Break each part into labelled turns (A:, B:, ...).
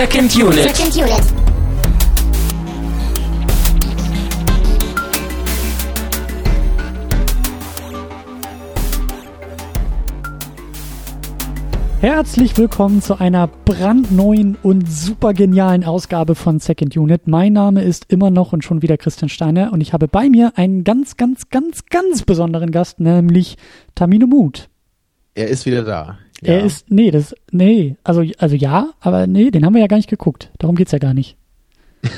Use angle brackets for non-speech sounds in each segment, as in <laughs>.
A: Second Unit.
B: Second Unit.
C: Herzlich willkommen zu einer brandneuen und super genialen Ausgabe von Second Unit. Mein Name ist immer noch und schon wieder Christian Steiner und ich habe bei mir einen ganz, ganz, ganz, ganz besonderen Gast, nämlich Tamino Mut.
D: Er ist wieder da.
C: Er ist, nee, das, nee, also, also ja, aber nee, den haben wir ja gar nicht geguckt. Darum geht's ja gar nicht. <laughs>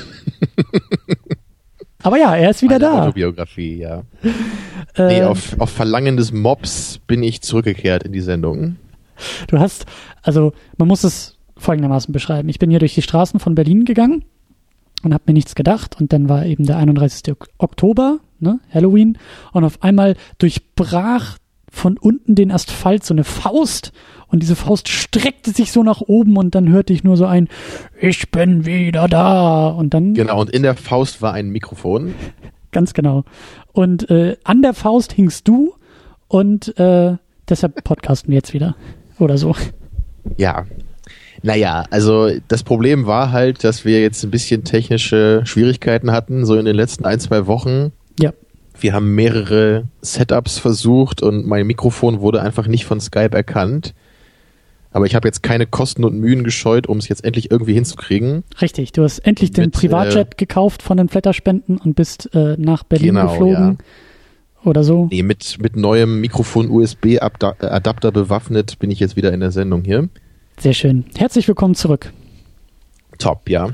C: aber ja, er ist wieder
D: Meine
C: da.
D: Autobiografie, ja. <laughs>
C: Äh,
D: Nee, auf, auf Verlangen des Mobs bin ich zurückgekehrt in die Sendung.
C: Du hast, also man muss es folgendermaßen beschreiben. Ich bin hier durch die Straßen von Berlin gegangen und habe mir nichts gedacht und dann war eben der 31. Ok- Oktober, ne, Halloween und auf einmal durchbrach von unten den Asphalt so eine Faust und diese Faust streckte sich so nach oben und dann hörte ich nur so ein Ich bin wieder da und dann
D: Genau, und in der Faust war ein Mikrofon. <laughs>
C: ganz genau und äh, an der Faust hingst du und äh, deshalb podcasten wir jetzt wieder oder so.
D: Ja. Naja, also das Problem war halt, dass wir jetzt ein bisschen technische Schwierigkeiten hatten, so in den letzten ein, zwei Wochen.
C: Ja.
D: Wir haben mehrere Setups versucht und mein Mikrofon wurde einfach nicht von Skype erkannt. Aber ich habe jetzt keine Kosten und Mühen gescheut, um es jetzt endlich irgendwie hinzukriegen.
C: Richtig, du hast endlich den
D: Mit,
C: Privatjet gekauft von den Flatterspenden und bist äh, nach Berlin
D: Genau,
C: geflogen. Oder so.
D: Nee, mit, mit neuem Mikrofon-USB-Adapter bewaffnet bin ich jetzt wieder in der Sendung hier.
C: Sehr schön. Herzlich willkommen zurück.
D: Top, ja.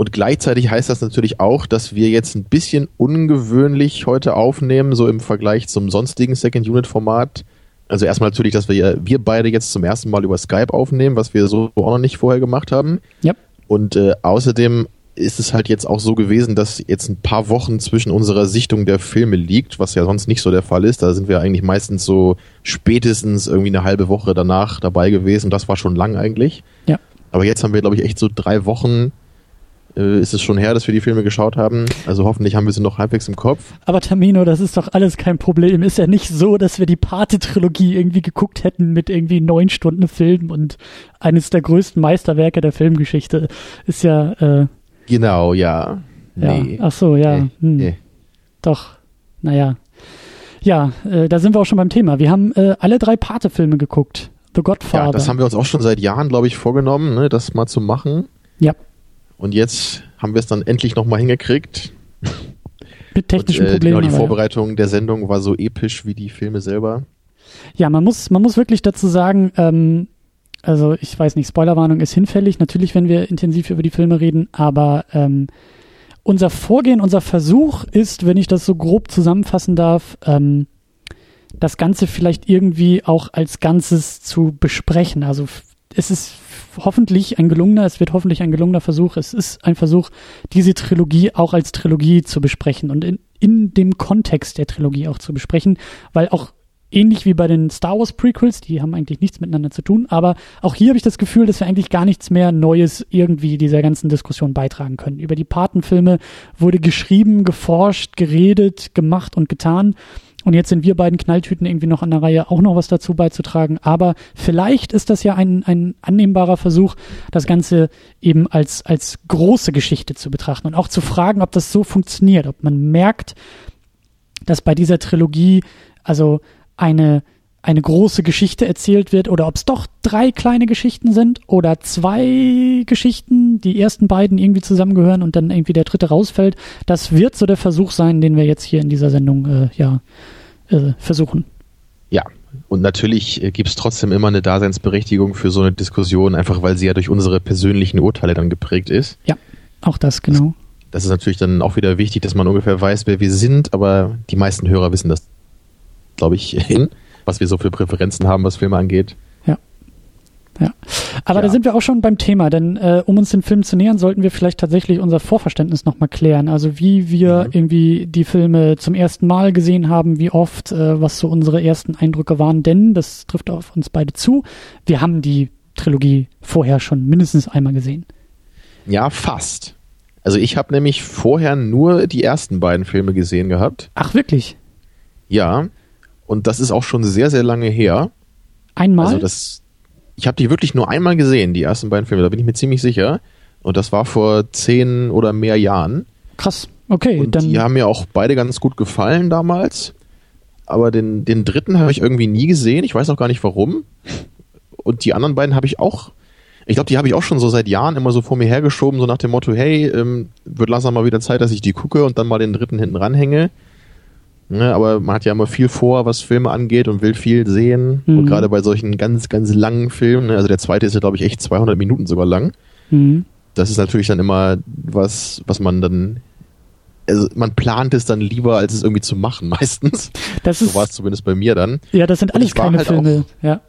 D: Und gleichzeitig heißt das natürlich auch, dass wir jetzt ein bisschen ungewöhnlich heute aufnehmen, so im Vergleich zum sonstigen Second Unit Format. Also erstmal natürlich, dass wir, wir beide jetzt zum ersten Mal über Skype aufnehmen, was wir so auch noch nicht vorher gemacht haben.
C: Ja.
D: Und äh, außerdem ist es halt jetzt auch so gewesen, dass jetzt ein paar Wochen zwischen unserer Sichtung der Filme liegt, was ja sonst nicht so der Fall ist. Da sind wir eigentlich meistens so spätestens irgendwie eine halbe Woche danach dabei gewesen. Das war schon lang eigentlich.
C: Ja.
D: Aber jetzt haben wir, glaube ich, echt so drei Wochen ist es schon her, dass wir die Filme geschaut haben. Also hoffentlich haben wir sie noch halbwegs im Kopf.
C: Aber Tamino, das ist doch alles kein Problem. Ist ja nicht so, dass wir die Pate-Trilogie irgendwie geguckt hätten mit irgendwie neun Stunden Film und eines der größten Meisterwerke der Filmgeschichte. Ist ja, äh,
D: Genau, ja.
C: ja.
D: Nee.
C: Ach so, ja.
D: Nee.
C: Hm.
D: Nee.
C: Doch, naja. Ja, äh, da sind wir auch schon beim Thema. Wir haben äh, alle drei Pate-Filme geguckt. The Godfather.
D: Ja, das haben wir uns auch schon seit Jahren, glaube ich, vorgenommen, ne, das mal zu machen.
C: Ja,
D: Und jetzt haben wir es dann endlich nochmal hingekriegt.
C: mit technischen
D: und, äh,
C: Problemen.
D: Genau, die
C: ja.
D: Vorbereitung der Sendung war so episch wie die Filme selber.
C: Ja, man muss, man muss wirklich dazu sagen, ähm, also ich weiß nicht, Spoilerwarnung ist hinfällig, natürlich, wenn wir intensiv über die Filme reden, aber ähm, unser Vorgehen, unser Versuch ist, wenn ich das so grob zusammenfassen darf, ähm, das Ganze vielleicht irgendwie auch als Ganzes zu besprechen. Also es ist hoffentlich ein gelungener, es wird hoffentlich ein gelungener Versuch. Es ist ein Versuch, diese Trilogie auch als Trilogie zu besprechen und in, in dem Kontext der Trilogie auch zu besprechen, weil auch ähnlich wie bei den Star Wars Prequels, die haben eigentlich nichts miteinander zu tun, aber auch hier habe ich das Gefühl, dass wir eigentlich gar nichts mehr Neues irgendwie dieser ganzen Diskussion beitragen können. Über die Patenfilme wurde geschrieben, geforscht, geredet, gemacht und getan. Und jetzt sind wir beiden Knalltüten irgendwie noch an der Reihe, auch noch was dazu beizutragen. Aber vielleicht ist das ja ein, ein annehmbarer Versuch, das Ganze eben als, als große Geschichte zu betrachten und auch zu fragen, ob das so funktioniert, ob man merkt, dass bei dieser Trilogie also eine, eine große Geschichte erzählt wird oder ob es doch drei kleine Geschichten sind oder zwei Geschichten, die ersten beiden irgendwie zusammengehören und dann irgendwie der dritte rausfällt. Das wird so der Versuch sein, den wir jetzt hier in dieser Sendung äh, ja äh, versuchen.
D: Ja. Und natürlich äh, gibt es trotzdem immer eine Daseinsberechtigung für so eine Diskussion, einfach weil sie ja durch unsere persönlichen Urteile dann geprägt ist.
C: Auch das, genau.
D: Das ist natürlich dann auch wieder wichtig, dass man ungefähr weiß, wer wir sind, aber die meisten Hörer wissen das, glaube ich, <laughs> hin, was wir so für Präferenzen haben, was Filme angeht.
C: Ja. Aber
D: Ja.
C: da sind wir auch schon beim Thema, denn äh, um uns den Film zu nähern, sollten wir vielleicht tatsächlich unser Vorverständnis nochmal klären. Also wie wir
D: Mhm.
C: irgendwie die Filme zum ersten Mal gesehen haben, wie oft, äh, was so unsere ersten Eindrücke waren, denn das trifft auf uns beide zu. Wir haben die Trilogie vorher schon mindestens einmal gesehen.
D: Ja, fast. Also ich habe nämlich vorher nur die ersten beiden Filme gesehen gehabt.
C: Ach, wirklich?
D: Ja. Und das ist auch schon sehr, sehr lange her.
C: Einmal?
D: Also das, ich habe die wirklich nur einmal gesehen, die ersten beiden Filme, da bin ich mir ziemlich sicher. Und das war vor zehn oder mehr Jahren.
C: Krass. Okay,
D: Und
C: dann.
D: die haben mir auch beide ganz gut gefallen damals. Aber den, den dritten habe ich irgendwie nie gesehen. Ich weiß auch gar nicht warum. Und die anderen beiden habe ich auch. Ich glaube, die habe ich auch schon so seit Jahren immer so vor mir hergeschoben, so nach dem Motto, hey, ähm, wird langsam mal wieder Zeit, dass ich die gucke und dann mal den dritten hinten ranhänge. Ne, aber man hat ja immer viel vor, was Filme angeht und will viel sehen.
C: Mhm.
D: Und gerade bei solchen ganz, ganz langen Filmen, ne, also der zweite ist ja, glaube ich, echt 200 Minuten sogar lang
C: Mhm.
D: das ist natürlich dann immer was, was man dann, also man plant es dann lieber, als es irgendwie zu machen, <laughs> meistens.
C: Das
D: So
C: ist,
D: war es zumindest bei mir dann.
C: ja, das sind alles keine
D: halt
C: Filme. Ja.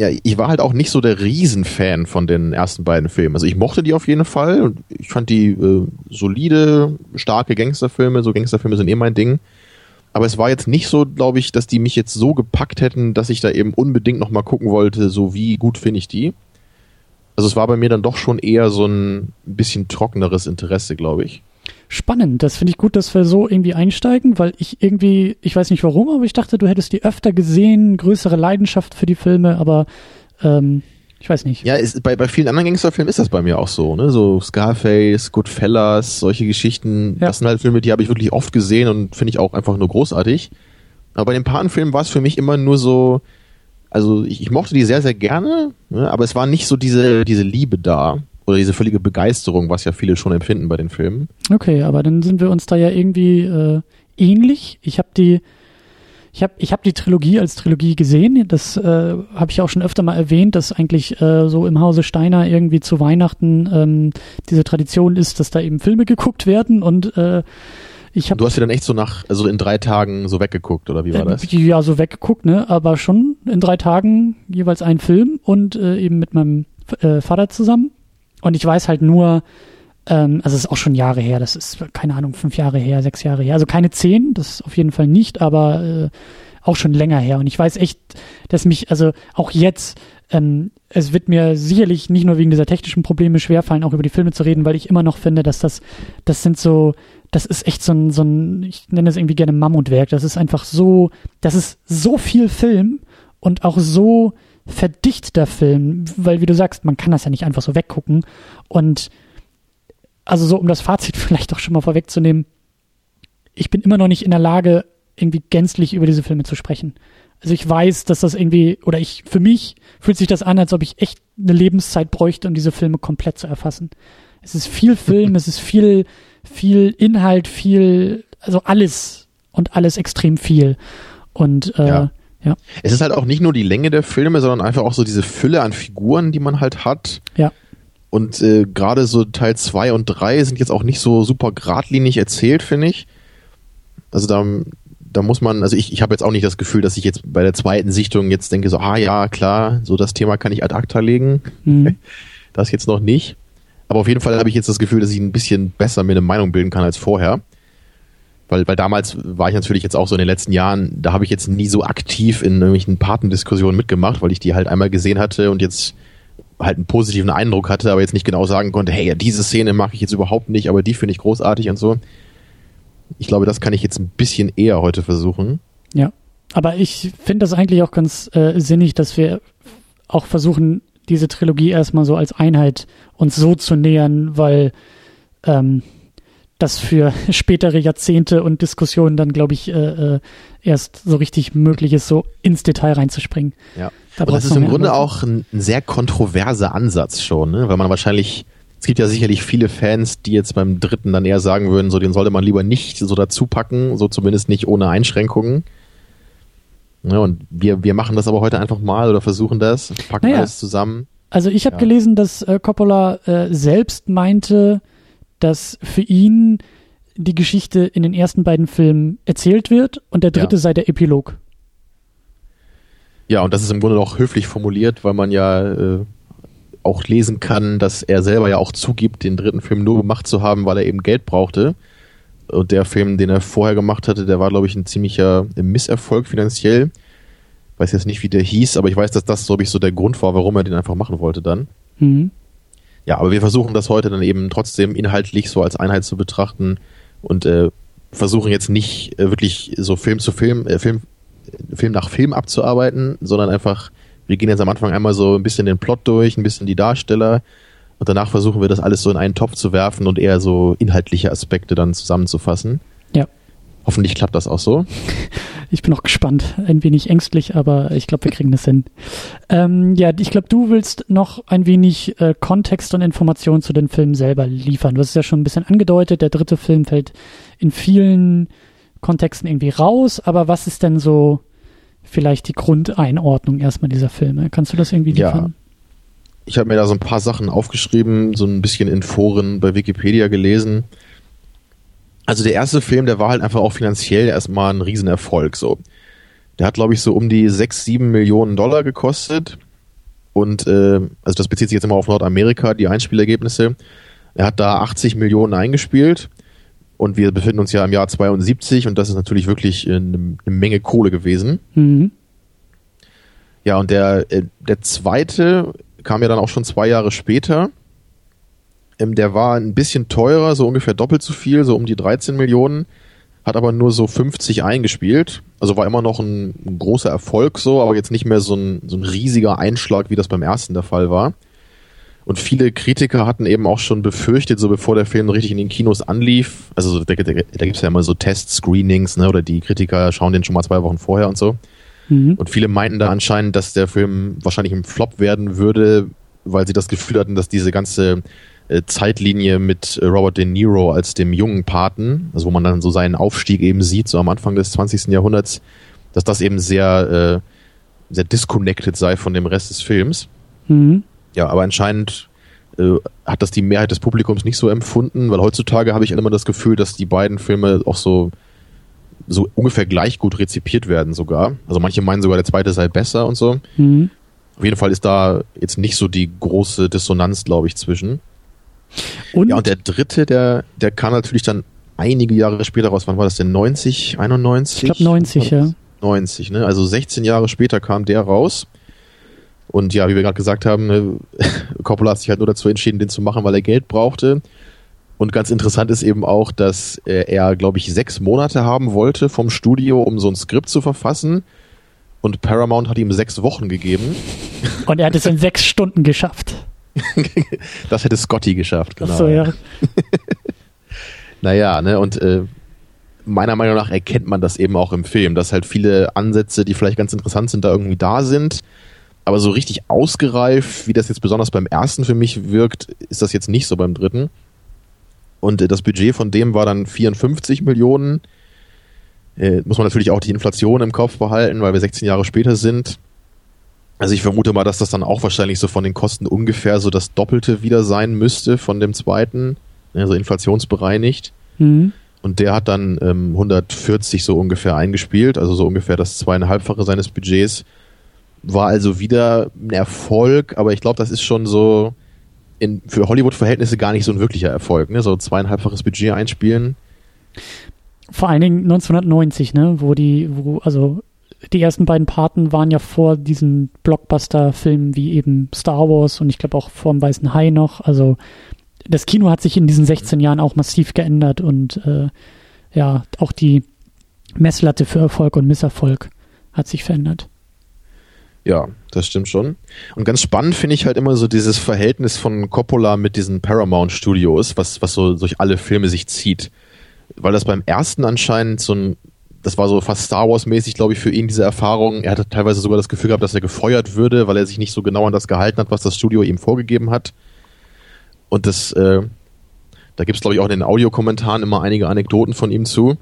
D: Ja, ich war halt auch nicht so der Riesenfan von den ersten beiden Filmen. Also ich mochte die auf jeden Fall und ich fand die äh, solide, starke Gangsterfilme. So Gangsterfilme sind eh mein Ding. Aber es war jetzt nicht so, glaube ich, dass die mich jetzt so gepackt hätten, dass ich da eben unbedingt noch mal gucken wollte, so wie gut finde ich die. Also es war bei mir dann doch schon eher so ein bisschen trockeneres Interesse, glaube ich.
C: Spannend. Das finde ich gut, dass wir so irgendwie einsteigen, weil ich irgendwie, ich weiß nicht warum, aber ich dachte, du hättest die öfter gesehen, größere Leidenschaft für die Filme, aber ähm, ich weiß nicht.
D: Ja, ist, bei, bei vielen anderen Gangsterfilmen ist das bei mir auch so, ne? So Scarface, Goodfellas, solche Geschichten.
C: Ja.
D: Das sind halt Filme, die habe ich wirklich oft gesehen und finde ich auch einfach nur großartig. Aber bei den Patenfilmen war es für mich immer nur so, also ich, ich mochte die sehr, sehr gerne, ne? aber es war nicht so diese, diese Liebe da oder diese völlige Begeisterung, was ja viele schon empfinden bei den Filmen.
C: Okay, aber dann sind wir uns da ja irgendwie äh, ähnlich. Ich habe die, ich habe, ich habe die Trilogie als Trilogie gesehen. Das äh, habe ich auch schon öfter mal erwähnt, dass eigentlich äh, so im Hause Steiner irgendwie zu Weihnachten ähm, diese Tradition ist, dass da eben Filme geguckt werden und äh, ich habe
D: Du hast sie dann echt so nach, also in drei Tagen so weggeguckt, oder wie war das?
C: Äh, ja, so weggeguckt, ne? Aber schon in drei Tagen jeweils einen Film und äh, eben mit meinem äh, Vater zusammen. Und ich weiß halt nur, ähm, also es ist auch schon Jahre her, das ist, keine Ahnung, fünf Jahre her, sechs Jahre her. Also keine zehn, das auf jeden Fall nicht, aber äh, auch schon länger her. Und ich weiß echt, dass mich, also auch jetzt, ähm, es wird mir sicherlich nicht nur wegen dieser technischen Probleme schwerfallen, auch über die Filme zu reden, weil ich immer noch finde, dass das, das sind so, das ist echt so ein, so ein, ich nenne es irgendwie gerne Mammutwerk. Das ist einfach so, das ist so viel Film und auch so verdichteter Film, weil wie du sagst, man kann das ja nicht einfach so weggucken. Und also so, um das Fazit <laughs> vielleicht auch schon mal vorwegzunehmen, ich bin immer noch nicht in der Lage, irgendwie gänzlich über diese Filme zu sprechen. Also ich weiß, dass das irgendwie, oder ich, für mich fühlt sich das an, als ob ich echt eine Lebenszeit bräuchte, um diese Filme komplett zu erfassen. Es ist viel Film, <laughs> es ist viel, viel Inhalt, viel, also alles und alles extrem viel. Und äh,
D: Ja.
C: ja.
D: Es ist halt auch nicht nur die Länge der Filme, sondern einfach auch so diese Fülle an Figuren, die man halt hat.
C: Ja.
D: Und äh, gerade so Teil 2 und 3 sind jetzt auch nicht so super geradlinig erzählt, finde ich. Also da, da muss man, also ich, ich habe jetzt auch nicht das Gefühl, dass ich jetzt bei der zweiten Sichtung jetzt denke, so, ah ja, klar, so das Thema kann ich ad acta legen.
C: Mhm. <laughs>
D: Das jetzt noch nicht. Aber auf jeden Fall habe ich jetzt das Gefühl, dass ich ein bisschen besser mir eine Meinung bilden kann als vorher. Weil, weil damals war ich natürlich jetzt auch so in den letzten Jahren, da habe ich jetzt nie so aktiv in irgendwelchen Patendiskussionen mitgemacht, weil ich die halt einmal gesehen hatte und jetzt halt einen positiven Eindruck hatte, aber jetzt nicht genau sagen konnte, hey, ja, diese Szene mag ich jetzt überhaupt nicht, aber die finde ich großartig und so. Ich glaube, das kann ich jetzt ein bisschen eher heute versuchen.
C: Ja, aber ich finde das eigentlich auch ganz äh, sinnig, dass wir auch versuchen, diese Trilogie erstmal so als Einheit uns so zu nähern, weil ähm, das für <laughs> spätere Jahrzehnte und Diskussionen dann, glaube ich, äh, äh, erst so richtig möglich ist, so ins Detail reinzuspringen.
D: Ja. Und das ist im Grunde auch ein, ein sehr kontroverser Ansatz schon, ne? weil man wahrscheinlich, es gibt ja sicherlich viele Fans, die jetzt beim dritten dann eher sagen würden, so den sollte man lieber nicht so dazu packen, so zumindest nicht ohne Einschränkungen. Ja, und wir, wir machen das aber heute einfach mal oder versuchen das, packen
C: Naja.
D: alles zusammen.
C: Also ich habe
D: Ja.
C: gelesen, dass äh, Coppola äh, selbst meinte, dass für ihn die Geschichte in den ersten beiden Filmen erzählt wird und der dritte
D: Ja.
C: sei der Epilog.
D: Ja, und das ist im Grunde auch höflich formuliert, weil man ja äh, auch lesen kann, dass er selber ja auch zugibt, den dritten Film nur gemacht zu haben, weil er eben Geld brauchte. Und der Film, den er vorher gemacht hatte, der war, glaube ich, ein ziemlicher Misserfolg finanziell. Weiß jetzt nicht, wie der hieß, aber ich weiß, dass das, glaube ich, so der Grund war, warum er den einfach machen wollte dann.
C: Mhm.
D: Ja, aber wir versuchen das heute dann eben trotzdem inhaltlich so als Einheit zu betrachten und äh, versuchen jetzt nicht äh, wirklich so Film zu Film, äh, Film, Film nach Film abzuarbeiten, sondern einfach, wir gehen jetzt am Anfang einmal so ein bisschen den Plot durch, ein bisschen die Darsteller Und danach versuchen wir das alles so in einen Topf zu werfen und eher so inhaltliche Aspekte dann zusammenzufassen.
C: Ja.
D: Hoffentlich klappt das auch so. <laughs>
C: Ich bin auch gespannt, ein wenig ängstlich, aber ich glaube, wir kriegen das hin. Ähm, ja, ich glaube, du willst noch ein wenig äh, Kontext und Informationen zu den Filmen selber liefern. Du hast es ja schon ein bisschen angedeutet, der dritte Film fällt in vielen Kontexten irgendwie raus, aber was ist denn so vielleicht die Grundeinordnung erstmal dieser Filme? Kannst du das irgendwie liefern?
D: Ja. Ich habe mir da so ein paar Sachen aufgeschrieben, so ein bisschen in Foren bei Wikipedia gelesen. Also der erste Film, der war halt einfach auch finanziell erstmal ein Riesenerfolg. So, der hat glaube ich so um die sechs, sieben Millionen Dollar gekostet und äh, also das bezieht sich jetzt immer auf Nordamerika die Einspielergebnisse. Er hat da 80 Millionen eingespielt und wir befinden uns ja im Jahr 72 und das ist natürlich wirklich eine, eine Menge Kohle gewesen. Mhm. Ja, und der, äh, der zweite kam ja dann auch schon zwei Jahre später. Ähm, der war ein bisschen teurer, so ungefähr doppelt so viel, so um die 13 Millionen, hat aber nur so 50 eingespielt. Also war immer noch ein, ein großer Erfolg so, aber jetzt nicht mehr so ein, so ein riesiger Einschlag, wie das beim ersten der Fall war. Und viele Kritiker hatten eben auch schon befürchtet, so bevor der Film richtig in den Kinos anlief, also da, da, da gibt es ja immer so Test-Screenings, ne, oder die Kritiker schauen den schon mal zwei Wochen vorher und so. Mhm. Und viele meinten da anscheinend, dass der Film wahrscheinlich im Flop werden würde, weil sie das Gefühl hatten, dass diese ganze äh, Zeitlinie mit äh, Robert De Niro als dem jungen Paten, also wo man dann so seinen Aufstieg eben sieht, so am Anfang des 20. Jahrhunderts, dass das eben sehr, äh, sehr disconnected sei von dem Rest des Films. Mhm. Ja, aber anscheinend äh, hat das die Mehrheit des Publikums nicht so empfunden, weil heutzutage habe ich immer das Gefühl, dass die beiden Filme auch so so ungefähr gleich gut rezipiert werden sogar. Also manche meinen sogar, der zweite sei besser und so. Mhm. Auf jeden Fall ist da jetzt nicht so die große Dissonanz, glaube ich, zwischen. Und? Ja, und der dritte, der, der kam natürlich dann einige Jahre später raus. Wann war das denn? 90, 91?
C: Ich glaube 90, ja.
D: 90, ne? Also 16 Jahre später kam der raus. Und ja, wie wir gerade gesagt haben, ne, <laughs> Coppola hat sich halt nur dazu entschieden, den zu machen, weil er Geld brauchte. Und ganz interessant ist eben auch, dass er, glaube ich, sechs Monate haben wollte vom Studio, um so ein Skript zu verfassen. Und Paramount hat ihm sechs Wochen gegeben. <laughs>
C: Und er hat es in sechs Stunden geschafft. <laughs>
D: das hätte Scotty geschafft,
C: genau. Ach so, ja.
D: naja, ne, und äh, meiner Meinung nach erkennt man das eben auch im Film, dass halt viele Ansätze, die vielleicht ganz interessant sind, da irgendwie da sind aber so richtig ausgereift, wie das jetzt besonders beim ersten für mich wirkt, ist das jetzt nicht so beim dritten. Und äh, das Budget von dem war dann 54 Millionen. Äh, muss man natürlich auch die Inflation im Kopf behalten, weil wir 16 Jahre später sind. Also ich vermute mal, dass das dann auch wahrscheinlich so von den Kosten ungefähr so das Doppelte wieder sein müsste von dem zweiten, also inflationsbereinigt. Mhm. Und der hat dann ähm, 140 so ungefähr eingespielt, also so ungefähr das zweieinhalbfache seines Budgets. War also wieder ein Erfolg, aber ich glaube, das ist schon so in, für Hollywood-Verhältnisse gar nicht so ein wirklicher Erfolg, ne? So zweieinhalbfaches Budget einspielen.
C: Vor allen Dingen 1990, ne? Wo die, wo, also die ersten beiden Paten waren ja vor diesen Blockbuster-Filmen wie eben Star Wars und ich glaube auch vor dem Weißen Hai noch. Also das Kino hat sich in diesen 16 Jahren auch massiv geändert und äh, ja, auch die Messlatte für Erfolg und Misserfolg hat sich verändert.
D: Ja, das stimmt schon. Und ganz spannend finde ich halt immer so dieses Verhältnis von Coppola mit diesen Paramount Studios, was, was so durch alle Filme sich zieht. Weil das beim ersten anscheinend so ein, das war so fast Star Wars mäßig, glaube ich, für ihn diese Erfahrung. Er hatte teilweise sogar das Gefühl gehabt, dass er gefeuert würde, weil er sich nicht so genau an das gehalten hat, was das Studio ihm vorgegeben hat. Und das, äh, da gibt's glaube ich auch in den Audiokommentaren immer einige Anekdoten von ihm zu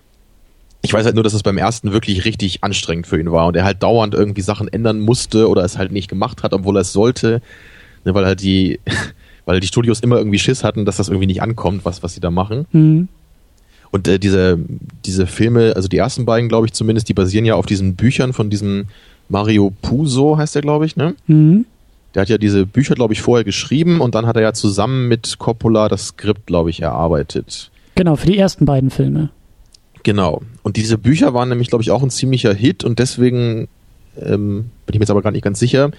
D: ich weiß halt nur, dass es beim ersten wirklich richtig anstrengend für ihn war und er halt dauernd irgendwie Sachen ändern musste oder es halt nicht gemacht hat, obwohl er es sollte, ne, weil halt die, <laughs> weil die Studios immer irgendwie Schiss hatten, dass das irgendwie nicht ankommt, was was sie da machen. Mhm. Und äh, diese diese Filme, also die ersten beiden, glaube ich zumindest, die basieren ja auf diesen Büchern von diesem Mario Puzo heißt der, glaube ich, ne? Mhm. Der hat ja diese Bücher, glaube ich, vorher geschrieben und dann hat er ja zusammen mit Coppola das Skript, glaube ich, erarbeitet.
C: Genau, für die ersten beiden Filme.
D: Genau. Und diese Bücher waren nämlich, glaube ich, auch ein ziemlicher Hit und deswegen ähm, bin ich mir jetzt aber gar nicht ganz sicher.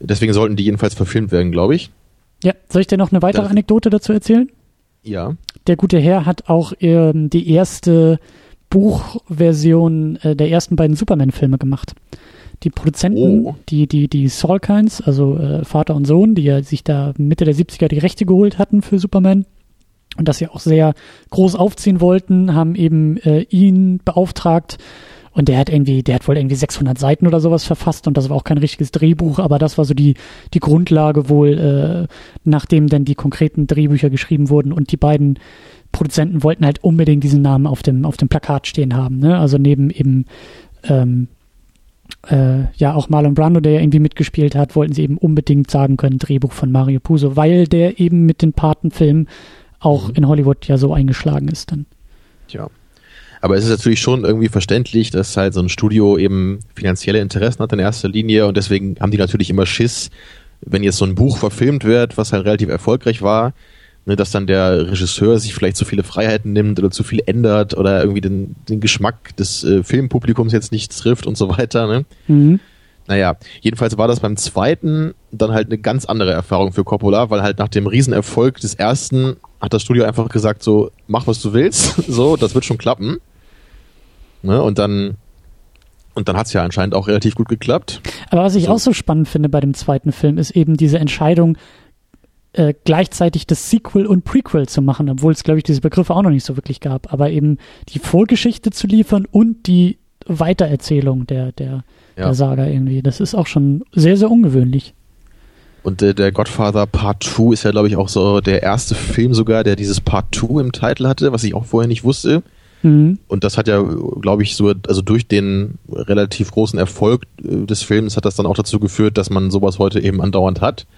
D: Deswegen sollten die jedenfalls verfilmt werden, glaube ich.
C: Ja, soll ich dir noch eine weitere das, Anekdote dazu erzählen?
D: Ja.
C: Der gute Herr hat auch ähm, die erste Buchversion äh, der ersten beiden Superman-Filme gemacht. die Produzenten,
D: Oh.
C: die, die, die Salkinds, also äh, Vater und Sohn, die ja sich da Mitte der 70er die Rechte geholt hatten für Superman und das ja auch sehr groß aufziehen wollten, haben eben äh, ihn beauftragt und der hat irgendwie, der hat wohl irgendwie 600 Seiten oder sowas verfasst und das war auch kein richtiges Drehbuch, aber das war so die, die Grundlage wohl, äh, nachdem dann die konkreten Drehbücher geschrieben wurden und die beiden Produzenten wollten halt unbedingt diesen Namen auf dem, auf dem Plakat stehen haben, ne? Also neben eben, ähm, äh, ja, auch Marlon Brando, der ja irgendwie mitgespielt hat, wollten sie eben unbedingt sagen können, Drehbuch von Mario Puzo, weil der eben mit den Patenfilmen auch
D: Mhm.
C: in Hollywood ja so eingeschlagen ist dann.
D: Tja. Aber es ist natürlich schon irgendwie verständlich, dass halt so ein Studio eben finanzielle Interessen hat in erster Linie und deswegen haben die natürlich immer Schiss, wenn jetzt so ein Buch verfilmt wird, was halt relativ erfolgreich war, ne, dass dann der Regisseur sich vielleicht zu viele Freiheiten nimmt oder zu viel ändert oder irgendwie den, den Geschmack des äh, Filmpublikums jetzt nicht trifft und so weiter. Ne?
C: Mhm.
D: Naja, jedenfalls war das beim zweiten dann halt eine ganz andere Erfahrung für Coppola, weil halt nach dem Riesenerfolg des ersten hat das Studio einfach gesagt so, mach was du willst, <laughs> so, das wird schon klappen. Ne? Und dann und dann hat's ja anscheinend auch relativ gut geklappt.
C: Aber was ich
D: So.
C: auch so spannend finde bei dem zweiten Film, ist eben diese Entscheidung, äh, gleichzeitig das Sequel und Prequel zu machen, obwohl es, glaube ich, diese Begriffe auch noch nicht so wirklich gab. Aber eben die Vorgeschichte zu liefern und die Weitererzählung der, der,
D: Ja.
C: der Saga irgendwie. Das ist auch schon sehr, sehr ungewöhnlich.
D: Und äh, der Godfather Part 2 ist ja, glaube ich, auch so der erste Film sogar, der dieses Part 2 im Titel hatte, was ich auch vorher nicht wusste.
C: Mhm.
D: Und das hat ja, glaube ich, so, also durch den relativ großen Erfolg äh, des Films hat das dann auch dazu geführt, dass man sowas heute eben andauernd hat.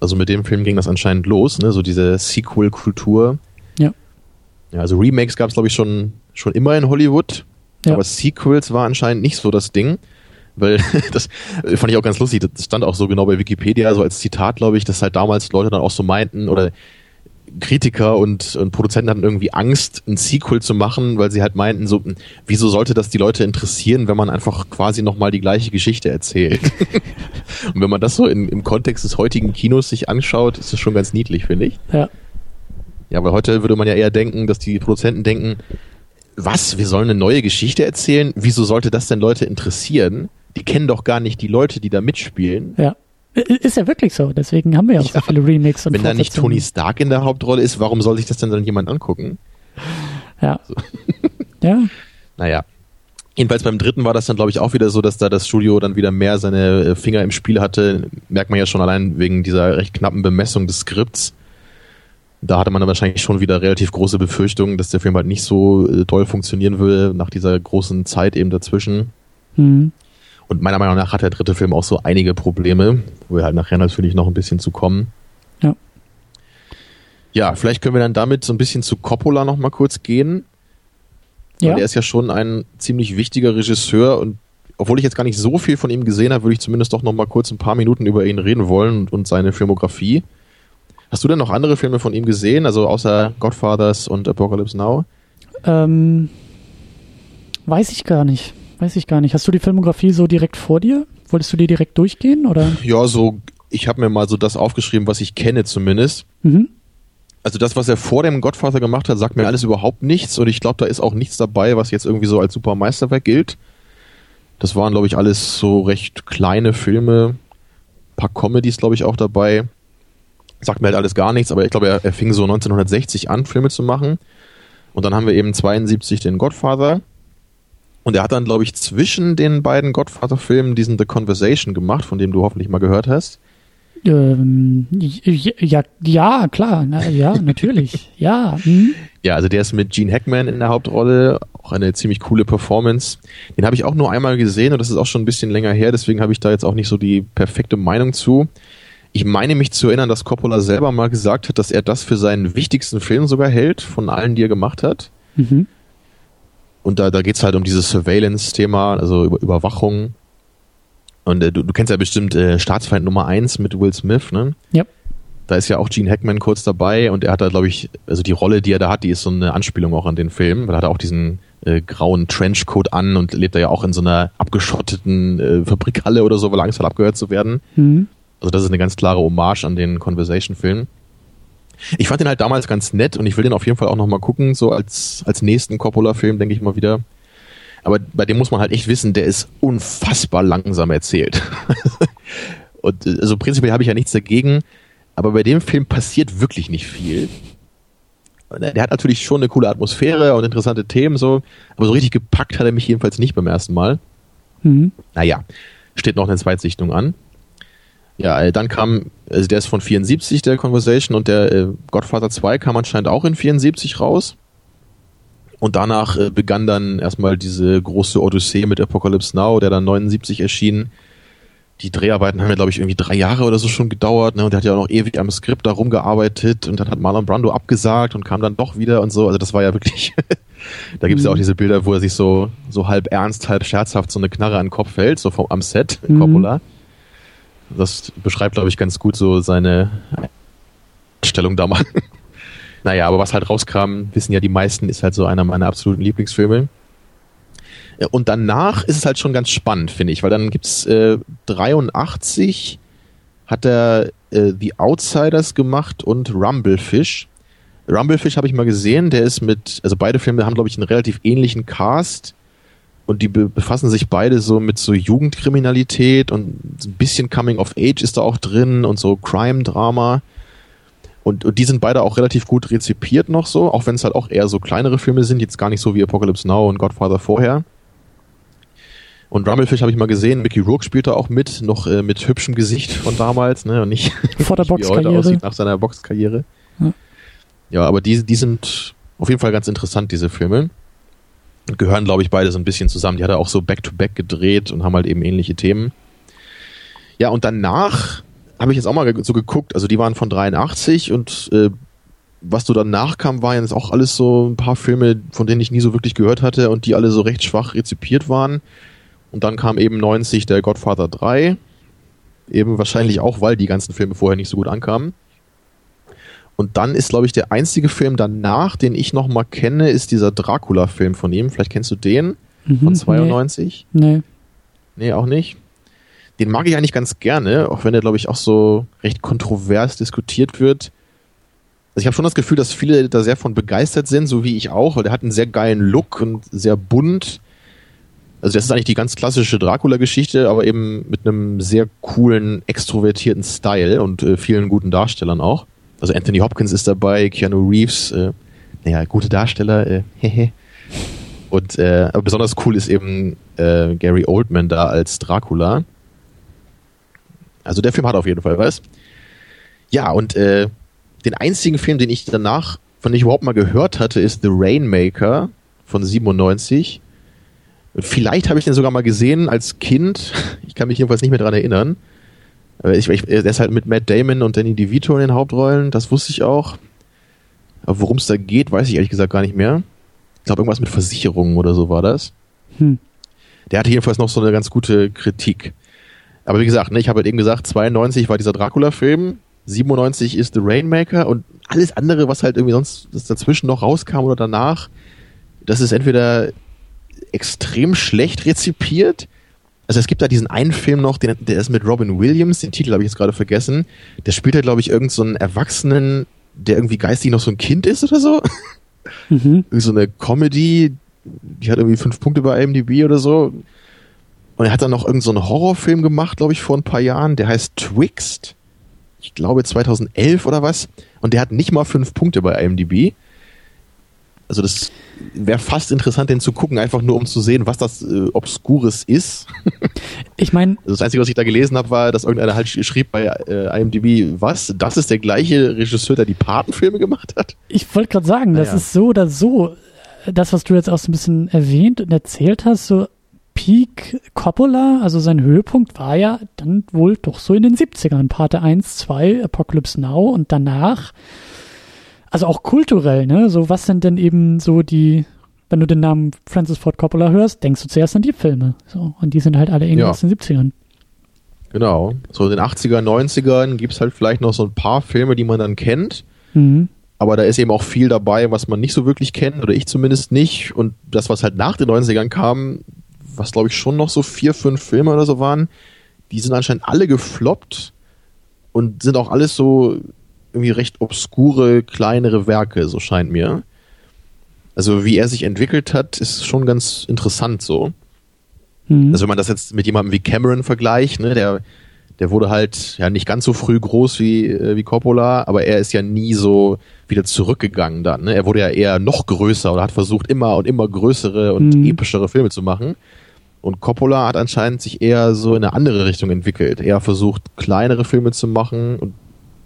D: Also mit dem Film ging das anscheinend los, ne? so diese Sequel-Kultur.
C: Ja.
D: Ja, also Remakes gab es, glaube ich, schon, schon immer in Hollywood.
C: Ja.
D: Aber Sequels war anscheinend nicht so das Ding. Weil <laughs> das äh, fand ich auch ganz lustig. Das stand auch so genau bei Wikipedia, so als Zitat, glaube ich, dass halt damals Leute dann auch so meinten oder Kritiker und, und Produzenten hatten irgendwie Angst, ein Sequel zu machen, weil sie halt meinten, so, hm, wieso sollte das die Leute interessieren, wenn man einfach quasi nochmal die gleiche Geschichte erzählt? <laughs> und wenn man das so in, im Kontext des heutigen Kinos sich anschaut, ist das schon ganz niedlich, finde ich.
C: Ja.
D: Ja, weil heute würde man ja eher denken, dass die Produzenten denken, was, wir sollen eine neue Geschichte erzählen? Wieso sollte das denn Leute interessieren? Die kennen doch gar nicht die Leute, die da mitspielen.
C: Ja. Ist ja wirklich so. Deswegen haben wir ja auch so
D: Ja.
C: viele Remakes und
D: Wenn da nicht. Tony Stark in der Hauptrolle ist, warum soll sich das denn dann jemand angucken?
C: Ja. <laughs> ja.
D: Naja. Jedenfalls beim dritten war das dann, glaube ich, auch wieder so, dass da das Studio dann wieder mehr seine äh, Finger im Spiel hatte. Merkt man ja schon allein wegen dieser recht knappen Bemessung des Skripts. Da hatte man dann wahrscheinlich schon wieder relativ große Befürchtungen, dass der Film halt nicht so äh, toll funktionieren würde nach dieser großen Zeit eben dazwischen.
C: Mhm.
D: Und meiner Meinung nach hat der dritte Film auch so einige Probleme, wo wir halt nachher natürlich noch ein bisschen zu kommen.
C: Ja.
D: Ja, vielleicht können wir dann damit so ein bisschen zu Coppola noch mal kurz gehen. Weil
C: Ja.
D: er ist ja schon ein ziemlich wichtiger Regisseur und obwohl ich jetzt gar nicht so viel von ihm gesehen habe, würde ich zumindest doch noch mal kurz ein paar Minuten über ihn reden wollen und, und seine Filmografie. Hast du denn noch andere Filme von ihm gesehen, also außer Godfathers und Apocalypse Now?
C: Ähm, weiß ich gar nicht. Weiß ich gar nicht. Hast du die Filmografie so direkt vor dir? Wolltest du die direkt durchgehen oder?
D: Ja, so, ich habe mir mal so das aufgeschrieben, was ich kenne zumindest.
C: Mhm.
D: Also das, was er vor dem Godfather gemacht hat, sagt mir alles überhaupt nichts und ich glaube, da ist auch nichts dabei, was jetzt irgendwie so als super Meisterwerk gilt. Das waren, glaube ich, alles so recht kleine Filme, paar Comedies, glaube ich, auch dabei. Sagt mir halt alles gar nichts, aber ich glaube, er, er fing so 1960 an, Filme zu machen. Und dann haben wir eben 72 den Godfather. Und er hat dann, glaube ich, zwischen den beiden Godfather-Filmen diesen The Conversation gemacht, von dem du hoffentlich mal gehört hast.
C: Ähm, ja, ja, klar, na, ja, natürlich, <laughs> ja. Mhm.
D: Ja, also der ist mit Gene Hackman in der Hauptrolle, auch eine ziemlich coole Performance. Den habe ich auch nur einmal gesehen und das ist auch schon ein bisschen länger her, deswegen habe ich da jetzt auch nicht so die perfekte Meinung zu. Ich meine mich zu erinnern, dass Coppola selber mal gesagt hat, dass er das für seinen wichtigsten Film sogar hält, von allen, die er gemacht hat.
C: Mhm.
D: Und da, da geht's halt um dieses Surveillance-Thema, also über Überwachung. Und äh, du, du kennst ja bestimmt äh, Staatsfeind Nummer eins mit Will Smith, ne?
C: Ja.
D: Da ist ja auch Gene Hackman kurz dabei und er hat da, glaube ich, also die Rolle, die er da hat, die ist so eine Anspielung auch an den Film, weil er hat auch diesen äh, grauen Trenchcoat an und lebt da ja auch in so einer abgeschotteten äh, Fabrikhalle oder so, weil er Angst hat, abgehört zu werden.
C: Mhm.
D: Also das ist eine ganz klare Hommage an den Conversation-Film. Ich fand den halt damals ganz nett und ich will den auf jeden Fall auch nochmal gucken, so als, als nächsten Coppola-Film, denke ich mal wieder. Aber bei dem muss man halt echt wissen, der ist unfassbar langsam erzählt. <laughs> und also prinzipiell habe ich ja nichts dagegen, aber bei dem Film passiert wirklich nicht viel. Der hat natürlich schon eine coole Atmosphäre und interessante Themen so, aber so richtig gepackt hat er mich jedenfalls nicht beim ersten Mal. Mhm. Naja, steht noch eine Zweitsichtung an. Ja, äh, dann kam, also der ist von 74, der Conversation, und der äh, Godfather 2 kam anscheinend auch in 74 raus. Und danach äh, begann dann erstmal diese große Odyssee mit Apocalypse Now, der dann 79 erschien. Die Dreharbeiten haben ja, glaube ich, irgendwie drei Jahre oder so schon gedauert, ne? Und der hat ja auch noch ewig am Skript da rumgearbeitet und dann hat Marlon Brando abgesagt und kam dann doch wieder und so. Also das war ja wirklich. <laughs> da gibt es ja auch mhm. diese Bilder, wo er sich so, so halb ernst, halb scherzhaft so eine Knarre an den Kopf hält, so vom, am Set, mhm. Coppola. Das beschreibt, glaube ich, ganz gut so seine Stellung damals. <laughs> naja, aber was halt rauskam, wissen ja die meisten, ist halt so einer meiner absoluten Lieblingsfilme. Und danach ist es halt schon ganz spannend, finde ich, weil dann gibt's äh, 83 hat er äh, The Outsiders gemacht und Rumblefish. Rumblefish habe ich mal gesehen, der ist mit, also beide Filme haben, glaube ich, einen relativ ähnlichen Cast und die befassen sich beide so mit so Jugendkriminalität und ein bisschen Coming of Age ist da auch drin und so Crime-Drama. Und, und die sind beide auch relativ gut rezipiert noch so, auch wenn es halt auch eher so kleinere Filme sind, jetzt gar nicht so wie Apocalypse Now und Godfather vorher. Und Rumblefish habe ich mal gesehen, Mickey Rourke spielt da auch mit, noch äh, mit hübschem Gesicht von damals, ne, und nicht <laughs>
C: vor der Boxkarriere
D: nach seiner Boxkarriere. Ja. ja, aber die, die sind auf jeden Fall ganz interessant, diese Filme gehören, glaube ich, beide so ein bisschen zusammen. Die hat er auch so back-to-back -back gedreht und haben halt eben ähnliche Themen. Ja, und danach habe ich jetzt auch mal so geguckt, also die waren von 83 und äh, was so danach kam, waren jetzt auch alles so ein paar Filme, von denen ich nie so wirklich gehört hatte und die alle so recht schwach rezipiert waren. Und dann kam eben 90 der Godfather 3. Eben wahrscheinlich auch, weil die ganzen Filme vorher nicht so gut ankamen. Und dann ist, glaube ich, der einzige Film danach, den ich noch mal kenne, ist dieser Dracula-Film von ihm. Vielleicht kennst du den mhm, von 92?
C: Nee. nee.
D: Nee, auch nicht. Den mag ich eigentlich ganz gerne, auch wenn der, glaube ich, auch so recht kontrovers diskutiert wird. Also ich habe schon das Gefühl, dass viele da sehr von begeistert sind, so wie ich auch, weil der hat einen sehr geilen Look und sehr bunt. Also das ist eigentlich die ganz klassische Dracula-Geschichte, aber eben mit einem sehr coolen, extrovertierten Style und äh, vielen guten Darstellern auch. Also Anthony Hopkins ist dabei, Keanu Reeves, äh, naja, gute Darsteller, äh, hehe. Und äh, aber besonders cool ist eben äh, Gary Oldman da als Dracula. Also der Film hat auf jeden Fall was. Ja, und äh, den einzigen Film, den ich danach, von dem ich überhaupt mal gehört hatte, ist The Rainmaker von 97. Vielleicht habe ich den sogar mal gesehen als Kind. Ich kann mich jedenfalls nicht mehr dran erinnern. Ich, ich, der ist halt mit Matt Damon und Danny DeVito in den Hauptrollen, das wusste ich auch. Aber worum es da geht, weiß ich ehrlich gesagt gar nicht mehr. Ich glaube, irgendwas mit Versicherungen oder so war das. Hm. Der hatte jedenfalls noch so eine ganz gute Kritik. Aber wie gesagt, ne, ich habe halt eben gesagt, 92 war dieser Dracula-Film, 97 ist The Rainmaker und alles andere, was halt irgendwie sonst dazwischen noch rauskam oder danach, das ist entweder extrem schlecht rezipiert also es gibt da diesen einen Film noch, den, der ist mit Robin Williams, den Titel habe ich jetzt gerade vergessen. Der spielt da, glaube ich, irgendeinen so Erwachsenen, der irgendwie geistig noch so ein Kind ist oder so. <laughs> Mhm. So eine Comedy, die hat irgendwie fünf Punkte bei IMDb oder so. Und er hat dann noch irgendeinen so Horrorfilm gemacht, glaube ich, vor ein paar Jahren, der heißt Twixt. Ich glaube 2011 oder was. Und der hat nicht mal fünf Punkte bei IMDb. Also das wäre fast interessant, den zu gucken, einfach nur um zu sehen, was das äh, Obskures ist. <laughs>
C: ich meine.
D: Also das Einzige, was ich da gelesen habe, war, dass irgendeiner halt schrieb bei äh, IMDb, was? Das ist der gleiche Regisseur, der die Patenfilme gemacht hat?
C: Ich wollte gerade sagen, naja. das ist so oder so. Das, was du jetzt auch so ein bisschen erwähnt und erzählt hast, so Peak Coppola, also sein Höhepunkt war ja dann wohl doch so in den 70ern. Pate 1, 2, Apocalypse Now und danach also auch kulturell, ne? So, was sind denn eben so die, wenn du den Namen Francis Ford Coppola hörst, denkst du zuerst an die Filme. So, und die sind halt alle irgendwie ja. aus den 70ern.
D: Genau. So in den 80er, 90ern gibt es halt vielleicht noch so ein paar Filme, die man dann kennt. Mhm. Aber da ist eben auch viel dabei, was man nicht so wirklich kennt, oder ich zumindest nicht. Und das, was halt nach den 90ern kam, was glaube ich schon noch so vier, fünf Filme oder so waren, die sind anscheinend alle gefloppt und sind auch alles so irgendwie recht obskure, kleinere Werke, so scheint mir. Also wie er sich entwickelt hat, ist schon ganz interessant so.
C: Mhm.
D: Also wenn man das jetzt mit jemandem wie Cameron vergleicht, ne, der, der wurde halt ja nicht ganz so früh groß wie, äh, wie Coppola, aber er ist ja nie so wieder zurückgegangen dann. Ne? Er wurde ja eher noch größer oder hat versucht, immer und immer größere und
C: Mhm.
D: epischere Filme zu machen. Und Coppola hat anscheinend sich eher so in eine andere Richtung entwickelt. Er versucht, kleinere Filme zu machen und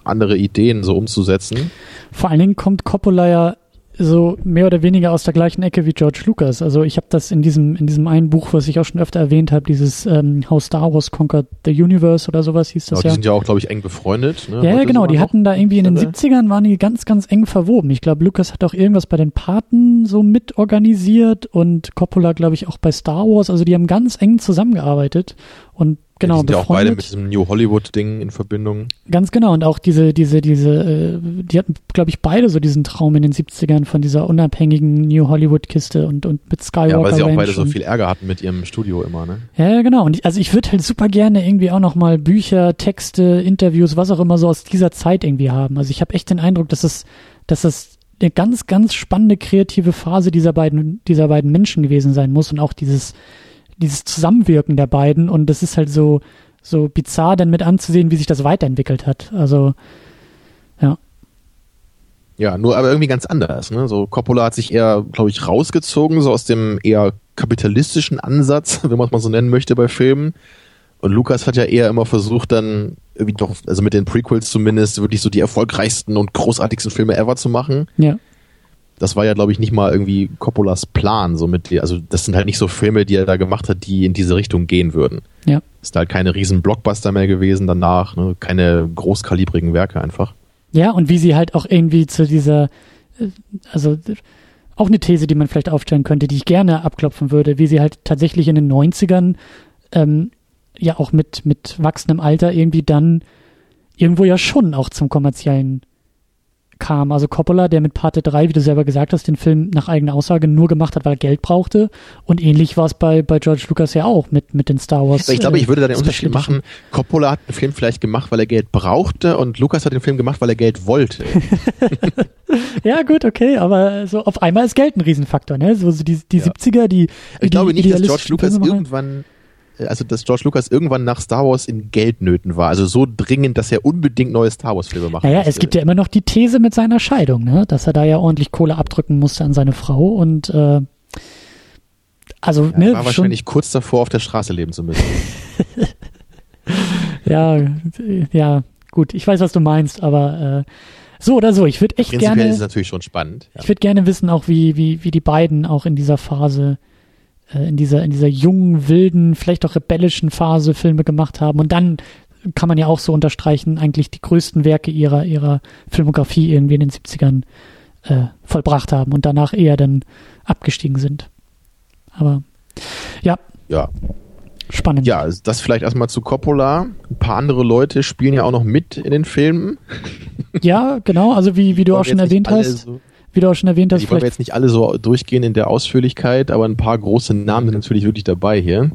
D: andere Ideen so umzusetzen.
C: Vor allen Dingen kommt Coppola ja so mehr oder weniger aus der gleichen Ecke wie George Lucas. Also ich habe das in diesem in diesem einen Buch, was ich auch schon öfter erwähnt habe, dieses ähm, How Star Wars Conquered the Universe oder sowas hieß das
D: Aber die
C: ja.
D: sind ja auch, glaube ich, eng befreundet. Ne?
C: Ja, ja, genau. Die hatten da irgendwie in den
D: Oder?
C: 70ern waren die ganz, ganz eng verwoben. Ich glaube, Lucas hat auch irgendwas bei den Paten so mit organisiert und Coppola, glaube ich, auch bei Star Wars. Also die haben ganz eng zusammengearbeitet und genau
D: ja, die sind ja auch beide mit diesem New Hollywood-Ding in Verbindung.
C: Ganz genau. Und auch diese, diese, diese, äh, die hatten, glaube ich, beide so diesen Traum in den 70ern von dieser unabhängigen New Hollywood-Kiste und, und mit Skywalker
D: Ja, weil sie auch beide so viel Ärger hatten mit ihrem Studio immer, ne?
C: Ja, genau. Und ich, also ich würde halt super gerne irgendwie auch noch mal Bücher, Texte, Interviews, was auch immer so aus dieser Zeit irgendwie haben. Also ich habe echt den Eindruck, dass es, dass es eine ganz, ganz spannende kreative Phase dieser beiden, dieser beiden Menschen gewesen sein muss und auch dieses, dieses Zusammenwirken der beiden. Und das ist halt so, so bizarr dann mit anzusehen, wie sich das weiterentwickelt hat. Also
D: Ja, nur aber irgendwie ganz anders. Ne? So Coppola hat sich eher, glaube ich, rausgezogen, so aus dem eher kapitalistischen Ansatz, <laughs> wenn man es mal so nennen möchte bei Filmen. Und Lukas hat ja eher immer versucht, dann irgendwie doch, also mit den Prequels zumindest, wirklich so die erfolgreichsten und großartigsten Filme ever zu machen.
C: ja,
D: Das war ja, glaube ich, nicht mal irgendwie Coppolas Plan. So mit, also das sind halt nicht so Filme, die er da gemacht hat, die in diese Richtung gehen würden.
C: ja.
D: Ist halt keine riesen Blockbuster mehr gewesen danach, ne? keine großkalibrigen Werke einfach.
C: Ja, und wie sie halt auch irgendwie zu dieser, äh, also auch eine These, die man vielleicht aufstellen könnte, die ich gerne abklopfen würde, wie sie halt tatsächlich in den 90ern ähm, ja auch mit, mit wachsendem Alter irgendwie dann irgendwo ja schon auch zum kommerziellen kam. Also Coppola, der mit Parte 3, wie du selber gesagt hast, den Film nach eigener Aussage nur gemacht hat, weil er Geld brauchte. Und ähnlich war es bei, bei George Lucas ja auch mit, mit den Star Wars.
D: Ich glaube,
C: äh,
D: ich würde da den Unterschied machen. Coppola hat den Film vielleicht gemacht, weil er Geld brauchte und Lukas hat den Film gemacht, weil er Geld wollte. <laughs>
C: Ja, gut, okay, aber so auf einmal ist Geld ein Riesenfaktor, ne? So, so die, die
D: Ja.
C: 70er, die.
D: Ich
C: die
D: glaube nicht, dass George Lucas irgendwann, äh, also dass George Lucas irgendwann nach Star Wars in Geldnöten war. Also so dringend, dass er unbedingt neue Star Wars Filme machen
C: Naja,
D: musste.
C: es gibt ja immer noch die These mit seiner Scheidung, ne? Dass er da ja ordentlich Kohle abdrücken musste an seine Frau und äh, also,
D: ja,
C: ne,
D: war wahrscheinlich kurz davor, auf der Straße leben zu müssen. <laughs>
C: ja, ja, gut, ich weiß, was du meinst, aber äh, so oder so, ich würde echt
D: Prinzipiell
C: gerne.
D: ist es natürlich schon spannend. Ja.
C: Ich würde gerne wissen, auch wie, wie, wie die beiden auch in dieser Phase, äh, in dieser, in dieser jungen, wilden, vielleicht auch rebellischen Phase Filme gemacht haben. Und dann kann man ja auch so unterstreichen, eigentlich die größten Werke ihrer, ihrer Filmografie irgendwie in den 70ern äh, vollbracht haben und danach eher dann abgestiegen sind. Aber ja,
D: ja.
C: spannend.
D: Ja, das vielleicht erstmal zu Coppola. Ein paar andere Leute spielen ja auch noch mit in den Filmen.
C: Ja, genau, also wie, wie du auch schon erwähnt hast,
D: So,
C: wie du auch schon erwähnt hast,
D: die wollen wir
C: vielleicht
D: jetzt nicht alle so durchgehen in der Ausführlichkeit, aber ein paar große Namen sind natürlich wirklich dabei hier.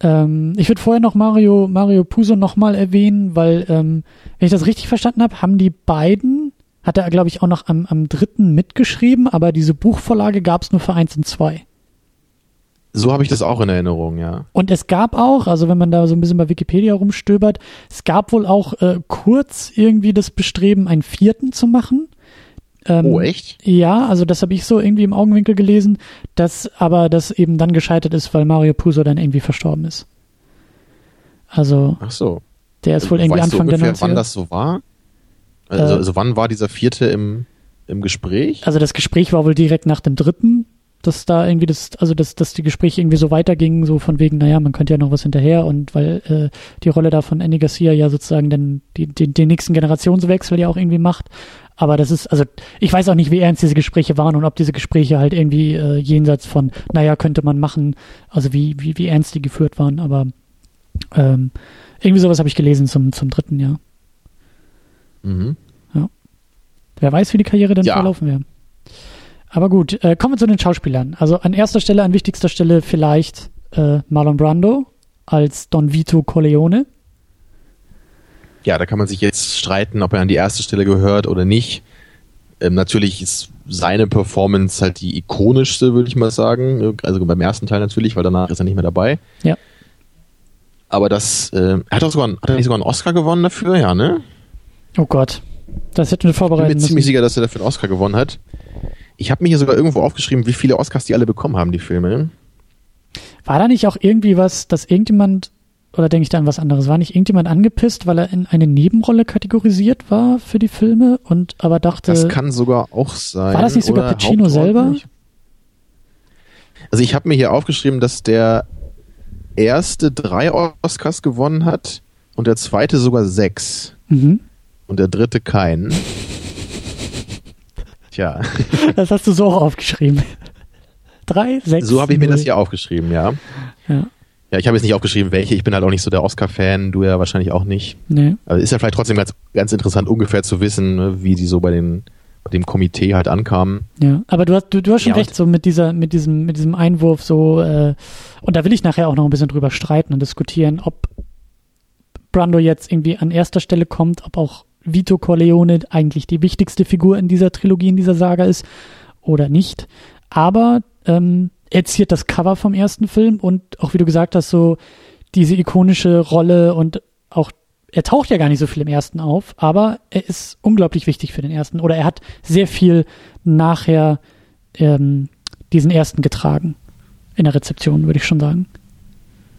C: Ähm, ich würde vorher noch Mario, Mario Puzo nochmal erwähnen, weil, ähm, wenn ich das richtig verstanden habe, haben die beiden, hat er, glaube ich, auch noch am, am dritten mitgeschrieben, aber diese Buchvorlage gab es nur für eins und zwei.
D: So habe ich das auch in Erinnerung, ja.
C: Und es gab auch, also wenn man da so ein bisschen bei Wikipedia rumstöbert, es gab wohl auch äh, kurz irgendwie das Bestreben, einen vierten zu machen. Ähm,
D: Oh, echt?
C: Ja, also das habe ich so irgendwie im Augenwinkel gelesen, dass aber das eben dann gescheitert ist, weil Mario Puzo dann irgendwie verstorben ist. Also
D: Ach so.
C: der ist wohl irgendwie
D: weißt
C: Anfang
D: du ungefähr,
C: der 90er.
D: wann das so war? Also,
C: Äh,
D: also wann war dieser vierte im, im Gespräch?
C: Also das Gespräch war wohl direkt nach dem dritten, dass da irgendwie das, also dass, dass die Gespräche irgendwie so weitergingen, so von wegen, naja, man könnte ja noch was hinterher und weil äh, die Rolle da von Andy Garcia ja sozusagen die, die, den nächsten Generationswechsel ja auch irgendwie macht. Aber das ist, also ich weiß auch nicht, wie ernst diese Gespräche waren und ob diese Gespräche halt irgendwie äh, jenseits von, naja, könnte man machen, also wie, wie, wie ernst die geführt waren, aber ähm, irgendwie sowas habe ich gelesen zum, zum dritten Jahr.
D: Mhm.
C: Wer weiß, wie die Karriere dann
D: Ja.
C: verlaufen wäre. Aber gut, äh, kommen wir zu den Schauspielern. Also an erster Stelle, an wichtigster Stelle vielleicht äh, Marlon Brando als Don Vito Corleone.
D: Ja, da kann man sich jetzt streiten, ob er an die erste Stelle gehört oder nicht. Ähm, natürlich ist seine Performance halt die ikonischste, würde ich mal sagen. Also beim ersten Teil natürlich, weil danach ist er nicht mehr dabei.
C: Ja.
D: Aber das, äh, er hat doch sogar, hat er nicht sogar einen Oscar gewonnen dafür, ja, ne?
C: Oh Gott. Das hätten wir vorbereiten
D: Ich bin mir ziemlich sicher, dass er dafür einen Oscar gewonnen hat. Ich habe mir hier sogar irgendwo aufgeschrieben, wie viele Oscars die alle bekommen haben, die Filme.
C: War da nicht auch irgendwie was, dass irgendjemand, oder denke ich da an was anderes, war nicht irgendjemand angepisst, weil er in eine Nebenrolle kategorisiert war für die Filme und aber dachte,
D: Das kann sogar auch sein.
C: war das nicht sogar Pacino selber?
D: Also ich habe mir hier aufgeschrieben, dass der erste drei Oscars gewonnen hat und der zweite sogar sechs
C: Mhm.
D: und der dritte keinen. Tja, <laughs>
C: Das hast du so auch aufgeschrieben. Drei, sechs.
D: so habe ich mir das hier aufgeschrieben, ja.
C: Ja.
D: Ja, ich habe jetzt nicht aufgeschrieben, welche. Ich bin halt auch nicht so der Oscar-Fan, du ja wahrscheinlich auch nicht.
C: Nee.
D: Aber ist ja vielleicht trotzdem ganz, ganz interessant, ungefähr zu wissen, ne, wie die so bei, den, bei dem Komitee halt ankamen.
C: Ja, aber du hast, du, du hast schon
D: Ja,
C: recht, so mit dieser, mit diesem, mit diesem Einwurf so, äh, und da will ich nachher auch noch ein bisschen drüber streiten und diskutieren, ob Brando jetzt irgendwie an erster Stelle kommt, ob auch Vito Corleone eigentlich die wichtigste Figur in dieser Trilogie, in dieser Saga ist oder nicht. Aber ähm, er ziert das Cover vom ersten Film und auch wie du gesagt hast, so diese ikonische Rolle und auch er taucht ja gar nicht so viel im ersten auf, aber er ist unglaublich wichtig für den ersten oder er hat sehr viel nachher ähm, diesen ersten getragen in der Rezeption, würde ich schon sagen.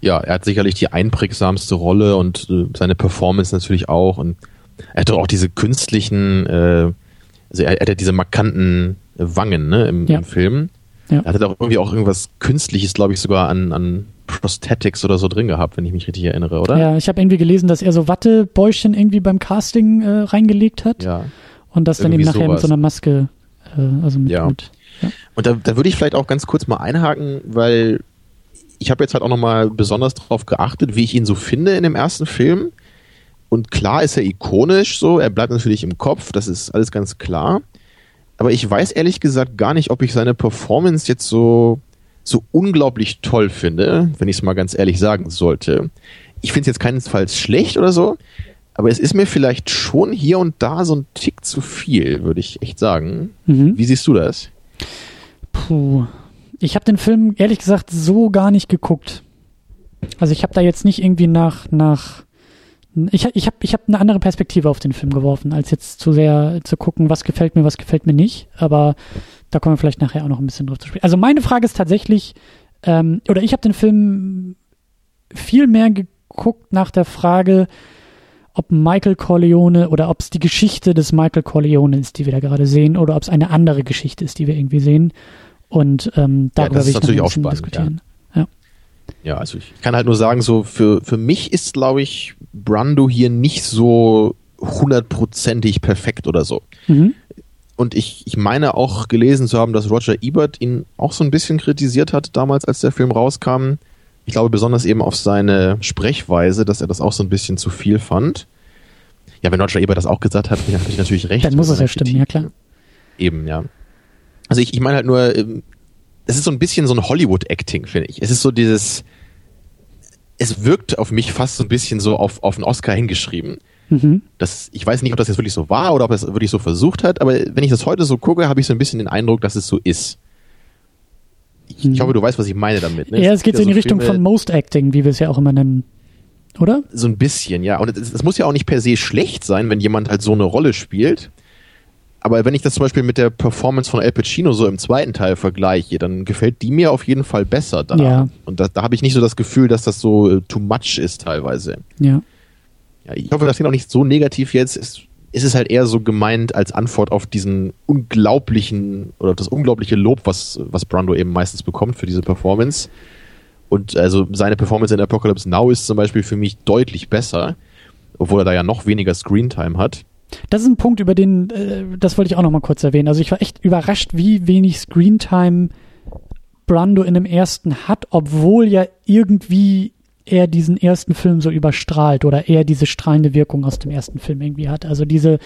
D: Ja, er hat sicherlich die einprägsamste Rolle und äh, seine Performance natürlich auch. Und er hat doch auch diese künstlichen, äh, also er, er hat ja diese markanten Wangen ne, im,
C: Ja.
D: im Film.
C: Ja.
D: Er hat auch irgendwie auch irgendwas Künstliches, glaube ich, sogar an, an Prosthetics oder so drin gehabt, wenn ich mich richtig erinnere, oder?
C: Ja, ich habe irgendwie gelesen, dass er so Wattebäuschen irgendwie beim Casting äh, reingelegt hat
D: Ja.
C: und das dann eben nachher mit
D: sowas.
C: so einer Maske, äh, also mit,
D: Ja.
C: mit
D: Und da, da würde ich vielleicht auch ganz kurz mal einhaken, weil ich habe jetzt halt auch nochmal besonders darauf geachtet, wie ich ihn so finde in dem ersten Film. Und klar ist er ikonisch so, er bleibt natürlich im Kopf, das ist alles ganz klar. Aber ich weiß ehrlich gesagt gar nicht, ob ich seine Performance jetzt so, so unglaublich toll finde, wenn ich es mal ganz ehrlich sagen sollte. Ich finde es jetzt keinesfalls schlecht oder so, aber es ist mir vielleicht schon hier und da so ein Tick zu viel, würde ich echt sagen.
C: Mhm.
D: Wie siehst du das?
C: Puh. Ich habe den Film ehrlich gesagt so gar nicht geguckt. Also ich habe da jetzt nicht irgendwie nach nach ich, ich habe ich hab eine andere Perspektive auf den Film geworfen, als jetzt zu sehr zu gucken, was gefällt mir, was gefällt mir nicht. Aber da kommen wir vielleicht nachher auch noch ein bisschen drauf zu sprechen. Also meine Frage ist tatsächlich, ähm, oder ich habe den Film viel mehr geguckt nach der Frage, ob Michael Corleone oder ob es die Geschichte des Michael Corleone ist, die wir da gerade sehen, oder ob es eine andere Geschichte ist, die wir irgendwie sehen. Und ähm, darüber
D: ist
C: will ich noch
D: natürlich
C: ein
D: auch
C: bisschen
D: spannend,
C: diskutieren.
D: Ja, also ich kann halt nur sagen, so für, für mich ist, glaube ich, Brando hier nicht so hundertprozentig perfekt oder so.
C: Mhm.
D: Und ich, ich meine auch gelesen zu haben, dass Roger Ebert ihn auch so ein bisschen kritisiert hat damals, als der Film rauskam. Ich glaube besonders eben auf seine Sprechweise, dass er das auch so ein bisschen zu viel fand. Ja, wenn Roger Ebert das auch gesagt hat, habe ich natürlich recht.
C: Dann muss es ja stimmen, ja klar.
D: Eben, ja. Also ich, ich meine halt nur, ähm, es ist so ein bisschen so ein Hollywood-Acting, finde ich. Es ist so dieses, es wirkt auf mich fast so ein bisschen so auf, auf einen Oscar hingeschrieben.
C: Mhm.
D: Das, ich weiß nicht, ob das jetzt wirklich so war oder ob er es wirklich so versucht hat, aber wenn ich das heute so gucke, habe ich so ein bisschen den Eindruck, dass es so ist. Ich,
C: Mhm.
D: ich hoffe, du weißt, was ich meine damit. Ne?
C: Ja, es geht so in die Richtung
D: Filme-
C: von Most Acting, wie wir es ja auch immer nennen. Oder?
D: So ein bisschen, ja. Und es, es muss ja auch nicht per se schlecht sein, wenn jemand halt so eine Rolle spielt. Aber wenn ich das zum Beispiel mit der Performance von Al Pacino so im zweiten Teil vergleiche, dann gefällt die mir auf jeden Fall besser da.
C: Ja.
D: Und da, da habe ich nicht so das Gefühl, dass das so äh, too much ist teilweise.
C: Ja.
D: Ja, ich hoffe, das klingt auch nicht so negativ jetzt. Es, es ist halt eher so gemeint als Antwort auf diesen unglaublichen oder das unglaubliche Lob, was, was Brando eben meistens bekommt für diese Performance. Und also seine Performance in Apocalypse Now ist zum Beispiel für mich deutlich besser, obwohl er da ja noch weniger Screentime hat.
C: Das ist ein Punkt, über den, äh, das wollte ich auch noch mal kurz erwähnen. Also ich war echt überrascht, wie wenig Screentime Brando in dem ersten hat, obwohl ja irgendwie er diesen ersten Film so überstrahlt oder er diese strahlende Wirkung aus dem ersten Film irgendwie hat. Also diese,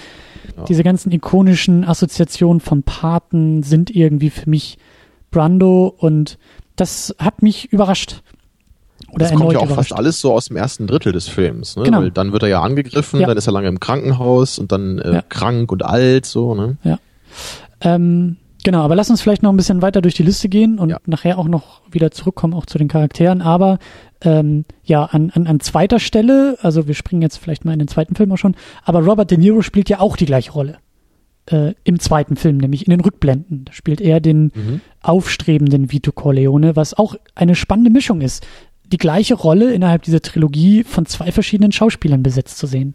D: Ja.
C: diese ganzen ikonischen Assoziationen vom Paten sind irgendwie für mich Brando und das hat mich überrascht. Oder
D: das kommt ja auch
C: überrascht.
D: fast alles so aus dem ersten Drittel des Films. Ne?
C: Genau.
D: Weil dann wird er ja angegriffen,
C: Ja.
D: dann ist er lange im Krankenhaus und dann äh,
C: Ja.
D: krank und alt, so, ne?
C: Ähm, Genau, aber lass uns vielleicht noch ein bisschen weiter durch die Liste gehen und
D: Ja.
C: nachher auch noch wieder zurückkommen, auch zu den Charakteren. Aber ähm, ja, an, an, an zweiter Stelle, also wir springen jetzt vielleicht mal in den zweiten Film auch schon, aber Robert De Niro spielt ja auch die gleiche Rolle. Äh, Im zweiten Film, nämlich in den Rückblenden. Da spielt er den
D: Mhm.
C: aufstrebenden Vito Corleone, was auch eine spannende Mischung ist. Die gleiche Rolle innerhalb dieser Trilogie von zwei verschiedenen Schauspielern besetzt zu sehen.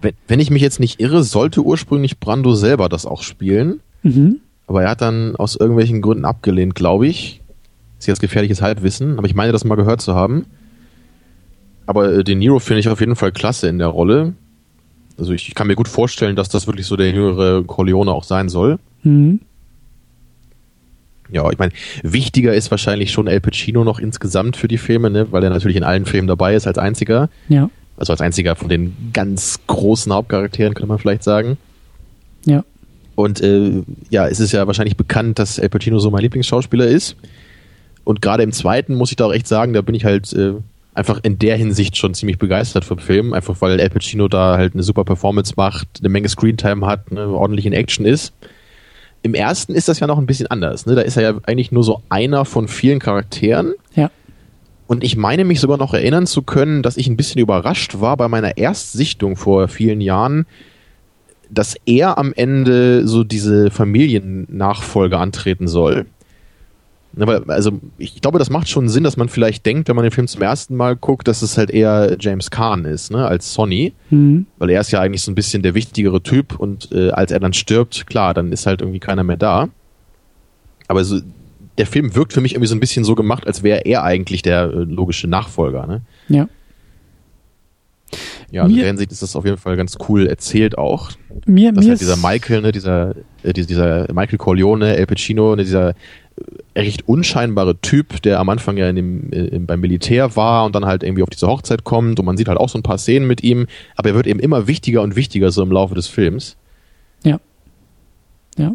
D: Wenn, wenn ich mich jetzt nicht irre, sollte ursprünglich Brando selber das auch spielen.
C: Mhm.
D: Aber er hat dann aus irgendwelchen Gründen abgelehnt, glaube ich. Ist jetzt gefährliches Halbwissen, aber ich meine, das mal gehört zu haben. Aber äh, De Niro finde ich auf jeden Fall klasse in der Rolle. Also ich, ich kann mir gut vorstellen, dass das wirklich so der jüngere Corleone auch sein soll.
C: Mhm.
D: Ja, ich meine, wichtiger ist wahrscheinlich schon El Pacino noch insgesamt für die Filme, ne? weil er natürlich in allen Filmen dabei ist als einziger.
C: Ja,
D: Also als einziger von den ganz großen Hauptcharakteren, könnte man vielleicht sagen.
C: ja.
D: Und äh, ja, es ist ja wahrscheinlich bekannt, dass El Pacino so mein Lieblingsschauspieler ist. Und gerade im zweiten muss ich da auch echt sagen, da bin ich halt äh, einfach in der Hinsicht schon ziemlich begeistert vom Film. Einfach weil El Pacino da halt eine super Performance macht, eine Menge Screentime hat, ne, ordentlich in Action ist. Im ersten ist das ja noch ein bisschen anders. Ne? Da ist er ja eigentlich nur so einer von vielen Charakteren.
C: Ja.
D: Und ich meine mich sogar noch erinnern zu können, dass ich ein bisschen überrascht war bei meiner Erstsichtung vor vielen Jahren, dass er am Ende so diese Familiennachfolge antreten soll. Weil, also ich glaube, das macht schon Sinn, dass man vielleicht denkt, wenn man den Film zum ersten Mal guckt, dass es halt eher James Caan ist, ne, als Sonny,
C: Mhm.
D: weil er ist ja eigentlich so ein bisschen der wichtigere Typ und äh, als er dann stirbt, klar, dann ist halt irgendwie keiner mehr da. Aber so, der Film wirkt für mich irgendwie so ein bisschen so gemacht, als wäre er eigentlich der äh, logische Nachfolger, ne?
C: Ja.
D: Ja, also in der Hinsicht ist das auf jeden Fall ganz cool erzählt auch.
C: Mir,
D: Dass
C: mir
D: halt dieser Michael, ne, dieser, äh, dieser, Michael Corleone, El Pacino, ne, dieser recht unscheinbare Typ, der am Anfang ja in dem, äh, beim Militär war und dann halt irgendwie auf diese Hochzeit kommt und man sieht halt auch so ein paar Szenen mit ihm, aber er wird eben immer wichtiger und wichtiger so im Laufe des Films.
C: Ja.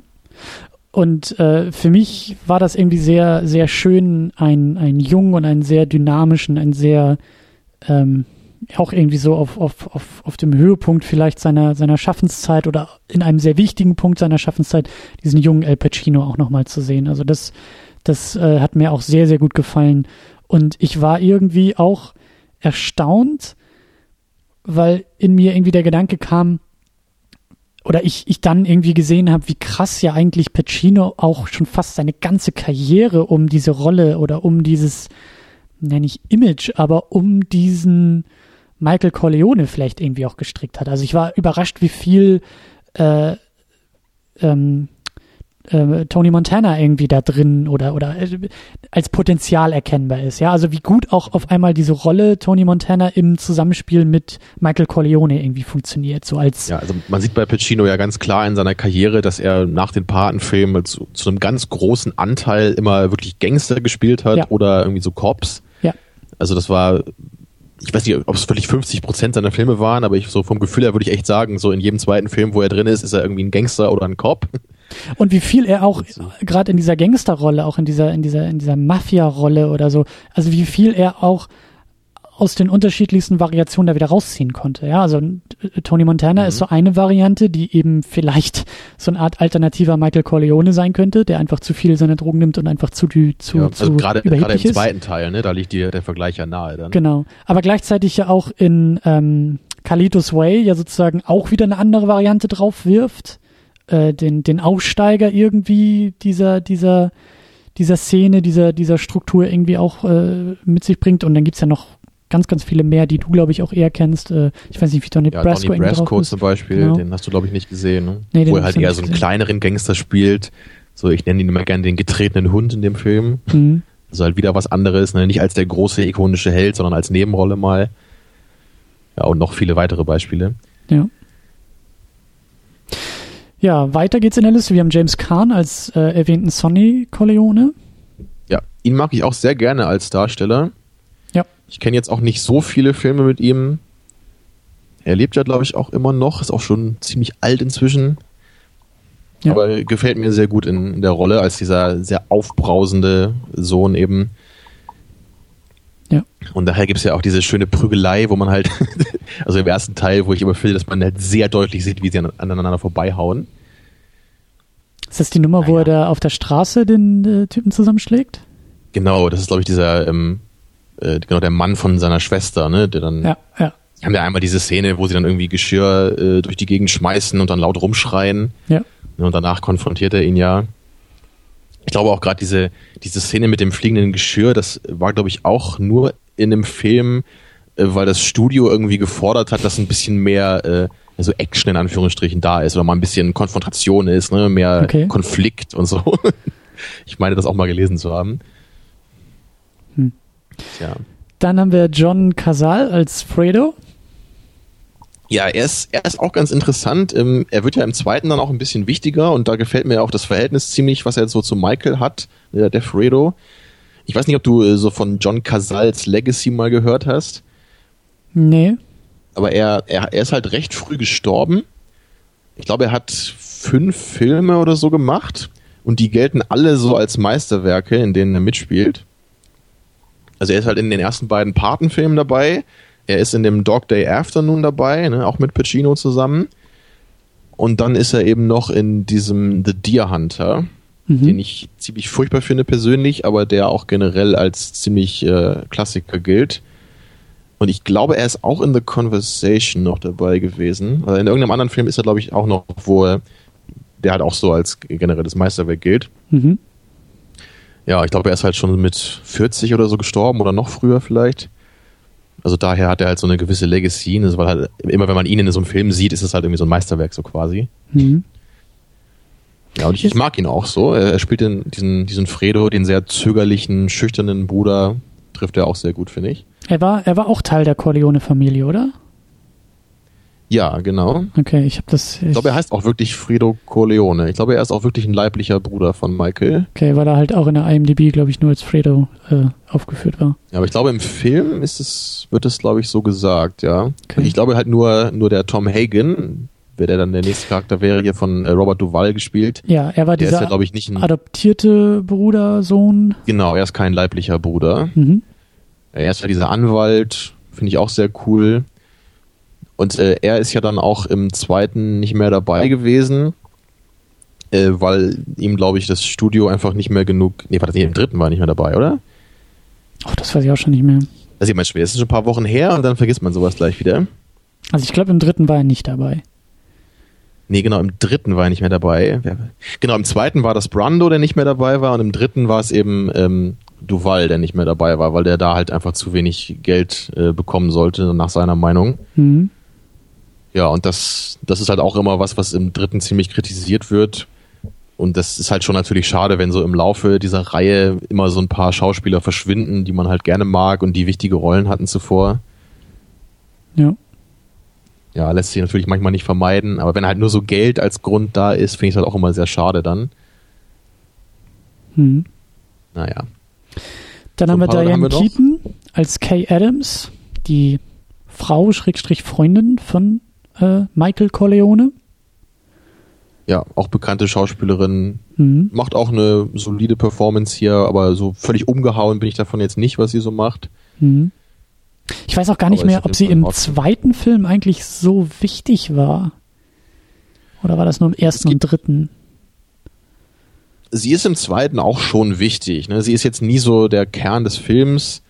C: Und äh, für mich war das irgendwie sehr, sehr schön, einen jungen und einen sehr dynamischen, einen sehr ähm, auch irgendwie so auf, auf, auf, auf dem Höhepunkt vielleicht seiner, seiner Schaffenszeit oder in einem sehr wichtigen Punkt seiner Schaffenszeit, diesen jungen El Pacino auch nochmal zu sehen. Also das, das äh, hat mir auch sehr, sehr gut gefallen. Und ich war irgendwie auch erstaunt, weil in mir irgendwie der Gedanke kam, oder ich, ich dann irgendwie gesehen habe, wie krass ja eigentlich Pacino auch schon fast seine ganze Karriere um diese Rolle oder um dieses, ja nicht Image, aber um diesen Michael Corleone vielleicht irgendwie auch gestrickt hat. Also ich war überrascht, wie viel äh, ähm, äh, Tony Montana irgendwie da drin oder oder äh, als Potenzial erkennbar ist. Ja, also wie gut auch auf einmal diese Rolle Tony Montana im Zusammenspiel mit Michael Corleone irgendwie funktioniert, so als
D: Ja, also man sieht bei Pacino ja ganz klar in seiner Karriere, dass er nach den Patenfilmen zu, zu einem ganz großen Anteil immer wirklich Gangster gespielt hat
C: Ja.
D: oder irgendwie so Cops.
C: Ja.
D: Also das war, ich weiß nicht, ob es wirklich 50 Prozent seiner Filme waren, aber ich so vom Gefühl her würde ich echt sagen, so in jedem zweiten Film, wo er drin ist, ist er irgendwie ein Gangster oder ein Cop. <laughs>
C: Und wie viel er auch
D: So.
C: gerade in dieser Gangsterrolle, auch in dieser in dieser in dieser Mafia-Rolle oder so, also wie viel er auch aus den unterschiedlichsten Variationen da wieder rausziehen konnte. Ja, also äh, Tony Montana
D: Mhm.
C: ist so eine Variante, die eben vielleicht <laughs> so eine Art alternativer Michael Corleone sein könnte, der einfach zu viel seine Drogen nimmt und einfach zu dü- zu,
D: Ja,
C: zu
D: also gerade gerade
C: überheblich
D: im
C: ist.
D: zweiten Teil, ne, da liegt dir der Vergleich ja nahe dann.
C: Genau. Aber gleichzeitig ja auch in ähm, Carlitos Way ja sozusagen auch wieder eine andere Variante drauf wirft. Äh, den, den Aufsteiger irgendwie dieser, dieser, dieser Szene, dieser, dieser Struktur irgendwie auch äh, mit sich bringt. Und dann gibt's ja noch ganz, ganz viele mehr, die du, glaube ich, auch eher kennst. Äh, ich weiß nicht, wie Tony
D: Ja,
C: Brasco drauf
D: Brasco zum Beispiel,
C: Genau.
D: den hast du glaube ich nicht gesehen, ne?
C: Nee,
D: wo er halt eher so einen
C: gesehen.
D: kleineren Gangster spielt. So, ich nenne ihn immer gerne den getretenen Hund in dem Film.
C: Mhm.
D: Also halt wieder was anderes, ne? nicht als der große ikonische Held, sondern als Nebenrolle mal. Ja, und noch viele weitere Beispiele.
C: Ja. Ja, weiter geht's in der Liste. Wir haben James Caan als äh, erwähnten Sonny Corleone.
D: Ja, ihn mag ich auch sehr gerne als Darsteller. Ich kenne jetzt auch nicht so viele Filme mit ihm. Er lebt ja, glaube ich, auch immer noch, ist auch schon ziemlich alt inzwischen.
C: Ja.
D: Aber gefällt mir sehr gut in, in der Rolle als dieser sehr aufbrausende Sohn eben.
C: Ja.
D: Und daher gibt's ja auch diese schöne Prügelei, wo man halt, <laughs> also im ersten Teil, wo ich immer finde, dass man halt sehr deutlich sieht, wie sie an- aneinander vorbeihauen.
C: Ist das die Nummer, naja. wo er da auf der Straße den äh, Typen zusammenschlägt?
D: Genau, das ist, glaube ich, dieser, ähm, äh, genau, der Mann von seiner Schwester, ne, der dann.
C: Ja, ja.
D: Haben ja einmal diese Szene, wo sie dann irgendwie Geschirr äh, durch die Gegend schmeißen und dann laut rumschreien.
C: Ja.
D: Und danach konfrontiert er ihn ja. Ich glaube auch gerade diese, diese Szene mit dem fliegenden Geschirr, das war, glaube ich, auch nur in einem Film, äh, weil das Studio irgendwie gefordert hat, dass ein bisschen mehr äh, so Action in Anführungsstrichen da ist oder mal ein bisschen Konfrontation ist, ne? mehr okay. Konflikt und so. <laughs> ich meine, das auch mal gelesen zu haben.
C: Tja. Dann haben wir John Casal als Fredo.
D: Ja, er ist, er ist auch ganz interessant. Ähm, er wird ja im zweiten dann auch ein bisschen wichtiger und da gefällt mir auch das Verhältnis ziemlich, was er so zu Michael hat, der, der Fredo. Ich weiß nicht, ob du äh, so von John Casals Legacy mal gehört hast.
C: Nee.
D: Aber er, er, er ist halt recht früh gestorben. Ich glaube, er hat fünf Filme oder so gemacht und die gelten alle so als Meisterwerke, in denen er mitspielt. Also er ist halt in den ersten beiden Patenfilmen dabei er ist in dem Dog Day Afternoon dabei, ne, auch mit Pacino zusammen. Und dann ist er eben noch in diesem The Deer Hunter, mhm. den ich ziemlich furchtbar finde persönlich, aber der auch generell als ziemlich äh, Klassiker gilt. Und ich glaube, er ist auch in The Conversation noch dabei gewesen. Also in irgendeinem anderen Film ist er, glaube ich, auch noch, wo er, der halt auch so als generelles Meisterwerk gilt. Mhm. Ja, ich glaube, er ist halt schon mit 40 oder so gestorben oder noch früher vielleicht. Also daher hat er halt so eine gewisse Legacy. Das war halt, immer wenn man ihn in so einem Film sieht, ist es halt irgendwie so ein Meisterwerk so quasi. Mhm. Ja, und ich, ich, mag ihn auch so. Er, spielt den, diesen, diesen Fredo, den sehr zögerlichen, schüchternen Bruder, trifft er auch sehr gut, finde ich.
C: Er war, er war auch Teil der Corleone-Familie, oder?
D: Ja, genau.
C: Okay, ich habe das.
D: Ich, ich glaube, er heißt auch wirklich Frido Corleone. Ich glaube, er ist auch wirklich ein leiblicher Bruder von Michael.
C: Okay, weil er halt auch in der IMDb, glaube ich, nur als Fredo äh, aufgeführt war.
D: Ja, aber ich glaube, im Film ist es, wird es, glaube ich, so gesagt, ja. Okay. Ich glaube halt nur, nur der Tom Hagen, wer der dann der nächste Charakter wäre, hier von äh, Robert Duval gespielt.
C: Ja, er war dieser
D: ja, glaube ich, nicht ein
C: adoptierte Bruder, Sohn.
D: Genau, er ist kein leiblicher Bruder. Mhm. Er ist ja dieser Anwalt, finde ich auch sehr cool. Und äh, er ist ja dann auch im zweiten nicht mehr dabei gewesen, äh, weil ihm, glaube ich, das Studio einfach nicht mehr genug. Nee, war das nicht im dritten war er nicht mehr dabei, oder?
C: Ach, das weiß ich auch schon nicht mehr.
D: Das ist immer schwer. Es ist schon ein paar Wochen her und dann vergisst man sowas gleich wieder.
C: Also ich glaube, im dritten war er nicht dabei.
D: Nee, genau, im dritten war er nicht mehr dabei. Genau, im zweiten war das Brando, der nicht mehr dabei war, und im dritten war es eben ähm, Duval, der nicht mehr dabei war, weil der da halt einfach zu wenig Geld äh, bekommen sollte, nach seiner Meinung. Mhm. Ja, und das, das ist halt auch immer was, was im dritten ziemlich kritisiert wird. Und das ist halt schon natürlich schade, wenn so im Laufe dieser Reihe immer so ein paar Schauspieler verschwinden, die man halt gerne mag und die wichtige Rollen hatten zuvor.
C: Ja.
D: Ja, lässt sich natürlich manchmal nicht vermeiden, aber wenn halt nur so Geld als Grund da ist, finde ich es halt auch immer sehr schade dann.
C: Hm.
D: Naja.
C: Dann so haben wir Diane haben wir Keaton als Kay Adams, die Frau, Schrägstrich Freundin von äh, Michael Corleone.
D: Ja, auch bekannte Schauspielerin. Mhm. Macht auch eine solide Performance hier, aber so völlig umgehauen bin ich davon jetzt nicht, was sie so macht.
C: Mhm. Ich weiß auch gar nicht aber mehr, ob sie im zweiten Film eigentlich so wichtig war. Oder war das nur im ersten und dritten?
D: Sie ist im zweiten auch schon wichtig. Ne? Sie ist jetzt nie so der Kern des Films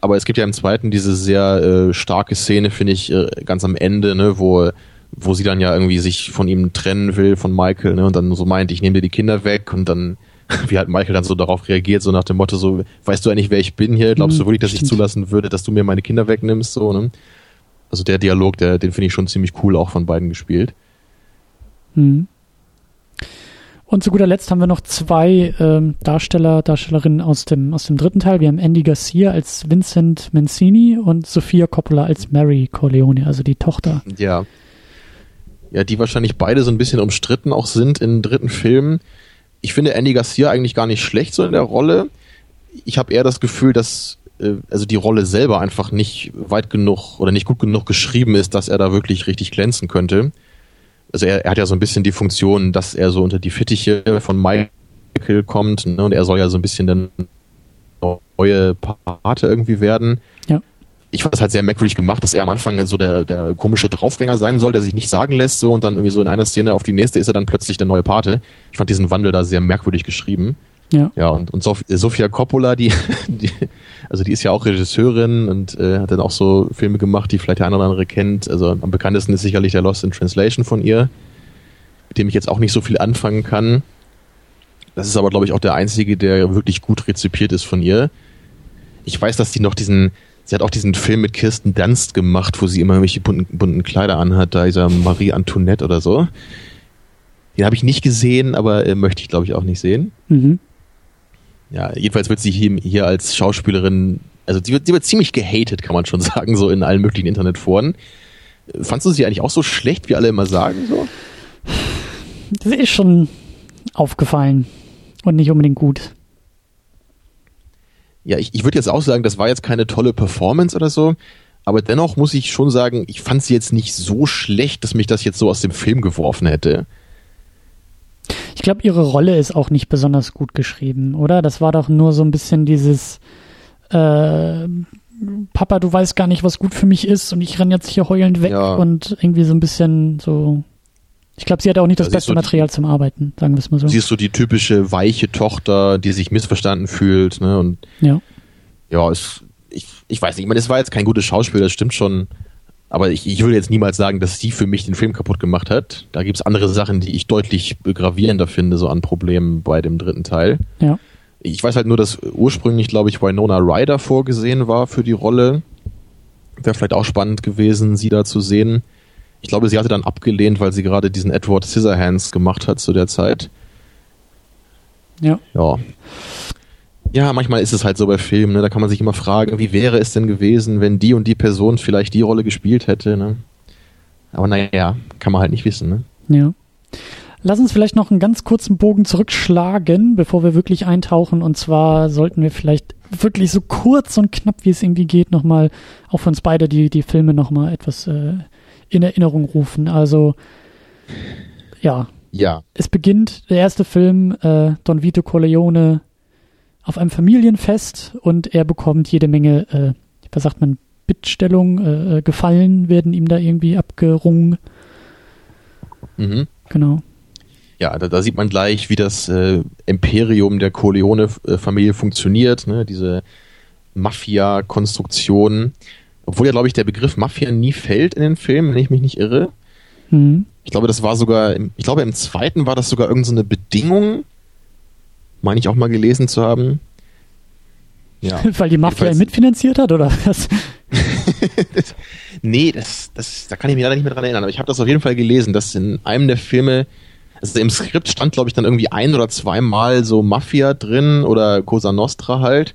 D: aber es gibt ja im zweiten diese sehr äh, starke Szene, finde ich, äh, ganz am Ende, ne, wo, wo sie dann ja irgendwie sich von ihm trennen will, von Michael, ne, und dann so meint, ich nehme dir die Kinder weg und dann, <laughs> wie halt Michael dann so darauf reagiert, so nach dem Motto, so, weißt du eigentlich, wer ich bin hier? Glaubst du mhm, wirklich, dass ich zulassen würde, dass du mir meine Kinder wegnimmst, so, ne? Also der Dialog, der, den finde ich schon ziemlich cool auch von beiden gespielt.
C: Mhm. Und zu guter Letzt haben wir noch zwei ähm, Darsteller, Darstellerinnen aus dem, aus dem dritten Teil. Wir haben Andy Garcia als Vincent Mancini und Sofia Coppola als Mary Corleone, also die Tochter.
D: Ja. Ja, die wahrscheinlich beide so ein bisschen umstritten auch sind in dritten Filmen. Ich finde Andy Garcia eigentlich gar nicht schlecht so in der Rolle. Ich habe eher das Gefühl, dass äh, also die Rolle selber einfach nicht weit genug oder nicht gut genug geschrieben ist, dass er da wirklich richtig glänzen könnte also er, er hat ja so ein bisschen die Funktion, dass er so unter die Fittiche von Michael kommt ne, und er soll ja so ein bisschen der neue Pate irgendwie werden.
C: Ja.
D: ich fand es halt sehr merkwürdig gemacht, dass er am Anfang so der, der komische Draufgänger sein soll, der sich nicht sagen lässt, so und dann irgendwie so in einer Szene auf die nächste ist er dann plötzlich der neue Pate. Ich fand diesen Wandel da sehr merkwürdig geschrieben.
C: Ja.
D: Ja, und, und Sof Sofia Coppola, die, <laughs> die, also die ist ja auch Regisseurin und äh, hat dann auch so Filme gemacht, die vielleicht der eine oder andere kennt. Also am bekanntesten ist sicherlich der Lost in Translation von ihr, mit dem ich jetzt auch nicht so viel anfangen kann. Das ist aber, glaube ich, auch der einzige, der wirklich gut rezipiert ist von ihr. Ich weiß, dass die noch diesen, sie hat auch diesen Film mit Kirsten Dunst gemacht, wo sie immer irgendwelche bunten, bunten Kleider anhat, da dieser Marie Antoinette oder so. Den habe ich nicht gesehen, aber äh, möchte ich, glaube ich, auch nicht sehen.
C: Mhm.
D: Ja, jedenfalls wird sie hier, hier als Schauspielerin, also sie wird, sie wird ziemlich gehatet, kann man schon <laughs> sagen, so in allen möglichen Internetforen. Fandst du sie eigentlich auch so schlecht, wie alle immer sagen? So?
C: Das ist schon aufgefallen und nicht unbedingt gut.
D: Ja, ich, ich würde jetzt auch sagen, das war jetzt keine tolle Performance oder so, aber dennoch muss ich schon sagen, ich fand sie jetzt nicht so schlecht, dass mich das jetzt so aus dem Film geworfen hätte.
C: Ich glaube, ihre Rolle ist auch nicht besonders gut geschrieben, oder? Das war doch nur so ein bisschen dieses äh, Papa, du weißt gar nicht, was gut für mich ist und ich renn jetzt hier heulend weg
D: Ja.
C: und irgendwie so ein bisschen so. Ich glaube, sie hat auch nicht das
D: ist
C: beste
D: so die-
C: Material zum Arbeiten, sagen wir es mal so.
D: Sie ist so die typische weiche Tochter, die sich missverstanden fühlt, ne? Und
C: Ja.
D: ja, es, ich, ich weiß nicht, ich meine, es war jetzt kein gutes Schauspiel, das stimmt schon. Aber ich, ich würde jetzt niemals sagen, dass sie für mich den Film kaputt gemacht hat. Da gibt's andere Sachen, die ich deutlich gravierender finde, so an Problemen bei dem dritten Teil.
C: Ja.
D: Ich weiß halt nur, dass ursprünglich, glaube ich, Winona Ryder vorgesehen war für die Rolle. Wäre vielleicht auch spannend gewesen, sie da zu sehen. Ich glaube, sie hatte dann abgelehnt, weil sie gerade diesen Edward Scissorhands gemacht hat zu der Zeit.
C: Ja.
D: Ja. Ja, manchmal ist es halt so bei Filmen, ne? da kann man sich immer fragen, wie wäre es denn gewesen, wenn die und die Person vielleicht die Rolle gespielt hätte. Ne? Aber naja, kann man halt nicht wissen. Ne?
C: Ja. Lass uns vielleicht noch einen ganz kurzen Bogen zurückschlagen, bevor wir wirklich eintauchen. Und zwar sollten wir vielleicht wirklich so kurz und knapp, wie es irgendwie geht, nochmal auch für uns beide die, die Filme nochmal etwas äh, in Erinnerung rufen. Also, ja,
D: Ja,
C: es beginnt, der erste Film, äh, Don Vito Corleone auf einem Familienfest und er bekommt jede Menge, äh, was sagt man, Bittstellung, äh, äh, Gefallen werden ihm da irgendwie abgerungen.
D: mhm.
C: Genau.
D: ja da, da sieht man gleich, wie das äh, Imperium der Corleone-Familie funktioniert, ne? diese Mafia-Konstruktion. Obwohl ja, glaube ich, der Begriff Mafia nie fällt in den Filmen, wenn ich mich nicht irre.
C: Mhm.
D: Ich glaube, das war sogar, im, ich glaube, im zweiten war das sogar irgendeine so eine Bedingung, meine ich auch mal gelesen zu haben. Ja. <laughs>
C: Weil die Mafia ihn mitfinanziert hat, oder was? <laughs>
D: Nee, das, das, da kann ich mich leider nicht mehr dran erinnern, aber ich habe das auf jeden Fall gelesen, dass in einem der Filme, also im Skript stand, glaube ich, dann irgendwie ein oder zweimal so Mafia drin oder Cosa Nostra halt.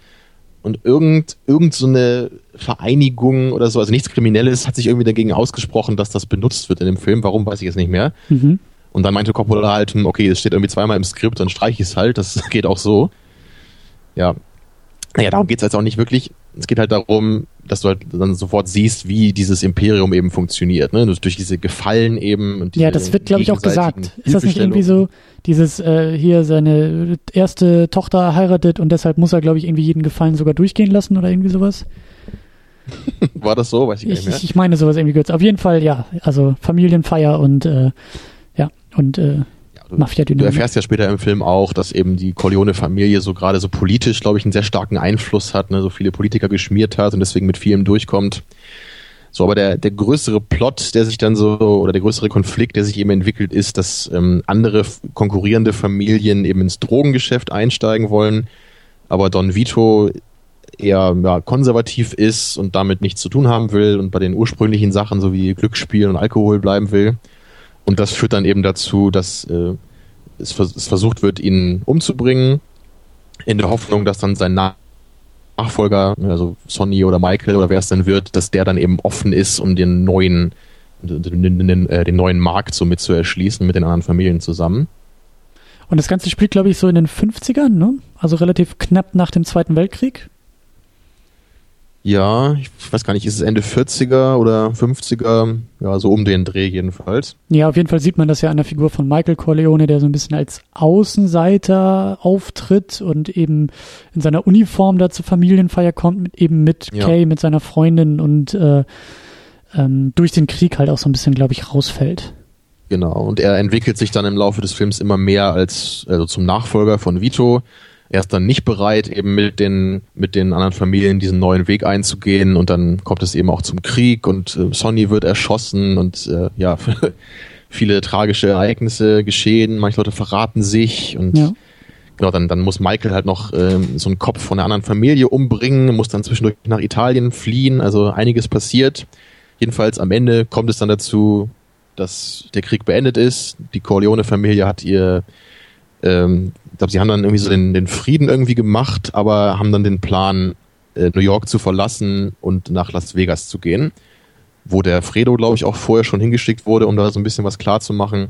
D: Und irgend, irgend so eine Vereinigung oder so, also nichts Kriminelles, hat sich irgendwie dagegen ausgesprochen, dass das benutzt wird in dem Film. Warum, weiß ich jetzt nicht mehr.
C: Mhm.
D: Und dann meinte Coppola halt, hm, okay, es steht irgendwie zweimal im Skript, dann streich ich es halt, das <laughs> geht auch so. Ja. Naja, darum geht's jetzt auch nicht wirklich. Es geht halt darum, dass du halt dann sofort siehst, wie dieses Imperium eben funktioniert, ne? Durch diese Gefallen eben. Und diese
C: Ja, das wird, glaube ich, auch gesagt. Ist das nicht irgendwie so, dieses, äh, hier seine erste Tochter heiratet und deshalb muss er, glaube ich, irgendwie jeden Gefallen sogar durchgehen lassen oder irgendwie sowas? <laughs>
D: War das so? Weiß ich, gar
C: Ich,
D: nicht mehr.
C: ich, ich meine sowas irgendwie gehört. Auf jeden Fall, ja. Also Familienfeier und, äh, und äh,
D: Ja, du, du erfährst ja später im Film auch, dass eben die Corleone-Familie so gerade so politisch, glaube ich, einen sehr starken Einfluss hat, ne? so viele Politiker geschmiert hat und deswegen mit vielem durchkommt. So, aber der, der größere Plot, der sich dann so, oder der größere Konflikt, der sich eben entwickelt, ist, dass ähm, andere konkurrierende Familien eben ins Drogengeschäft einsteigen wollen, aber Don Vito eher ja, konservativ ist und damit nichts zu tun haben will und bei den ursprünglichen Sachen so wie Glücksspiel und Alkohol bleiben will. Und das führt dann eben dazu, dass äh, es, es versucht wird, ihn umzubringen, in der Hoffnung, dass dann sein Na Nachfolger, also Sonny oder Michael oder wer es dann wird, dass der dann eben offen ist, um den neuen, den, den, äh, den neuen Markt so mit zu erschließen mit den anderen Familien zusammen.
C: Und das Ganze spielt, glaube ich, so in den 50ern, ne? Also relativ knapp nach dem Zweiten Weltkrieg.
D: Ja, ich weiß gar nicht, ist es Ende 40er oder 50er? Ja, so um den Dreh jedenfalls.
C: Ja, auf jeden Fall sieht man das ja an der Figur von Michael Corleone, der so ein bisschen als Außenseiter auftritt und eben in seiner Uniform da zur Familienfeier kommt, mit, eben mit ja. Kay, mit seiner Freundin und äh, ähm, durch den Krieg halt auch so ein bisschen, glaube ich, rausfällt.
D: Genau, und er entwickelt sich dann im Laufe des Films immer mehr als also zum Nachfolger von Vito er ist dann nicht bereit, eben mit den, mit den anderen Familien diesen neuen Weg einzugehen und dann kommt es eben auch zum Krieg und äh, Sonny wird erschossen und äh, ja, <laughs> viele tragische Ereignisse geschehen, manche Leute verraten sich und ja. genau, dann, dann muss Michael halt noch äh, so einen Kopf von einer anderen Familie umbringen, muss dann zwischendurch nach Italien fliehen, also einiges passiert. Jedenfalls am Ende kommt es dann dazu, dass der Krieg beendet ist. Die Corleone-Familie hat ihr ähm, ich glaube, sie haben dann irgendwie so den, den Frieden irgendwie gemacht, aber haben dann den Plan, äh, New York zu verlassen und nach Las Vegas zu gehen, wo der Fredo, glaube ich, auch vorher schon hingeschickt wurde, um da so ein bisschen was klar zu machen.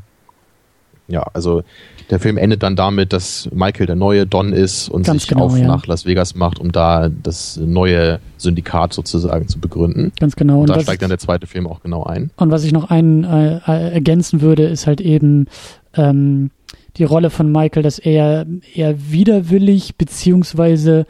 D: Ja, also der Film endet dann damit, dass Michael der neue Don ist und Ganz sich genau, auf ja. nach Las Vegas macht, um da das neue Syndikat sozusagen zu begründen.
C: Ganz genau.
D: Und, und da steigt dann der zweite Film auch genau ein.
C: Und was ich noch ein, äh, äh ergänzen würde, ist halt eben ähm, die Rolle von Michael, dass er eher widerwillig beziehungsweise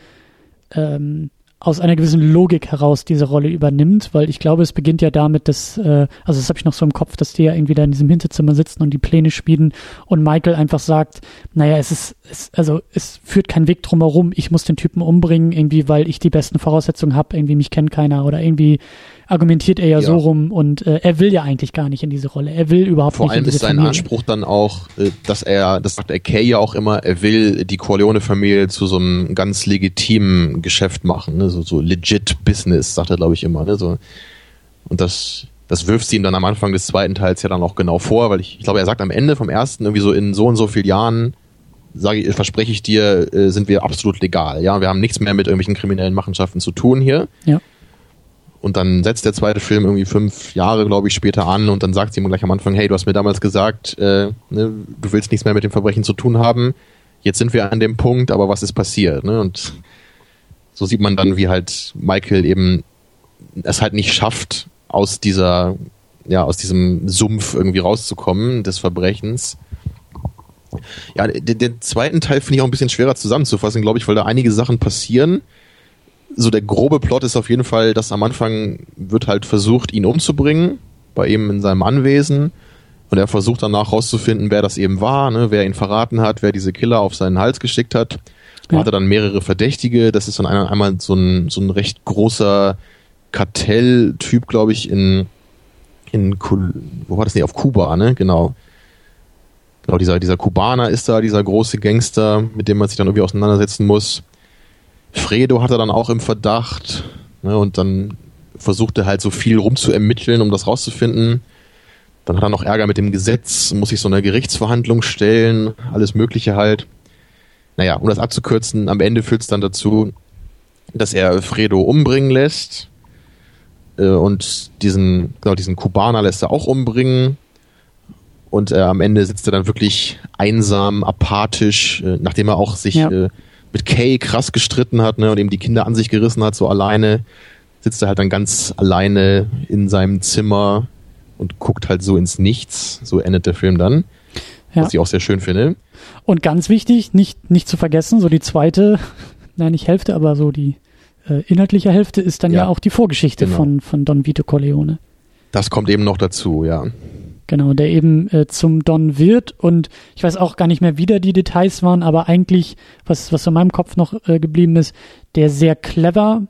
C: ähm, aus einer gewissen Logik heraus diese Rolle übernimmt, weil ich glaube, es beginnt ja damit, dass, äh, also das habe ich noch so im Kopf, dass die ja irgendwie da in diesem Hinterzimmer sitzen und die Pläne schmieden und Michael einfach sagt, naja, es ist, es, also es führt kein Weg drumherum, ich muss den Typen umbringen, irgendwie, weil ich die besten Voraussetzungen habe, irgendwie mich kennt keiner oder irgendwie argumentiert er ja, ja. so rum und äh, er will ja eigentlich gar nicht in diese Rolle. Er will überhaupt
D: Vor
C: nicht
D: allem in diese ist sein Familie. Anspruch dann auch, äh, dass er, das sagt der Kay ja auch immer, er will die Corleone-Familie zu so einem ganz legitimen Geschäft machen, ne? so, so legit Business, sagt er glaube ich immer. Ne? So, und das, das wirft sie ihm dann am Anfang des zweiten Teils ja dann auch genau vor, weil ich, ich glaube, er sagt am Ende vom ersten irgendwie so in so und so vielen Jahren sage ich, verspreche ich dir, äh, sind wir absolut legal. Ja, wir haben nichts mehr mit irgendwelchen kriminellen Machenschaften zu tun hier.
C: Ja.
D: Und dann setzt der zweite Film irgendwie fünf Jahre, glaube ich, später an und dann sagt sie ihm gleich am Anfang, hey, du hast mir damals gesagt, äh, ne, du willst nichts mehr mit dem Verbrechen zu tun haben. Jetzt sind wir an dem Punkt, aber was ist passiert? Ne? Und so sieht man dann, wie halt Michael eben es halt nicht schafft, aus dieser, ja, aus diesem Sumpf irgendwie rauszukommen des Verbrechens. Ja, den, den zweiten Teil finde ich auch ein bisschen schwerer zusammenzufassen, glaube ich, weil da einige Sachen passieren, so der grobe Plot ist auf jeden Fall, dass am Anfang wird halt versucht, ihn umzubringen, bei ihm in seinem Anwesen. Und er versucht danach rauszufinden, wer das eben war, ne, wer ihn verraten hat, wer diese Killer auf seinen Hals geschickt hat. Ja. Hat er dann mehrere Verdächtige. Das ist dann einmal so ein, so ein recht großer Kartelltyp, glaube ich, in, in, wo war das nicht, auf Kuba, ne, genau. Genau, dieser, dieser Kubaner ist da, dieser große Gangster, mit dem man sich dann irgendwie auseinandersetzen muss. Fredo hat er dann auch im Verdacht ne, und dann versucht er halt so viel rumzuermitteln, um das rauszufinden. Dann hat er noch Ärger mit dem Gesetz, muss sich so einer Gerichtsverhandlung stellen, alles Mögliche halt. Naja, um das abzukürzen, am Ende führt es dann dazu, dass er Fredo umbringen lässt äh, und diesen, genau, diesen Kubaner lässt er auch umbringen. Und äh, am Ende sitzt er dann wirklich einsam, apathisch, äh, nachdem er auch sich ja. Mit Kay krass gestritten hat ne, und ihm die Kinder an sich gerissen hat, so alleine, sitzt er halt dann ganz alleine in seinem Zimmer und guckt halt so ins Nichts. So endet der Film dann. Ja. Was ich auch sehr schön finde.
C: Und ganz wichtig, nicht, nicht zu vergessen, so die zweite, <laughs> nein, nicht Hälfte, aber so die äh, inhaltliche Hälfte ist dann ja, ja auch die Vorgeschichte genau. von, von Don Vito Corleone.
D: Das kommt eben noch dazu, ja.
C: Genau, der eben äh, zum Don wird und ich weiß auch gar nicht mehr, wie da die Details waren, aber eigentlich, was, was in meinem Kopf noch äh, geblieben ist, der sehr clever,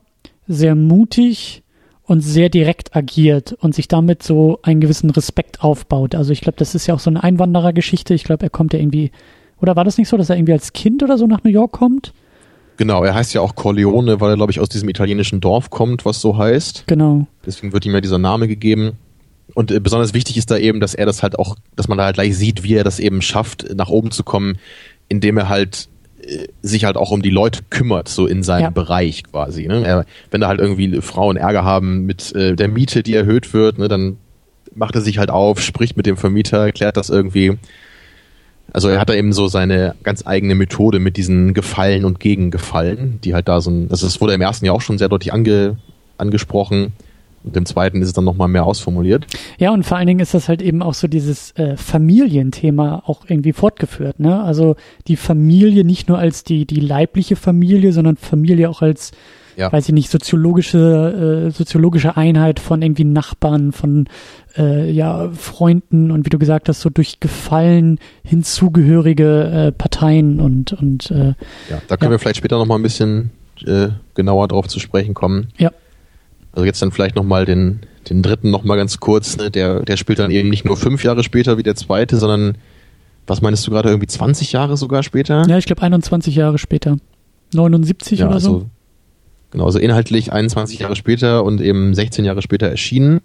C: sehr mutig und sehr direkt agiert und sich damit so einen gewissen Respekt aufbaut. Also ich glaube, das ist ja auch so eine Einwanderergeschichte. Ich glaube, er kommt ja irgendwie, oder war das nicht so, dass er irgendwie als Kind oder so nach New York kommt?
D: Genau, er heißt ja auch Corleone, weil er, glaube ich, aus diesem italienischen Dorf kommt, was so heißt.
C: Genau.
D: Deswegen wird ihm ja dieser Name gegeben. Und äh, besonders wichtig ist da eben, dass er das halt auch, dass man da halt gleich sieht, wie er das eben schafft, nach oben zu kommen, indem er halt äh, sich halt auch um die Leute kümmert, so in seinem ja. Bereich quasi. Ne? Er, wenn da halt irgendwie Frauen Ärger haben mit äh, der Miete, die erhöht wird, ne, dann macht er sich halt auf, spricht mit dem Vermieter, erklärt das irgendwie. Also er hat da eben so seine ganz eigene Methode mit diesen Gefallen und Gegengefallen, die halt da so ein, also das wurde im ersten Jahr auch schon sehr deutlich ange, angesprochen. Und im zweiten ist es dann nochmal mehr ausformuliert.
C: Ja, und vor allen Dingen ist das halt eben auch so dieses äh, Familienthema auch irgendwie fortgeführt. Ne? Also die Familie nicht nur als die, die leibliche Familie, sondern Familie auch als, ja. weiß ich nicht, soziologische, äh, soziologische Einheit von irgendwie Nachbarn, von äh, ja, Freunden und wie du gesagt hast, so durch Gefallen hinzugehörige äh, Parteien und, und äh,
D: ja, da können ja. wir vielleicht später nochmal ein bisschen äh, genauer drauf zu sprechen kommen.
C: Ja.
D: Also jetzt dann vielleicht nochmal den, den dritten nochmal ganz kurz, ne? der, der spielt dann eben nicht nur fünf Jahre später wie der zweite, sondern was meinst du gerade, irgendwie 20 Jahre sogar später?
C: Ja, ich glaube 21 Jahre später. 79 ja, oder so.
D: Also, genau, also inhaltlich 21 Jahre später und eben 16 Jahre später erschienen.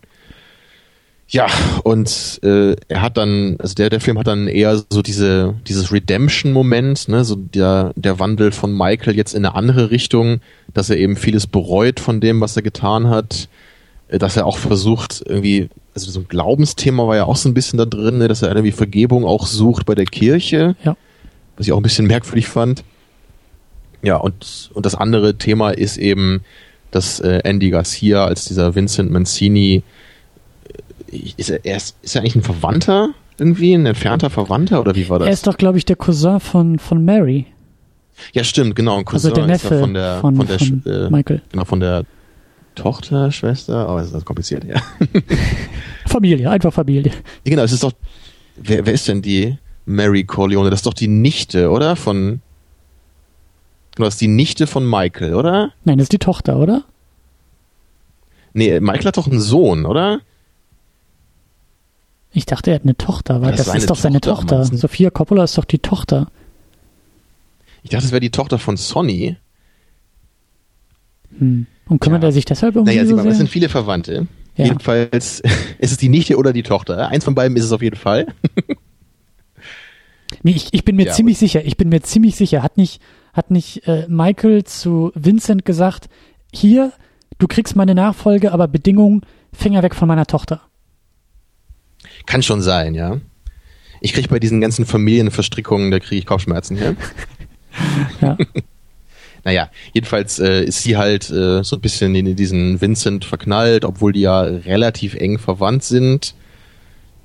D: Ja, und äh, er hat dann, also der, der Film hat dann eher so diese, dieses Redemption-Moment, ne, so der, der Wandel von Michael jetzt in eine andere Richtung, dass er eben vieles bereut von dem, was er getan hat, äh, dass er auch versucht, irgendwie, also so ein Glaubensthema war ja auch so ein bisschen da drin, ne, dass er irgendwie Vergebung auch sucht bei der Kirche,
C: ja.
D: was ich auch ein bisschen <laughs> merkwürdig fand. Ja, und, und das andere Thema ist eben, dass äh, Andy Garcia als dieser Vincent Mancini ist er, ist, ist er eigentlich ein Verwandter irgendwie, ein entfernter Verwandter oder wie war das?
C: Er ist doch, glaube ich, der Cousin von, von Mary.
D: Ja, stimmt, genau.
C: Ein Cousin also der Neffe
D: von der,
C: von,
D: von der
C: von äh, Michael.
D: Genau, von der Tochter, Schwester, oh, das ist kompliziert, ja. <laughs>
C: Familie, einfach Familie.
D: Ja, genau, es ist doch, wer, wer ist denn die Mary Corleone? Das ist doch die Nichte, oder? Von, genau, das ist die Nichte von Michael, oder?
C: Nein, das ist die Tochter, oder?
D: Nee, Michael hat doch einen Sohn, oder?
C: Ich dachte, er hat eine Tochter, weil das, das ist doch seine Tochter. Sophia Coppola ist doch die Tochter.
D: Ich dachte, es wäre die Tochter von Sonny.
C: Hm. Und kümmert ja. er sich deshalb um
D: Naja,
C: so
D: mal, es sind viele Verwandte. Ja. Jedenfalls <laughs> ist es die Nichte oder die Tochter. Eins von beiden ist es auf jeden Fall. <laughs>
C: nee, ich, ich bin mir ja, ziemlich sicher, ich bin mir ziemlich sicher, hat nicht, hat nicht äh, Michael zu Vincent gesagt, hier, du kriegst meine Nachfolge, aber Bedingung, Finger weg von meiner Tochter.
D: Kann schon sein, ja. Ich kriege bei diesen ganzen Familienverstrickungen, da kriege ich Kopfschmerzen her. ja. <laughs> <laughs> naja, jedenfalls äh, ist sie halt äh, so ein bisschen in diesen Vincent verknallt, obwohl die ja relativ eng verwandt sind.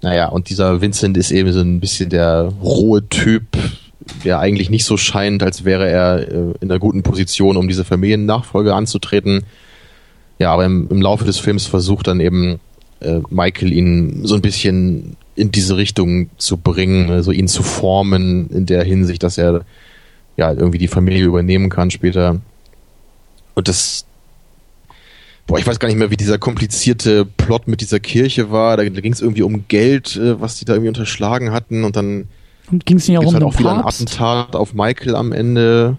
D: Naja, und dieser Vincent ist eben so ein bisschen der rohe Typ, der eigentlich nicht so scheint, als wäre er äh, in einer guten Position, um diese Familiennachfolge anzutreten. Ja, aber im, im Laufe des Films versucht dann eben äh, Michael ihn so ein bisschen in diese Richtung zu bringen, also ihn zu formen in der Hinsicht, dass er ja irgendwie die Familie übernehmen kann später. Und das, boah, ich weiß gar nicht mehr, wie dieser komplizierte Plot mit dieser Kirche war. Da ging es irgendwie um Geld, äh, was die da irgendwie unterschlagen hatten und dann
C: ging es nicht auch um
D: halt auch wieder ein Attentat auf Michael am Ende.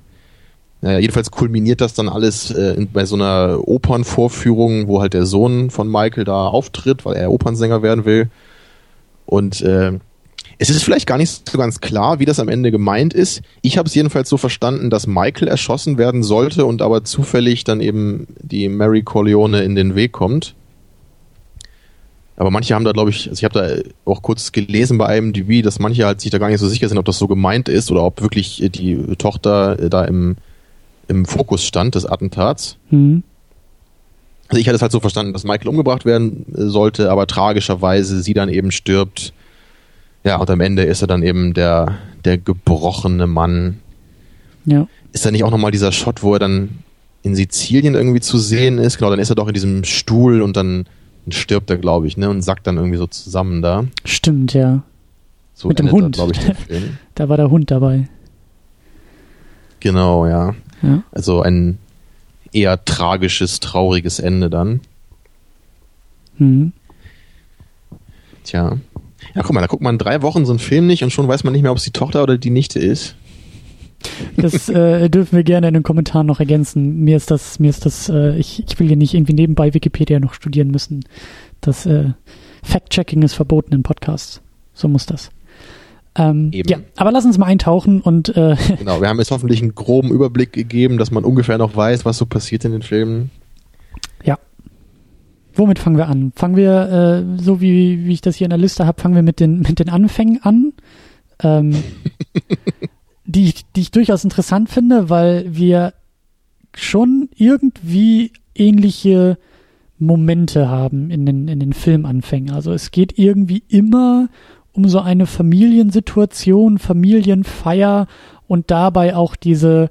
D: Naja, jedenfalls kulminiert das dann alles äh, in, bei so einer Opernvorführung, wo halt der Sohn von Michael da auftritt, weil er Opernsänger werden will. Und äh, es ist vielleicht gar nicht so ganz klar, wie das am Ende gemeint ist. Ich habe es jedenfalls so verstanden, dass Michael erschossen werden sollte und aber zufällig dann eben die Mary Corleone in den Weg kommt. Aber manche haben da, glaube ich, also ich habe da auch kurz gelesen bei IMDb, dass manche halt sich da gar nicht so sicher sind, ob das so gemeint ist oder ob wirklich die Tochter da im im Fokus stand des Attentats. Mhm. Also ich hatte es halt so verstanden, dass Michael umgebracht werden äh, sollte, aber tragischerweise sie dann eben stirbt. Ja, und am Ende ist er dann eben der, der gebrochene Mann.
C: Ja.
D: Ist da nicht auch nochmal dieser Shot, wo er dann in Sizilien irgendwie zu sehen ist? Genau, dann ist er doch in diesem Stuhl und dann stirbt er, glaube ich, ne, und sackt dann irgendwie so zusammen da.
C: Stimmt, ja.
D: So
C: Mit dem Hund. Da, ich, <laughs> da war der Hund dabei.
D: Genau, ja. Ja. Also ein eher tragisches, trauriges Ende dann.
C: Mhm.
D: Tja. Ja, guck mal, da guckt man drei Wochen so einen Film nicht und schon weiß man nicht mehr, ob es die Tochter oder die Nichte ist.
C: Das <laughs> äh, dürfen wir gerne in den Kommentaren noch ergänzen. Mir ist das, mir ist das, äh, ich, ich will hier nicht irgendwie nebenbei Wikipedia noch studieren müssen. Das äh, Fact-Checking ist verboten in Podcasts. So muss das. Ähm, ja, aber lass uns mal eintauchen und äh, <laughs>
D: genau, wir haben jetzt hoffentlich einen groben Überblick gegeben, dass man ungefähr noch weiß, was so passiert in den Filmen.
C: Ja. Womit fangen wir an? Fangen wir, äh, so wie, wie ich das hier in der Liste habe, fangen wir mit den, mit den Anfängen an. Ähm, <laughs> die, die ich durchaus interessant finde, weil wir schon irgendwie ähnliche Momente haben in den, in den Filmanfängen. Also es geht irgendwie immer um so eine Familiensituation, Familienfeier und dabei auch diese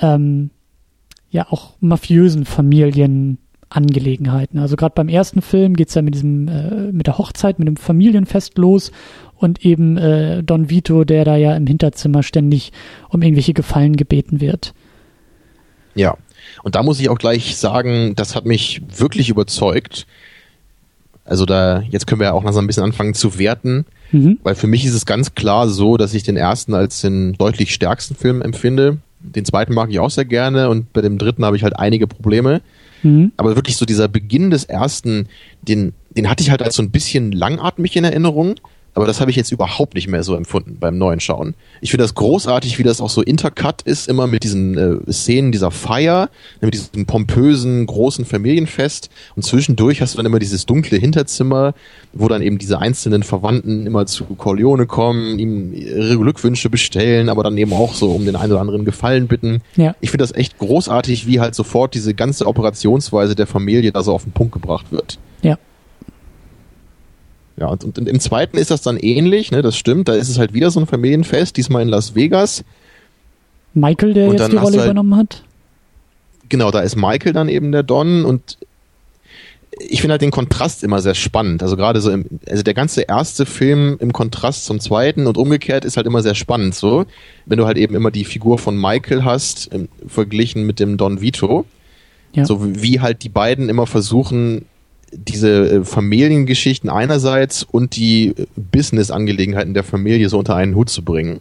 C: ähm, ja auch mafiösen Familienangelegenheiten. Also gerade beim ersten Film geht's ja mit diesem äh, mit der Hochzeit, mit dem Familienfest los und eben äh, Don Vito, der da ja im Hinterzimmer ständig um irgendwelche Gefallen gebeten wird.
D: Ja, und da muss ich auch gleich sagen, das hat mich wirklich überzeugt. Also da, jetzt können wir ja auch noch so ein bisschen anfangen zu werten, mhm. weil für mich ist es ganz klar so, dass ich den ersten als den deutlich stärksten Film empfinde. Den zweiten mag ich auch sehr gerne und bei dem dritten habe ich halt einige Probleme. Mhm. Aber wirklich so dieser Beginn des ersten, den, den hatte ich halt als so ein bisschen langatmig in Erinnerung. Aber das habe ich jetzt überhaupt nicht mehr so empfunden beim neuen Schauen. Ich finde das großartig, wie das auch so intercut ist, immer mit diesen äh, Szenen dieser Feier, mit diesem pompösen, großen Familienfest. Und zwischendurch hast du dann immer dieses dunkle Hinterzimmer, wo dann eben diese einzelnen Verwandten immer zu Corleone kommen, ihm ihre Glückwünsche bestellen, aber dann eben auch so um den einen oder anderen Gefallen bitten. Ja. Ich finde das echt großartig, wie halt sofort diese ganze Operationsweise der Familie da so auf den Punkt gebracht wird.
C: Ja.
D: Ja, und, und im zweiten ist das dann ähnlich, ne, das stimmt, da ist es halt wieder so ein Familienfest, diesmal in Las Vegas.
C: Michael, der und jetzt die Rolle halt, übernommen hat?
D: Genau, da ist Michael dann eben der Don und ich finde halt den Kontrast immer sehr spannend. Also gerade so im, also der ganze erste Film im Kontrast zum zweiten und umgekehrt ist halt immer sehr spannend so. Wenn du halt eben immer die Figur von Michael hast, im, verglichen mit dem Don Vito. Ja. So wie halt die beiden immer versuchen, diese äh, Familiengeschichten einerseits und die Business-Angelegenheiten der Familie so unter einen Hut zu bringen.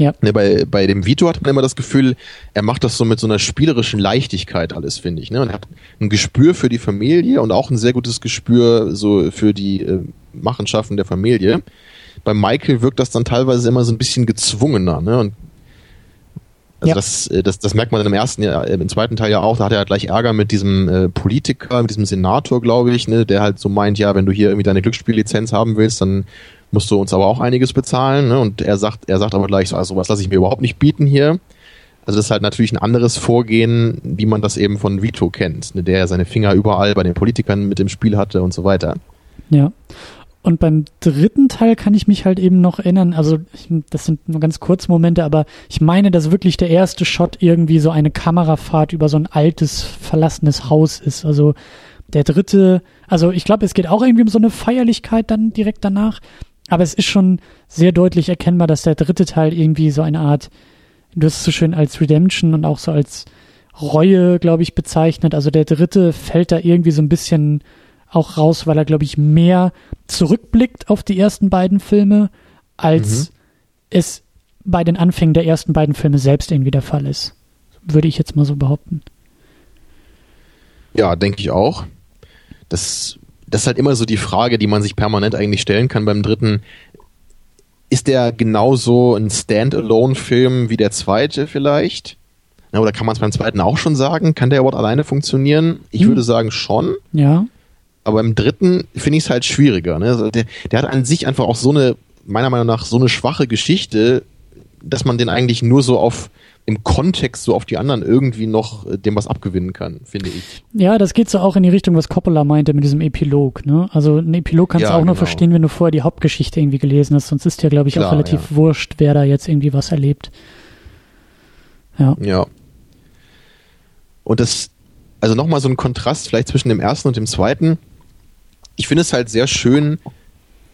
D: Ja. Ne, bei, bei dem Vito hat man immer das Gefühl, er macht das so mit so einer spielerischen Leichtigkeit alles, finde ich. Ne? Und er hat ein Gespür für die Familie und auch ein sehr gutes Gespür so für die äh, Machenschaften der Familie. Bei Michael wirkt das dann teilweise immer so ein bisschen gezwungener. Ne? Und also ja. das, äh, das, das merkt man im ersten, ja, im zweiten Teil ja auch, da hat er halt gleich Ärger mit diesem äh, Politiker, mit diesem Senator, glaube ich, ne, der halt so meint, ja, wenn du hier irgendwie deine Glücksspiellizenz haben willst, dann musst du uns aber auch einiges bezahlen, ne? Und er sagt, er sagt aber gleich so, also was lasse ich mir überhaupt nicht bieten hier. Also das ist halt natürlich ein anderes Vorgehen, wie man das eben von Vito kennt, ne, der ja seine Finger überall bei den Politikern mit dem Spiel hatte und so weiter.
C: Ja. Und beim dritten Teil kann ich mich halt eben noch erinnern, also ich, das sind nur ganz kurze Momente, aber ich meine, dass wirklich der erste Shot irgendwie so eine Kamerafahrt über so ein altes, verlassenes Haus ist. Also der dritte, also ich glaube, es geht auch irgendwie um so eine Feierlichkeit dann direkt danach, aber es ist schon sehr deutlich erkennbar, dass der dritte Teil irgendwie so eine Art, du hast es so schön als Redemption und auch so als Reue, glaube ich, bezeichnet. Also der dritte fällt da irgendwie so ein bisschen auch raus, weil er, glaube ich, mehr zurückblickt auf die ersten beiden Filme, als mhm. es bei den Anfängen der ersten beiden Filme selbst irgendwie der Fall ist. Würde ich jetzt mal so behaupten.
D: Ja, denke ich auch. Das, das ist halt immer so die Frage, die man sich permanent eigentlich stellen kann beim dritten. Ist der genauso ein Standalone-Film wie der zweite vielleicht? Na, oder kann man es beim zweiten auch schon sagen? Kann der überhaupt alleine funktionieren? Ich hm. würde sagen schon.
C: Ja.
D: Aber im dritten finde ich es halt schwieriger. Ne? Also der, der hat an sich einfach auch so eine, meiner Meinung nach, so eine schwache Geschichte, dass man den eigentlich nur so auf im Kontext so auf die anderen irgendwie noch äh, dem was abgewinnen kann, finde ich.
C: Ja, das geht so auch in die Richtung, was Coppola meinte mit diesem Epilog. Ne? Also ein Epilog kannst ja, du auch genau. nur verstehen, wenn du vorher die Hauptgeschichte irgendwie gelesen hast. Sonst ist ja, glaube ich, Klar, auch relativ ja. wurscht, wer da jetzt irgendwie was erlebt. Ja.
D: Ja. Und das, also nochmal so ein Kontrast vielleicht zwischen dem ersten und dem zweiten ich finde es halt sehr schön,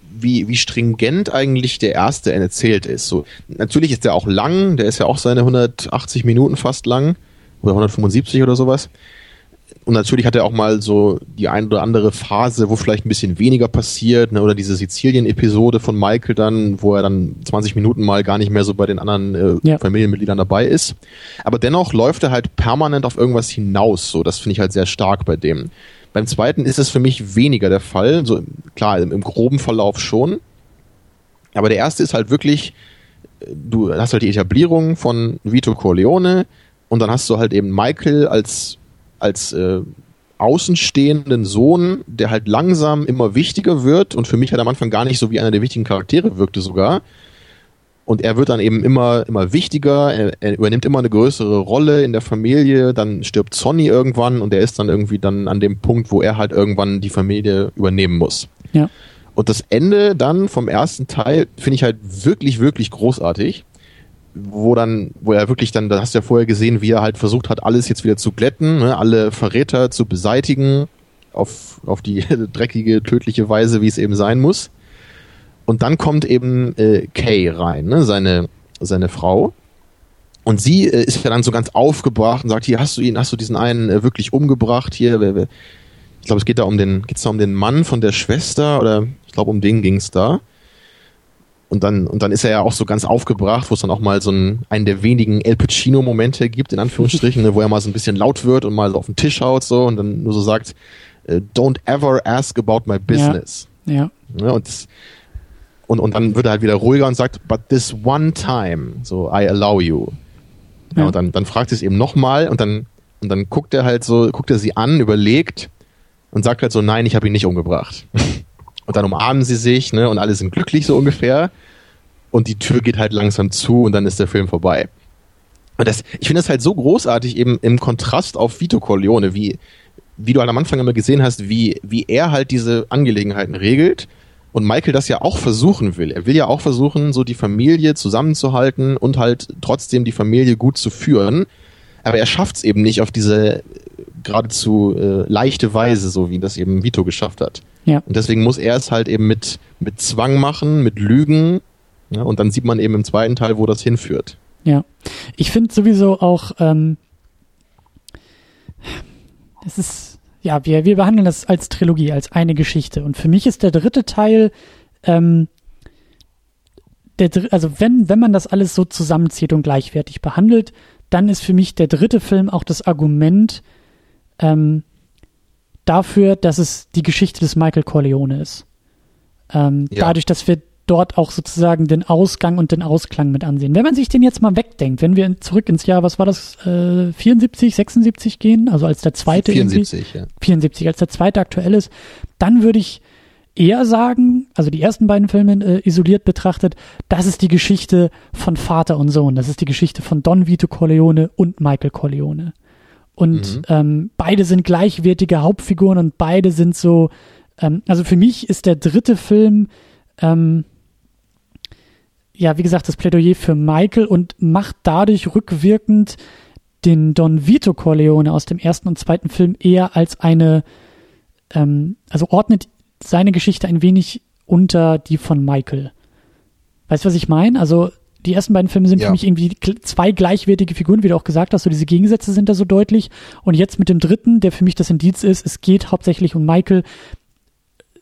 D: wie, wie stringent eigentlich der erste erzählt ist. So, natürlich ist der auch lang, der ist ja auch seine 180 Minuten fast lang oder 175 oder sowas. Und natürlich hat er auch mal so die ein oder andere Phase, wo vielleicht ein bisschen weniger passiert, ne? oder diese Sizilien-Episode von Michael dann, wo er dann 20 Minuten mal gar nicht mehr so bei den anderen äh, ja. Familienmitgliedern dabei ist. Aber dennoch läuft er halt permanent auf irgendwas hinaus. So, das finde ich halt sehr stark bei dem. Beim zweiten ist es für mich weniger der Fall. So, klar, im, im groben Verlauf schon. Aber der erste ist halt wirklich, du hast halt die Etablierung von Vito Corleone und dann hast du halt eben Michael als, als äh, außenstehenden Sohn, der halt langsam immer wichtiger wird und für mich halt am Anfang gar nicht so wie einer der wichtigen Charaktere wirkte sogar. Und er wird dann eben immer, immer wichtiger, er, er übernimmt immer eine größere Rolle in der Familie, dann stirbt Sonny irgendwann und er ist dann irgendwie dann an dem Punkt, wo er halt irgendwann die Familie übernehmen muss.
C: Ja.
D: Und das Ende dann vom ersten Teil finde ich halt wirklich, wirklich großartig. Wo dann, wo er wirklich dann, da hast du ja vorher gesehen, wie er halt versucht hat, alles jetzt wieder zu glätten, ne, alle Verräter zu beseitigen, auf, auf die <laughs> dreckige, tödliche Weise, wie es eben sein muss. Und dann kommt eben äh, Kay rein, ne, seine, seine Frau. Und sie äh, ist ja dann so ganz aufgebracht und sagt, hier hast du ihn, hast du diesen einen äh, wirklich umgebracht hier. Wer, wer, ich glaube, es geht da um den, geht's da um den Mann von der Schwester oder ich glaube, um den ging's da. Und dann, und dann ist er ja auch so ganz aufgebracht, wo es dann auch mal so einen, einen der wenigen El Pacino-Momente gibt, in Anführungsstrichen, ne, wo er mal so ein bisschen laut wird und mal so auf den Tisch haut so und dann nur so sagt, äh, don't ever ask about my business.
C: Ja. ja.
D: Ne, und, das, und, und dann wird er halt wieder ruhiger und sagt, but this one time, so I allow you. Ja,
C: Ja.
D: Und dann, dann fragt sie es eben nochmal und dann, und dann guckt er halt so, guckt er sie an, überlegt und sagt halt so, nein, ich habe ihn nicht umgebracht. Und dann umarmen sie sich, ne, und alle sind glücklich so ungefähr. Und die Tür geht halt langsam zu und dann ist der Film vorbei. Und das, ich finde das halt so großartig eben im Kontrast auf Vito Corleone, wie, wie du halt am Anfang immer gesehen hast, wie, wie er halt diese Angelegenheiten regelt und Michael das ja auch versuchen will. Er will ja auch versuchen, so die Familie zusammenzuhalten und halt trotzdem die Familie gut zu führen. Aber er schafft es eben nicht auf diese äh, geradezu äh, leichte Weise, so wie das eben Vito geschafft hat.
C: Ja.
D: Und deswegen muss er es halt eben mit, mit Zwang machen, mit Lügen. Ja, und dann sieht man eben im zweiten Teil, wo das hinführt.
C: Ja, ich finde sowieso auch, ähm, es ist, ja, wir, wir behandeln das als Trilogie, als eine Geschichte. Und für mich ist der dritte Teil, ähm, der, also wenn, wenn man das alles so zusammenzieht und gleichwertig behandelt, dann ist für mich der dritte Film auch das Argument ähm, dafür, dass es die Geschichte des Michael Corleone ist. Ähm,
D: Ja.
C: Dadurch, dass wir dort auch sozusagen den Ausgang und den Ausklang mit ansehen. Wenn man sich den jetzt mal wegdenkt, wenn wir zurück ins Jahr, was war das, äh, 74, 76 gehen, also als der zweite irgendwie-
D: 74, ja.
C: 74, als der zweite aktuell ist, dann würde ich eher sagen, also die ersten beiden Filme äh, isoliert betrachtet, das ist die Geschichte von Vater und Sohn. Das ist die Geschichte von Don Vito Corleone und Michael Corleone. Und
D: Mhm.
C: ähm, beide sind gleichwertige Hauptfiguren und beide sind so, ähm, also für mich ist der dritte Film, ähm, ja, wie gesagt, das Plädoyer für Michael und macht dadurch rückwirkend den Don Vito Corleone aus dem ersten und zweiten Film eher als eine, ähm, also ordnet seine Geschichte ein wenig unter die von Michael. Weißt du, was ich meine? Also die ersten beiden Filme sind
D: Ja.
C: für mich irgendwie zwei gleichwertige Figuren, wie du auch gesagt hast, so diese Gegensätze sind da so deutlich. Und jetzt mit dem dritten, der für mich das Indiz ist, es geht hauptsächlich um Michael,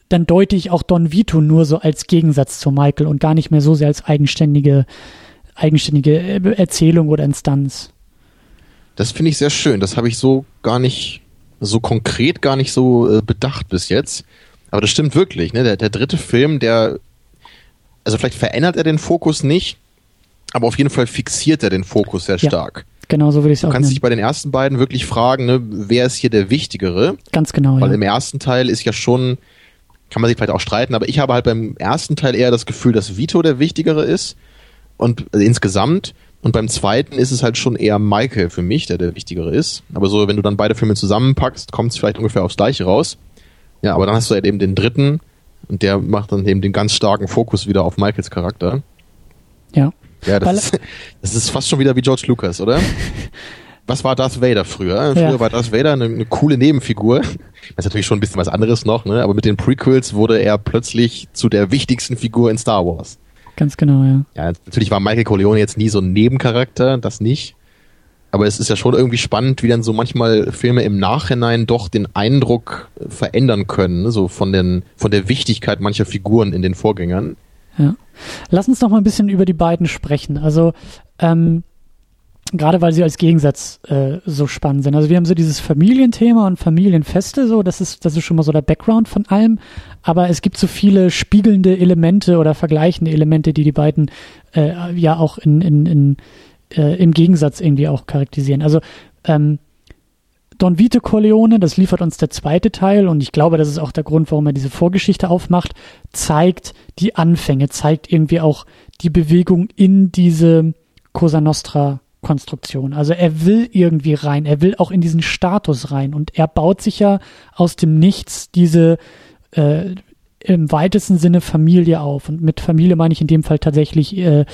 C: dann deute ich auch Don Vito nur so als Gegensatz zu Michael und gar nicht mehr so sehr als eigenständige, eigenständige äh, Erzählung oder Instanz.
D: Das finde ich sehr schön. Das habe ich so gar nicht, so konkret gar nicht so äh, bedacht bis jetzt. Aber das stimmt wirklich. Ne? Der, der dritte Film, der, also vielleicht verändert er den Fokus nicht, aber auf jeden Fall fixiert er den Fokus sehr
C: Ja.
D: stark.
C: Genau so würde ich es
D: Du
C: auch
D: kannst dich bei den ersten beiden wirklich fragen, ne, wer ist hier der Wichtigere?
C: Ganz genau,
D: Weil
C: ja.
D: im ersten Teil ist ja schon, kann man sich vielleicht auch streiten, aber ich habe halt beim ersten Teil eher das Gefühl, dass Vito der Wichtigere ist und äh, insgesamt. Und beim zweiten ist es halt schon eher Michael für mich, der der Wichtigere ist. Aber so, wenn du dann beide Filme zusammenpackst, kommt es vielleicht ungefähr aufs Gleiche raus. Ja, aber dann hast du halt eben den dritten und der macht dann eben den ganz starken Fokus wieder auf Michaels Charakter.
C: Ja.
D: Ja, das,
C: Weil-
D: ist, <laughs> das ist fast schon wieder wie George Lucas, oder? <laughs> Was war Darth Vader früher? Früher
C: Ja.
D: war Darth Vader eine, eine coole Nebenfigur. Das ist natürlich schon ein bisschen was anderes noch, ne? aber mit den Prequels wurde er plötzlich zu der wichtigsten Figur in Star Wars.
C: Ganz genau, ja.
D: Ja, natürlich war Michael Corleone jetzt nie so ein Nebencharakter, das nicht. Aber es ist ja schon irgendwie spannend, wie dann so manchmal Filme im Nachhinein doch den Eindruck verändern können, ne? so von, den, von der Wichtigkeit mancher Figuren in den Vorgängern.
C: Ja. Lass uns noch mal ein bisschen über die beiden sprechen. Also ähm, gerade weil sie als Gegensatz äh, so spannend sind. Also wir haben so dieses Familienthema und Familienfeste, so das ist das ist schon mal so der Background von allem. Aber es gibt so viele spiegelnde Elemente oder vergleichende Elemente, die die beiden äh, ja auch in, in, in äh, im Gegensatz irgendwie auch charakterisieren. Also ähm, Don Vito Corleone, das liefert uns der zweite Teil und ich glaube, das ist auch der Grund, warum er diese Vorgeschichte aufmacht, zeigt die Anfänge, zeigt irgendwie auch die Bewegung in diese Cosa Nostra Konstruktion. Also er will irgendwie rein, er will auch in diesen Status rein und er baut sich ja aus dem Nichts diese äh, im weitesten Sinne Familie auf. Und mit Familie meine ich in dem Fall tatsächlich äh,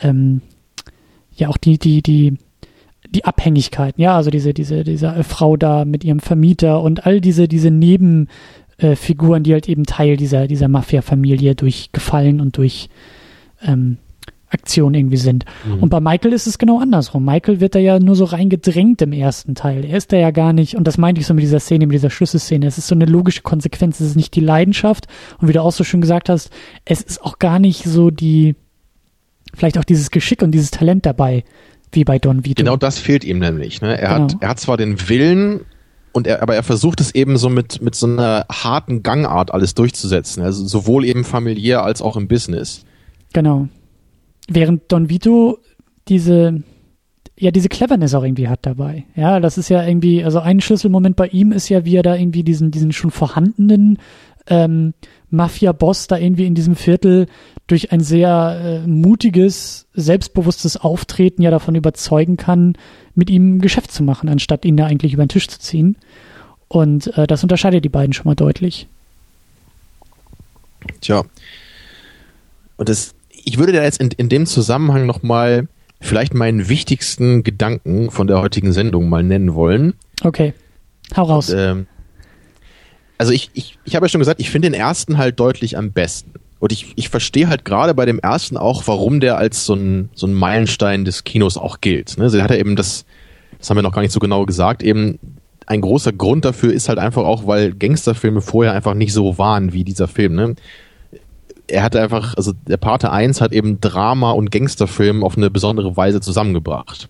C: ähm, ja auch die, die, die, die Abhängigkeiten, ja, also diese, diese, diese Frau da mit ihrem Vermieter und all diese, diese Nebenfiguren, die halt eben Teil dieser, dieser Mafia-Familie durch Gefallen und durch ähm, Aktion irgendwie sind. Mhm. Und bei Michael ist es genau andersrum. Michael wird da ja nur so reingedrängt im ersten Teil. Er ist da ja gar nicht, und das meinte ich so mit dieser Szene, mit dieser Schlüsselszene. Es ist so eine logische Konsequenz. Es ist nicht die Leidenschaft. Und wie du auch so schön gesagt hast, es ist auch gar nicht so die, vielleicht auch dieses Geschick und dieses Talent dabei, wie bei Don Vito.
D: Genau das fehlt ihm nämlich. Ne? Er, genau. hat, er hat zwar den Willen, und er, aber er versucht es eben so mit, mit so einer harten Gangart alles durchzusetzen. Also sowohl eben familiär als auch im Business.
C: Genau. Während Don Vito diese, ja, diese Cleverness auch irgendwie hat dabei. Ja, das ist ja irgendwie, also ein Schlüsselmoment bei ihm ist ja, wie er da irgendwie diesen, diesen schon vorhandenen ähm, Mafia-Boss da irgendwie in diesem Viertel durch ein sehr äh, mutiges, selbstbewusstes Auftreten ja davon überzeugen kann, mit ihm Geschäft zu machen, anstatt ihn da eigentlich über den Tisch zu ziehen. Und äh, das unterscheidet die beiden schon mal deutlich.
D: Tja. Und das, ich würde da jetzt in, in dem Zusammenhang nochmal vielleicht meinen wichtigsten Gedanken von der heutigen Sendung mal nennen wollen.
C: Okay. Hau raus. Und, ähm,
D: also ich, ich, ich habe ja schon gesagt, ich finde den ersten halt deutlich am besten. Und ich, ich verstehe halt gerade bei dem ersten auch, warum der als so ein, so ein Meilenstein des Kinos auch gilt. Ne? Also hat er eben das, das haben wir noch gar nicht so genau gesagt, eben ein großer Grund dafür ist halt einfach auch, weil Gangsterfilme vorher einfach nicht so waren wie dieser Film. Ne? Er hat einfach, also der Pate 1 hat eben Drama und Gangsterfilm auf eine besondere Weise zusammengebracht.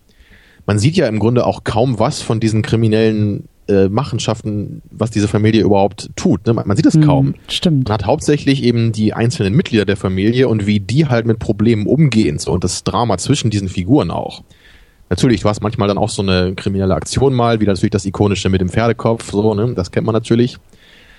D: Man sieht ja im Grunde auch kaum was von diesen kriminellen äh, Machenschaften, was diese Familie überhaupt tut. Ne? Man, man, sieht es hm, kaum.
C: Stimmt.
D: Man hat hauptsächlich eben die einzelnen Mitglieder der Familie und wie die halt mit Problemen umgehen so, und das Drama zwischen diesen Figuren auch. Natürlich, du hast manchmal dann auch so eine kriminelle Aktion mal, wie natürlich das ikonische mit dem Pferdekopf, so, ne? Das kennt man natürlich.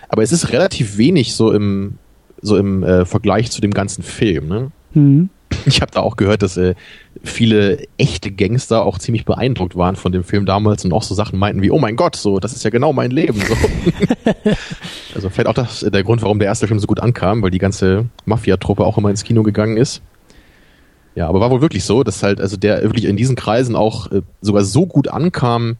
D: Aber es ist relativ wenig so im, so im äh, Vergleich zu dem ganzen Film. Ne? Mhm. Ich habe da auch gehört, dass äh, viele echte Gangster auch ziemlich beeindruckt waren von dem Film damals und auch so Sachen meinten wie, oh mein Gott, so, das ist ja genau mein Leben. So. <laughs> also vielleicht auch das der Grund, warum der erste Film so gut ankam, weil die ganze Mafia-Truppe auch immer ins Kino gegangen ist. Ja, aber war wohl wirklich so, dass halt, also der wirklich in diesen Kreisen auch äh, sogar so gut ankam,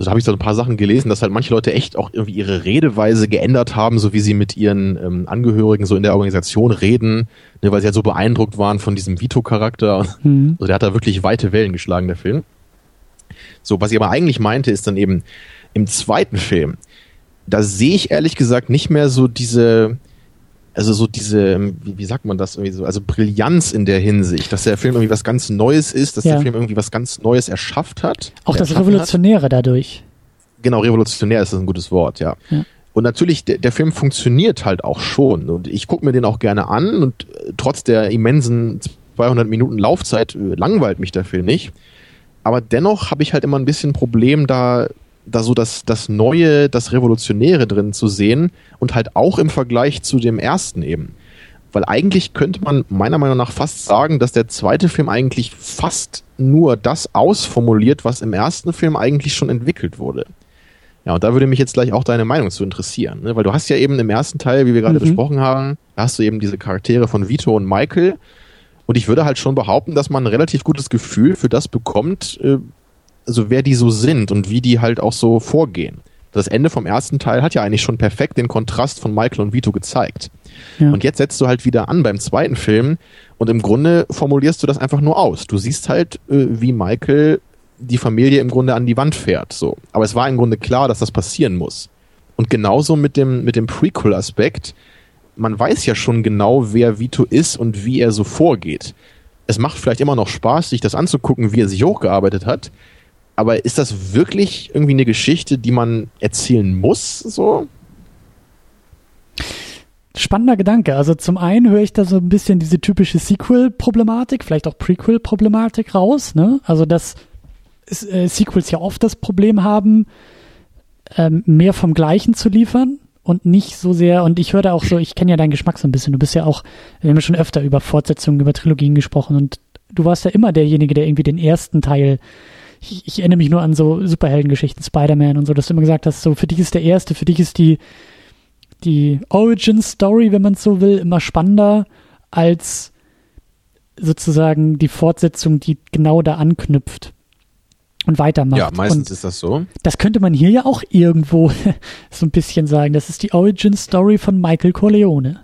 D: also da habe ich so ein paar Sachen gelesen, dass halt manche Leute echt auch irgendwie ihre Redeweise geändert haben, so wie sie mit ihren ähm, Angehörigen so in der Organisation reden, ne, weil sie halt so beeindruckt waren von diesem Vito-Charakter. Mhm. Also der hat da wirklich weite Wellen geschlagen, der Film. So, was ich aber eigentlich meinte, ist dann eben im zweiten Film, da sehe ich ehrlich gesagt nicht mehr so diese, also so diese, wie, wie sagt man das irgendwie so, also Brillanz in der Hinsicht, dass der Film irgendwie was ganz Neues ist, dass ja. der Film irgendwie was ganz Neues erschafft hat.
C: Auch das Revolutionäre hat. dadurch.
D: Genau, revolutionär ist das ein gutes Wort, ja. ja. Und natürlich, der, der Film funktioniert halt auch schon. Und ich gucke mir den auch gerne an und äh, trotz der immensen 200 Minuten Laufzeit äh, langweilt mich der Film nicht. Aber dennoch habe ich halt immer ein bisschen Problem, da da so das, das Neue, das Revolutionäre drin zu sehen und halt auch im Vergleich zu dem ersten eben. Weil eigentlich könnte man meiner Meinung nach fast sagen, dass der zweite Film eigentlich fast nur das ausformuliert, was im ersten Film eigentlich schon entwickelt wurde. Ja, und da würde mich jetzt gleich auch deine Meinung zu interessieren, ne? weil du hast ja eben im ersten Teil, wie wir gerade mhm. besprochen haben, hast du eben diese Charaktere von Vito und Michael. Und ich würde halt schon behaupten, dass man ein relativ gutes Gefühl für das bekommt, äh, also wer die so sind und wie die halt auch so vorgehen. Das Ende vom ersten Teil hat ja eigentlich schon perfekt den Kontrast von Michael und Vito gezeigt. Ja. Und jetzt setzt du halt wieder an beim zweiten Film und im Grunde formulierst du das einfach nur aus. Du siehst halt, äh, wie Michael die Familie im Grunde an die Wand fährt, so. Aber es war im Grunde klar, dass das passieren muss. Und genauso mit dem, mit dem Prequel-Aspekt. Man weiß ja schon genau, wer Vito ist und wie er so vorgeht. Es macht vielleicht immer noch Spaß, sich das anzugucken, wie er sich hochgearbeitet hat aber ist das wirklich irgendwie eine Geschichte, die man erzählen muss? So?
C: Spannender Gedanke. Also zum einen höre ich da so ein bisschen diese typische Sequel-Problematik, vielleicht auch Prequel-Problematik raus. Ne? Also dass äh, Sequels ja oft das Problem haben, ähm, mehr vom Gleichen zu liefern und nicht so sehr, und ich höre da auch so, ich kenne ja deinen Geschmack so ein bisschen, du bist ja auch, wir haben ja schon öfter über Fortsetzungen, über Trilogien gesprochen und du warst ja immer derjenige, der irgendwie den ersten Teil, ich, ich erinnere mich nur an so Superheldengeschichten, Spider-Man und so, dass du immer gesagt hast, so für dich ist der erste, für dich ist die, die Origin-Story, wenn man es so will, immer spannender als sozusagen die Fortsetzung, die genau da anknüpft und weitermacht.
D: Ja, meistens
C: und
D: ist das so.
C: Das könnte man hier ja auch irgendwo <laughs> so ein bisschen sagen. Das ist die Origin Story von Michael Corleone.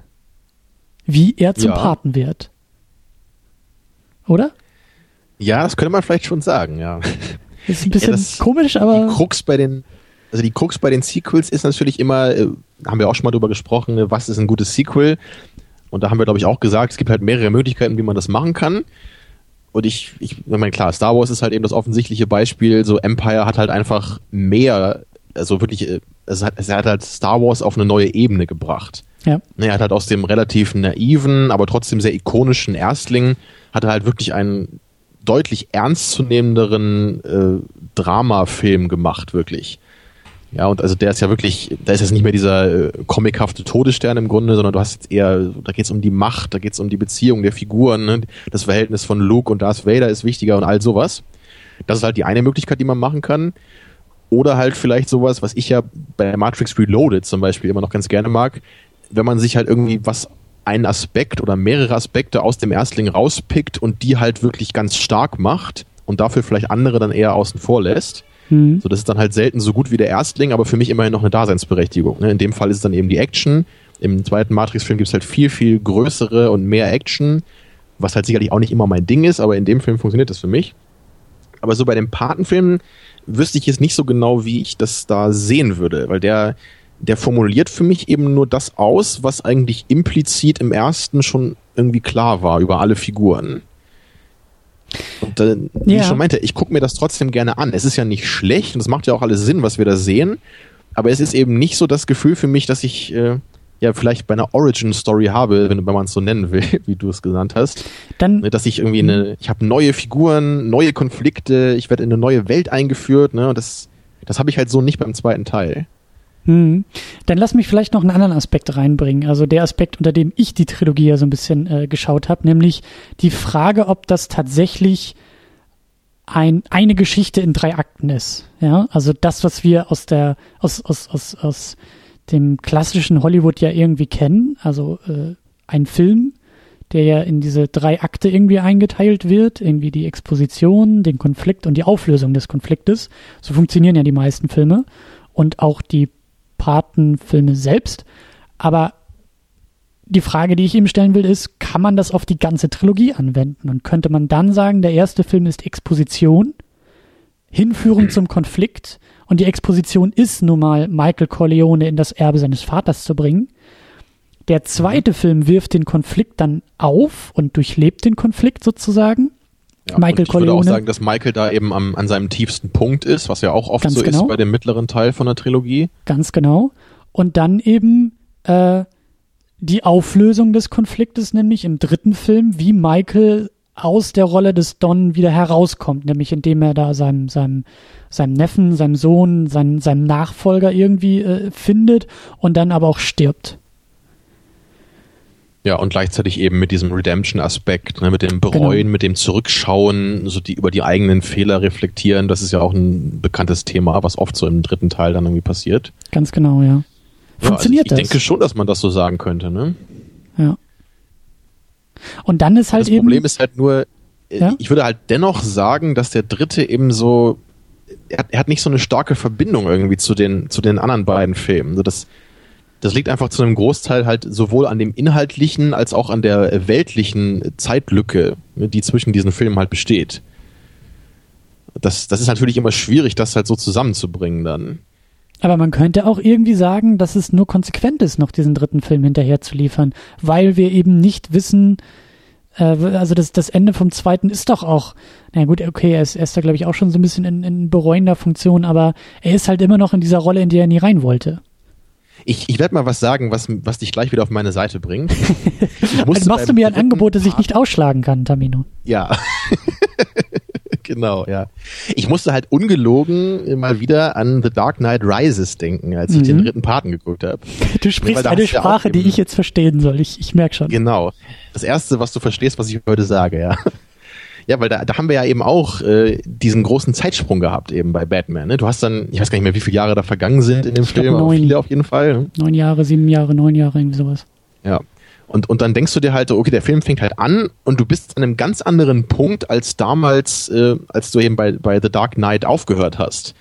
C: Wie er zum
D: Ja.
C: Paten wird. Oder?
D: Ja, das könnte man vielleicht schon sagen, ja. <laughs>
C: Ist ein bisschen
D: das-
C: komisch,
D: Die
C: aber
D: Krux bei den, also die Krux bei den Sequels ist natürlich immer, äh, haben wir auch schon mal drüber gesprochen, ne, was ist ein gutes Sequel? Und da haben wir, glaube ich, auch gesagt, es gibt halt mehrere Möglichkeiten, wie man das machen kann. Und ich, ich, ich meine, klar, Star Wars ist halt eben das offensichtliche Beispiel. So Empire hat halt einfach mehr, also wirklich, äh, es hat, es hat halt Star Wars auf eine neue Ebene gebracht.
C: ja,
D: Ne, Er hat halt aus dem relativ naiven, aber trotzdem sehr ikonischen Erstling, hat er halt wirklich einen deutlich ernstzunehmenderen äh, Dramafilm gemacht, wirklich. Ja, und also der ist ja wirklich, da ist jetzt nicht mehr dieser äh, comichafte Todesstern im Grunde, sondern du hast jetzt eher, da geht's um die Macht, da geht's um die Beziehung der Figuren, ne? das Verhältnis von Luke und Darth Vader ist wichtiger und all sowas. Das ist halt die eine Möglichkeit, die man machen kann. Oder halt vielleicht sowas, was ich ja bei Matrix Reloaded zum Beispiel immer noch ganz gerne mag, wenn man sich halt irgendwie was, einen Aspekt oder mehrere Aspekte aus dem Erstling rauspickt und die halt wirklich ganz stark macht und dafür vielleicht andere dann eher außen vor lässt.
C: hm,
D: So, das ist dann halt selten so gut wie der Erstling, aber für mich immerhin noch eine Daseinsberechtigung. Ne? In dem Fall ist es dann eben die Action. Im zweiten Matrix-Film gibt es halt viel, viel größere und mehr Action, was halt sicherlich auch nicht immer mein Ding ist, aber in dem Film funktioniert das für mich. Aber so bei den Patenfilmen wüsste ich jetzt nicht so genau, wie ich das da sehen würde, weil der, der formuliert für mich eben nur das aus, was eigentlich implizit im ersten schon irgendwie klar war über alle Figuren. Und äh, wie
C: Ja.
D: ich schon meinte, ich gucke mir das trotzdem gerne an. Es ist ja nicht schlecht und es macht ja auch alles Sinn, was wir da sehen. Aber es ist eben nicht so das Gefühl für mich, dass ich äh, ja vielleicht bei einer Origin-Story habe, wenn, wenn man es so nennen will, <laughs> wie du es genannt hast.
C: dann,
D: Ne, dass ich irgendwie eine, ich habe neue Figuren, neue Konflikte, ich werde in eine neue Welt eingeführt, ne? Und das, das habe ich halt so nicht beim zweiten Teil.
C: Hm, dann lass mich vielleicht noch einen anderen Aspekt reinbringen. Also der Aspekt, unter dem ich die Trilogie ja so ein bisschen äh, geschaut habe, nämlich die Frage, ob das tatsächlich ein, eine Geschichte in drei Akten ist. Ja, also das, was wir aus der, aus, aus, aus, aus dem klassischen Hollywood ja irgendwie kennen, also äh, ein Film, der ja in diese drei Akte irgendwie eingeteilt wird, irgendwie die Exposition, den Konflikt und die Auflösung des Konfliktes. So funktionieren ja die meisten Filme und auch die Patenfilme selbst. Aber die Frage, die ich ihm stellen will, ist, kann man das auf die ganze Trilogie anwenden? Und könnte man dann sagen, der erste Film ist Exposition, Hinführung zum Konflikt und die Exposition ist nun mal Michael Corleone in das Erbe seines Vaters zu bringen. Der zweite Film wirft den Konflikt dann auf und durchlebt den Konflikt sozusagen.
D: Ja,
C: Michael
D: und ich würde auch
C: Corleone.
D: sagen, dass Michael da eben am, an seinem tiefsten Punkt ist, was ja auch oft
C: Ganz
D: so
C: genau.
D: ist bei dem mittleren Teil von der Trilogie.
C: Ganz genau. Und dann eben äh, die Auflösung des Konfliktes, nämlich im dritten Film, wie Michael aus der Rolle des Don wieder herauskommt, nämlich indem er da seinem, seinem, seinem Neffen, seinem Sohn, seinem, seinem Nachfolger irgendwie äh, findet und dann aber auch stirbt.
D: Ja, und gleichzeitig eben mit diesem Redemption-Aspekt, ne, mit dem Bereuen,
C: Genau.
D: mit dem Zurückschauen, so die über die eigenen Fehler reflektieren. Das ist ja auch ein bekanntes Thema, was oft so im dritten Teil dann irgendwie passiert.
C: Ganz genau, ja. Funktioniert
D: ja, also ich, ich
C: das?
D: denke schon, dass man das so sagen könnte. Ne?
C: ja. Und dann ist halt
D: das
C: eben.
D: Problem ist halt nur, äh,
C: Ja?
D: ich würde halt dennoch sagen, dass der dritte eben so, er hat, er hat nicht so eine starke Verbindung irgendwie zu den, zu den anderen beiden Filmen. Also das, das liegt einfach zu einem Großteil halt sowohl an dem inhaltlichen als auch an der weltlichen Zeitlücke, die zwischen diesen Filmen halt besteht. Das, das ist natürlich immer schwierig, das halt so zusammenzubringen dann.
C: Aber man könnte auch irgendwie sagen, dass es nur konsequent ist, noch diesen dritten Film hinterher zu liefern, weil wir eben nicht wissen, äh, also das, das Ende vom zweiten ist doch auch, na gut, okay, er ist, er ist da glaube ich auch schon so ein bisschen in, in bereuender Funktion, aber er ist halt immer noch in dieser Rolle, in die er nie rein wollte.
D: Ich, ich werde mal was sagen, was, was dich gleich wieder auf meine Seite bringt. <laughs>
C: Also machst du mir ein Angebot, das ich nicht ausschlagen kann, Tamino.
D: Ja. <laughs> genau, ja. Ich musste halt ungelogen mal wieder an The Dark Knight Rises denken, als ich den dritten Paten geguckt habe.
C: Du sprichst
D: da
C: eine
D: ja
C: Sprache, die ich jetzt verstehen soll. Ich, ich merke schon.
D: Genau. Das erste, was du verstehst, was ich heute sage, ja. Ja, weil da, da haben wir ja eben auch äh, diesen großen Zeitsprung gehabt eben bei Batman. Ne? Du hast dann, ich weiß gar nicht mehr, wie viele Jahre da vergangen sind in dem
C: Ich
D: Film,
C: neun.
D: viele auf jeden Fall. Ne?
C: Neun Jahre, sieben Jahre, neun Jahre, irgendwie sowas.
D: Ja. Und, und dann denkst du dir halt, okay, der Film fängt halt an und du bist an einem ganz anderen Punkt als damals, äh, als du eben bei, bei The Dark Knight aufgehört hast.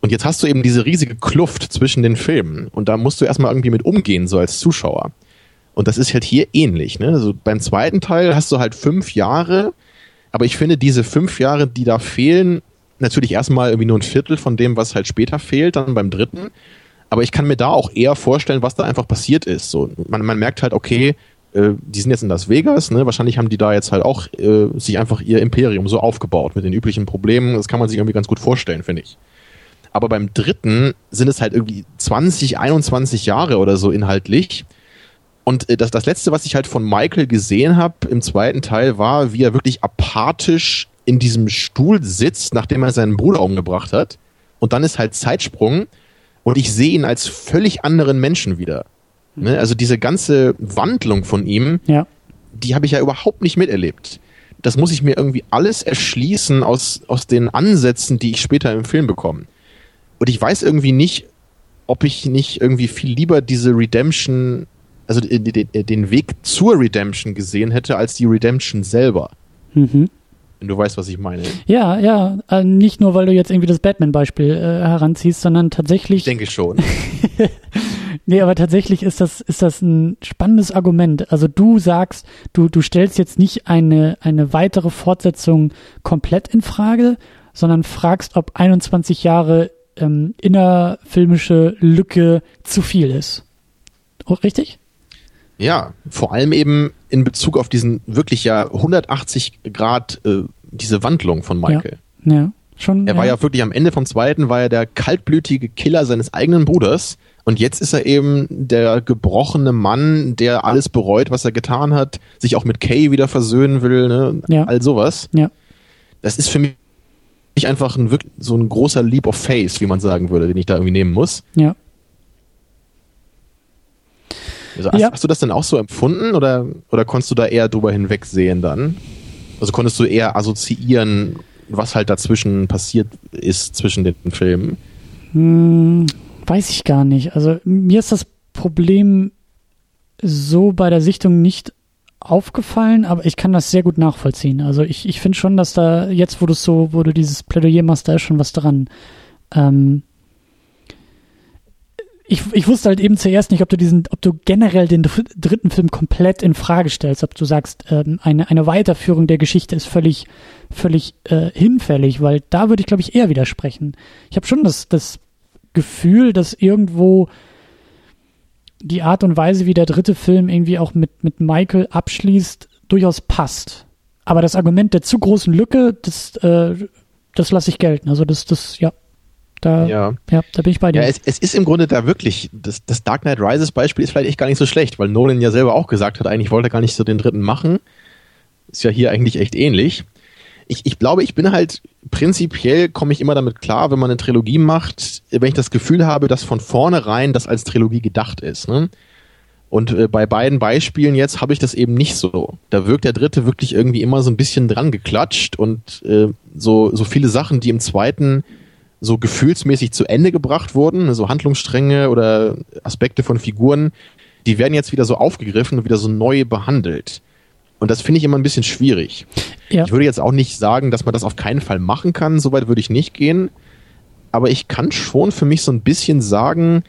D: Und jetzt hast du eben diese riesige Kluft zwischen den Filmen und da musst du erstmal irgendwie mit umgehen, so als Zuschauer. Und das ist halt hier ähnlich. Ne? Also beim zweiten Teil hast du halt fünf Jahre, aber ich finde, diese fünf Jahre, die da fehlen, natürlich erstmal irgendwie nur ein Viertel von dem, was halt später fehlt, dann beim dritten. Aber ich kann mir da auch eher vorstellen, was da einfach passiert ist. So, man, man merkt halt, okay, äh, die sind jetzt in Las Vegas, ne? Wahrscheinlich haben die da jetzt halt auch äh, sich einfach ihr Imperium so aufgebaut mit den üblichen Problemen. Das kann man sich irgendwie ganz gut vorstellen, finde ich. Aber beim dritten sind es halt irgendwie 20, 21 Jahre oder so inhaltlich. Und äh, das, das letzte, was ich halt von Michael gesehen habe im zweiten Teil, war, wie er wirklich apathisch in diesem Stuhl sitzt, nachdem er seinen Bruder umgebracht hat. Und dann ist halt Zeitsprung und ich sehe ihn als völlig anderen Menschen wieder. Ne? Also diese ganze Wandlung von ihm,
C: Ja.
D: die habe ich ja überhaupt nicht miterlebt. Das muss ich mir irgendwie alles erschließen aus, aus den Ansätzen, die ich später im Film bekomme. Und ich weiß irgendwie nicht, ob ich nicht irgendwie viel lieber diese Redemption, also den, Weg zur Redemption gesehen hätte, als die Redemption selber.
C: Mhm.
D: Wenn du weißt, was ich meine.
C: Ja, ja, äh, nicht nur, weil du jetzt irgendwie das Batman-Beispiel äh, heranziehst, sondern tatsächlich.
D: Ich denke schon. <laughs>
C: Nee, aber tatsächlich ist das, ist das ein spannendes Argument. Also du sagst, du, du stellst jetzt nicht eine, eine weitere Fortsetzung komplett in Frage, sondern fragst, ob 21 Jahre ähm, innerfilmische Lücke zu viel ist. Oh, richtig?
D: Ja, vor allem eben in Bezug auf diesen wirklich ja 180 Grad, äh, diese Wandlung von Michael.
C: Ja, schon.
D: Er war ja wirklich am Ende vom zweiten, war er der kaltblütige Killer seines eigenen Bruders. Und jetzt ist er eben der gebrochene Mann, der alles bereut, was er getan hat, sich auch mit Kay wieder versöhnen will, ne?
C: Ja.
D: all sowas.
C: Ja.
D: Das ist für mich einfach ein, wirklich so ein großer Leap of Faith, wie man sagen würde, den ich da irgendwie nehmen muss.
C: Ja.
D: Also hast,
C: Ja.
D: hast du das denn auch so empfunden oder, oder konntest du da eher drüber hinwegsehen dann? Also konntest du eher assoziieren, was halt dazwischen passiert ist zwischen den Filmen?
C: Hm, weiß ich gar nicht. Also mir ist das Problem so bei der Sichtung nicht aufgefallen, aber ich kann das sehr gut nachvollziehen. Also ich, ich finde schon, dass da jetzt, wo du so, wo du dieses Plädoyer machst, da ist schon was dran. Ähm, ich, ich wusste halt eben zuerst nicht, ob du diesen, ob du generell den dr- dritten Film komplett in Frage stellst, ob du sagst, ähm, eine, eine Weiterführung der Geschichte ist völlig, völlig äh, hinfällig, weil da würde ich, glaube ich, eher widersprechen. Ich habe schon das, das Gefühl, dass irgendwo die Art und Weise, wie der dritte Film irgendwie auch mit, mit Michael abschließt, durchaus passt. Aber das Argument der zu großen Lücke, das, äh, das lasse ich gelten. Also das, das, ja, da, ja.
D: Ja.
C: da bin ich bei dir.
D: Ja, es, es ist im Grunde da wirklich, das, das Dark Knight Rises Beispiel ist vielleicht echt gar nicht so schlecht, weil Nolan ja selber auch gesagt hat, eigentlich wollte er gar nicht so den dritten machen. Ist ja hier eigentlich echt ähnlich. Ich, ich glaube, ich bin halt prinzipiell komme ich immer damit klar, wenn man eine Trilogie macht, wenn ich das Gefühl habe, dass von vornherein das als Trilogie gedacht ist. Ne? Und äh, bei beiden Beispielen jetzt habe ich das eben nicht so. Da wirkt der dritte wirklich irgendwie immer so ein bisschen dran geklatscht und äh, so, so viele Sachen, die im zweiten so gefühlsmäßig zu Ende gebracht wurden, so Handlungsstränge oder Aspekte von Figuren, die werden jetzt wieder so aufgegriffen und wieder so neu behandelt. Und das finde ich immer ein bisschen schwierig.
C: ja.
D: Ich würde jetzt auch nicht sagen, dass man das auf keinen Fall machen kann, soweit würde ich nicht gehen. Aber ich kann schon für mich so ein bisschen sagen,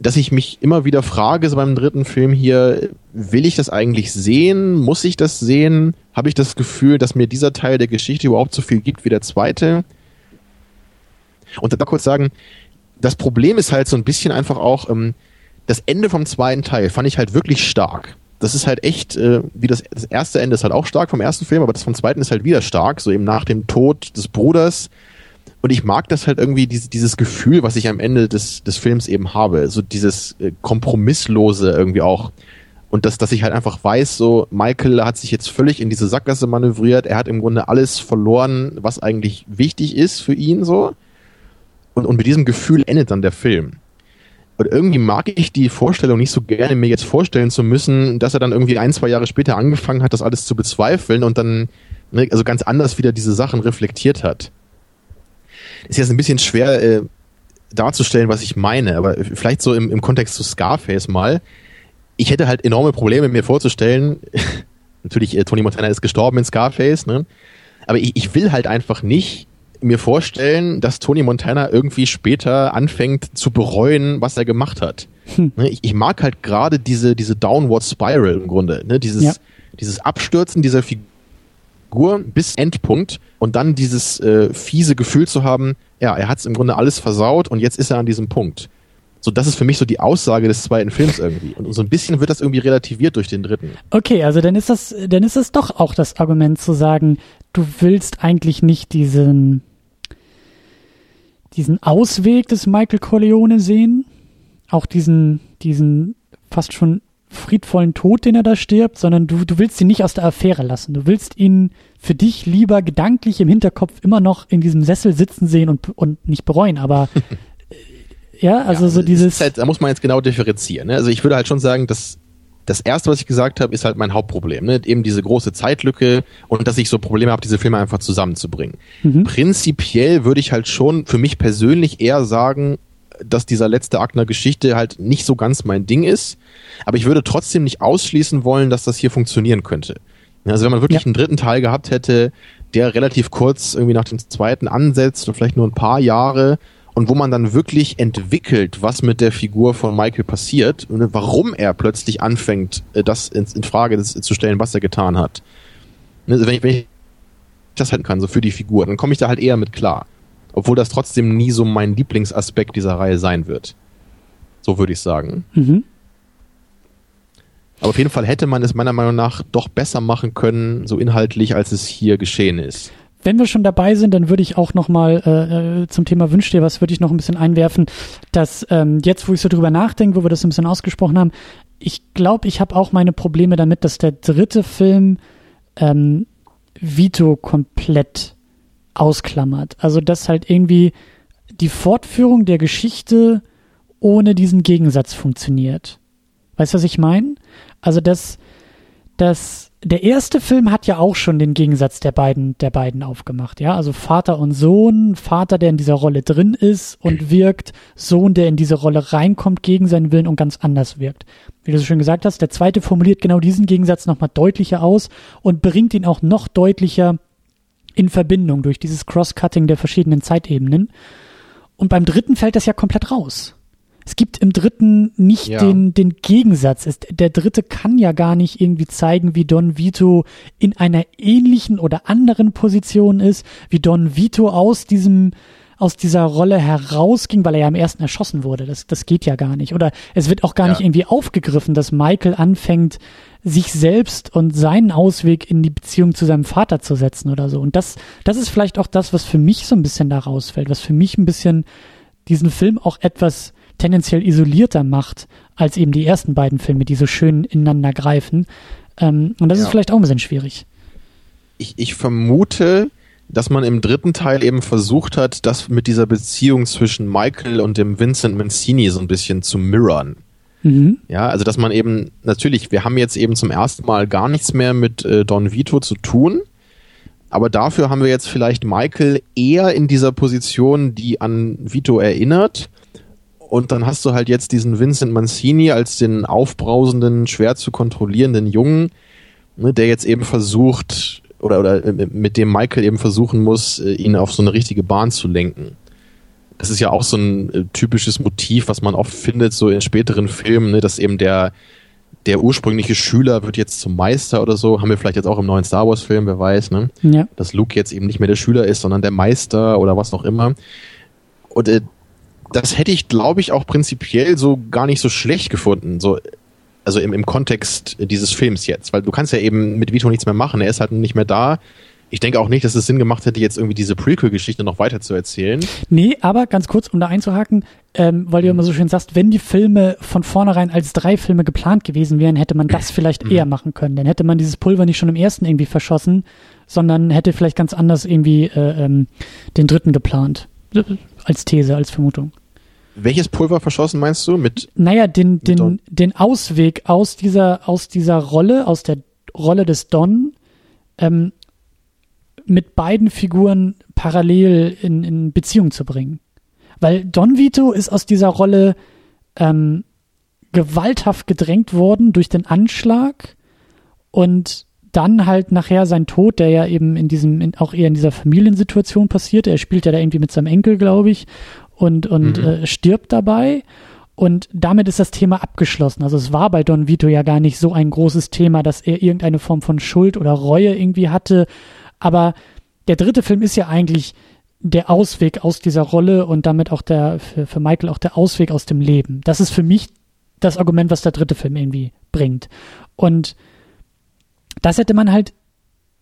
D: dass ich mich immer wieder frage, so beim dritten Film hier, will ich das eigentlich sehen? Muss ich das sehen? Habe ich das Gefühl, dass mir dieser Teil der Geschichte überhaupt so viel gibt wie der zweite? Und da kurz sagen, das Problem ist halt so ein bisschen einfach auch, ähm, das Ende vom zweiten Teil fand ich halt wirklich stark. Das ist halt echt, äh, wie das, das erste Ende ist halt auch stark vom ersten Film, aber das vom zweiten ist halt wieder stark, so eben nach dem Tod des Bruders. Und ich mag das halt irgendwie, dieses, dieses Gefühl, was ich am Ende des, des Films eben habe. So dieses äh, kompromisslose irgendwie auch. Und dass, dass ich halt einfach weiß, so, Michael hat sich jetzt völlig in diese Sackgasse manövriert, er hat im Grunde alles verloren, was eigentlich wichtig ist für ihn, so. Und, und mit diesem Gefühl endet dann der Film. Und irgendwie mag ich die Vorstellung nicht so gerne, mir jetzt vorstellen zu müssen, dass er dann irgendwie ein, zwei Jahre später angefangen hat, das alles zu bezweifeln und dann ne, also ganz anders wieder diese Sachen reflektiert hat. Ist jetzt ein bisschen schwer äh, darzustellen, was ich meine, aber vielleicht so im, im Kontext zu Scarface mal. Ich hätte halt enorme Probleme, mir vorzustellen, <laughs> natürlich, äh, Tony Montana ist gestorben in Scarface, ne? aber ich, ich will halt einfach nicht mir vorstellen, dass Tony Montana irgendwie später anfängt zu bereuen, was er gemacht hat. Hm. Ne, ich, ich, mag halt gerade diese, diese Downward Spiral im Grunde, ne? dieses, ja. dieses Abstürzen dieser Figur bis Endpunkt und dann dieses äh, fiese Gefühl zu haben, ja, er hat es im Grunde alles versaut und jetzt ist er an diesem Punkt. So, das ist für mich so die Aussage des zweiten Films irgendwie. Und so ein bisschen wird das irgendwie relativiert durch den dritten.
C: Okay, also dann ist das, dann ist es doch auch das Argument zu sagen, du willst eigentlich nicht diesen, diesen Ausweg des Michael Corleone sehen, auch diesen, diesen fast schon friedvollen Tod, den er da stirbt, sondern du, du willst ihn nicht aus der Affäre lassen. Du willst ihn für dich lieber gedanklich im Hinterkopf immer noch in diesem Sessel sitzen sehen und, und nicht bereuen, aber <laughs> ja, also ja, so dieses.
D: Halt, da muss man jetzt genau differenzieren. Ne? Also ich würde halt schon sagen, dass das erste, was ich gesagt habe, ist halt mein Hauptproblem. Ne? Eben diese große Zeitlücke und dass ich so Probleme habe, diese Filme einfach zusammenzubringen. Mhm. Prinzipiell würde ich halt schon für mich persönlich eher sagen, dass dieser letzte Akt einer Geschichte halt nicht so ganz mein Ding ist. Aber ich würde trotzdem nicht ausschließen wollen, dass das hier funktionieren könnte. Also wenn man wirklich ja. einen dritten Teil gehabt hätte, der relativ kurz irgendwie nach dem zweiten ansetzt und vielleicht nur ein paar Jahre und wo man dann wirklich entwickelt, was mit der Figur von Michael passiert und warum er plötzlich anfängt, äh, das in, in Frage zu stellen, was er getan hat. Also wenn ich, wenn ich das halten kann, so für die Figur, dann komme ich da halt eher mit klar. Obwohl das trotzdem nie so mein Lieblingsaspekt dieser Reihe sein wird. So würde ich sagen. Mhm. Aber auf jeden Fall hätte man es meiner Meinung nach doch besser machen können, so inhaltlich, als es hier geschehen ist
C: wenn wir schon dabei sind, dann würde ich auch noch mal äh, äh, zum Thema Wünsch dir was, würde ich noch ein bisschen einwerfen, dass ähm, jetzt, wo ich so drüber nachdenke, wo wir das ein bisschen ausgesprochen haben, ich glaube, ich habe auch meine Probleme damit, dass der dritte Film ähm, Vito komplett ausklammert. Also dass halt irgendwie die Fortführung der Geschichte ohne diesen Gegensatz funktioniert. Weißt du, was ich meine? Also dass, dass der erste Film hat ja auch schon den Gegensatz der beiden, der beiden aufgemacht, ja. Also Vater und Sohn, Vater, der in dieser Rolle drin ist und <clears throat> wirkt, Sohn, der in diese Rolle reinkommt gegen seinen Willen und ganz anders wirkt. Wie du so schön gesagt hast, der zweite formuliert genau diesen Gegensatz nochmal deutlicher aus und bringt ihn auch noch deutlicher in Verbindung durch dieses Cross-Cutting der verschiedenen Zeitebenen. Und beim dritten fällt das ja komplett raus es gibt im dritten nicht ja. den, den Gegensatz. Es, der dritte kann ja gar nicht irgendwie zeigen, wie Don Vito in einer ähnlichen oder anderen Position ist, wie Don Vito aus diesem aus dieser Rolle herausging, weil er ja am ersten erschossen wurde. Das, das geht ja gar nicht. Oder es wird auch gar ja. nicht irgendwie aufgegriffen, dass Michael anfängt, sich selbst und seinen Ausweg in die Beziehung zu seinem Vater zu setzen oder so. Und das, das ist vielleicht auch das, was für mich so ein bisschen da rausfällt, was für mich ein bisschen diesen Film auch etwas tendenziell isolierter macht als eben die ersten beiden Filme, die so schön ineinander greifen. Ähm, und das ja. ist vielleicht auch ein bisschen schwierig.
D: Ich, ich vermute, dass man im dritten Teil eben versucht hat, das mit dieser Beziehung zwischen Michael und dem Vincent Mancini so ein bisschen zu mirrorn. Mhm. Ja, also dass man eben, natürlich, wir haben jetzt eben zum ersten Mal gar nichts mehr mit äh, Don Vito zu tun, aber dafür haben wir jetzt vielleicht Michael eher in dieser Position, die an Vito erinnert und dann hast du halt jetzt diesen Vincent Mancini als den aufbrausenden, schwer zu kontrollierenden Jungen, ne, der jetzt eben versucht, oder, oder äh, mit dem Michael eben versuchen muss, äh, ihn auf so eine richtige Bahn zu lenken. Das ist ja auch so ein äh, typisches Motiv, was man oft findet, so in späteren Filmen, ne, dass eben der, der ursprüngliche Schüler wird jetzt zum Meister oder so. Haben wir vielleicht jetzt auch im neuen Star Wars Film, wer weiß, ne? Ja. Dass Luke jetzt eben nicht mehr der Schüler ist, sondern der Meister oder was auch immer. Und äh, das hätte ich, glaube ich, auch prinzipiell so gar nicht so schlecht gefunden. So, also im, im Kontext dieses Films jetzt. Weil du kannst ja eben mit Vito nichts mehr machen. Er ist halt nicht mehr da. Ich denke auch nicht, dass es Sinn gemacht hätte, jetzt irgendwie diese Prequel-Geschichte noch weiter zu erzählen.
C: Nee, aber ganz kurz, um da einzuhaken, ähm, weil du immer so schön sagst, wenn die Filme von vornherein als drei Filme geplant gewesen wären, hätte man das <clears throat> vielleicht
D: Mhm.
C: eher machen können. Dann hätte man dieses Pulver nicht schon im ersten irgendwie verschossen, sondern hätte vielleicht ganz anders irgendwie äh, ähm, den dritten geplant. Als These, als Vermutung.
D: Welches Pulver verschossen meinst du? Mit
C: Naja, den, den,
D: Don.
C: den Ausweg aus dieser, aus dieser Rolle, aus der Rolle des Don, ähm, mit beiden Figuren parallel in, in Beziehung zu bringen. Weil Don Vito ist aus dieser Rolle ähm, gewalthaft gedrängt worden durch den Anschlag und dann halt nachher sein Tod, der ja eben in diesem, in, auch eher in dieser Familiensituation passiert. Er spielt ja da irgendwie mit seinem Enkel, glaube ich, und, und
D: Mhm.
C: äh, stirbt dabei. Und damit ist das Thema abgeschlossen. Also es war bei Don Vito ja gar nicht so ein großes Thema, dass er irgendeine Form von Schuld oder Reue irgendwie hatte. Aber der dritte Film ist ja eigentlich der Ausweg aus dieser Rolle und damit auch der, für, für Michael auch der Ausweg aus dem Leben. Das ist für mich das Argument, was der dritte Film irgendwie bringt. Und das hätte man halt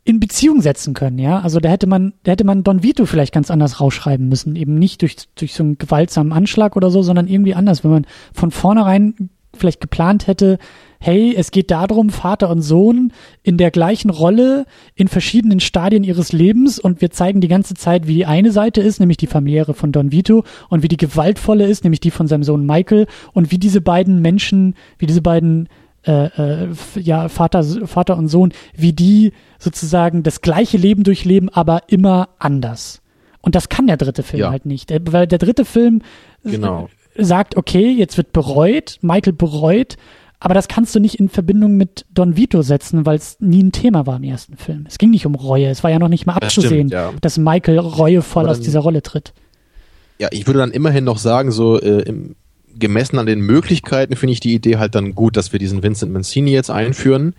C: in Beziehung setzen können, ja. Also da hätte man, da hätte man Don Vito vielleicht ganz anders rausschreiben müssen. Eben nicht durch, durch so einen gewaltsamen Anschlag oder so, sondern irgendwie anders. Wenn man von vornherein vielleicht geplant hätte, hey, es geht darum, Vater und Sohn in der gleichen Rolle in verschiedenen Stadien ihres Lebens und wir zeigen die ganze Zeit, wie die eine Seite ist, nämlich die familiäre von Don Vito und wie die gewaltvolle ist, nämlich die von seinem Sohn Michael und wie diese beiden Menschen, wie diese beiden äh, äh, ja, Vater, Vater und Sohn, wie die sozusagen das gleiche Leben durchleben, aber immer anders. Und das kann der dritte Film
D: Ja.
C: halt nicht. Der, weil der dritte Film
D: Genau.
C: sagt, okay, jetzt wird bereut, Michael bereut, aber das kannst du nicht in Verbindung mit Don Vito setzen, weil es nie ein Thema war im ersten Film. Es ging nicht um Reue, es war ja noch nicht mal
D: Das stimmt,
C: abzusehen,
D: ja.
C: dass Michael reuevoll
D: Aber
C: aus
D: dann-
C: dieser Rolle tritt.
D: Ja, ich würde dann immerhin noch sagen, so äh, im, gemessen an den Möglichkeiten finde ich die Idee halt dann gut, dass wir diesen Vincent Mancini jetzt einführen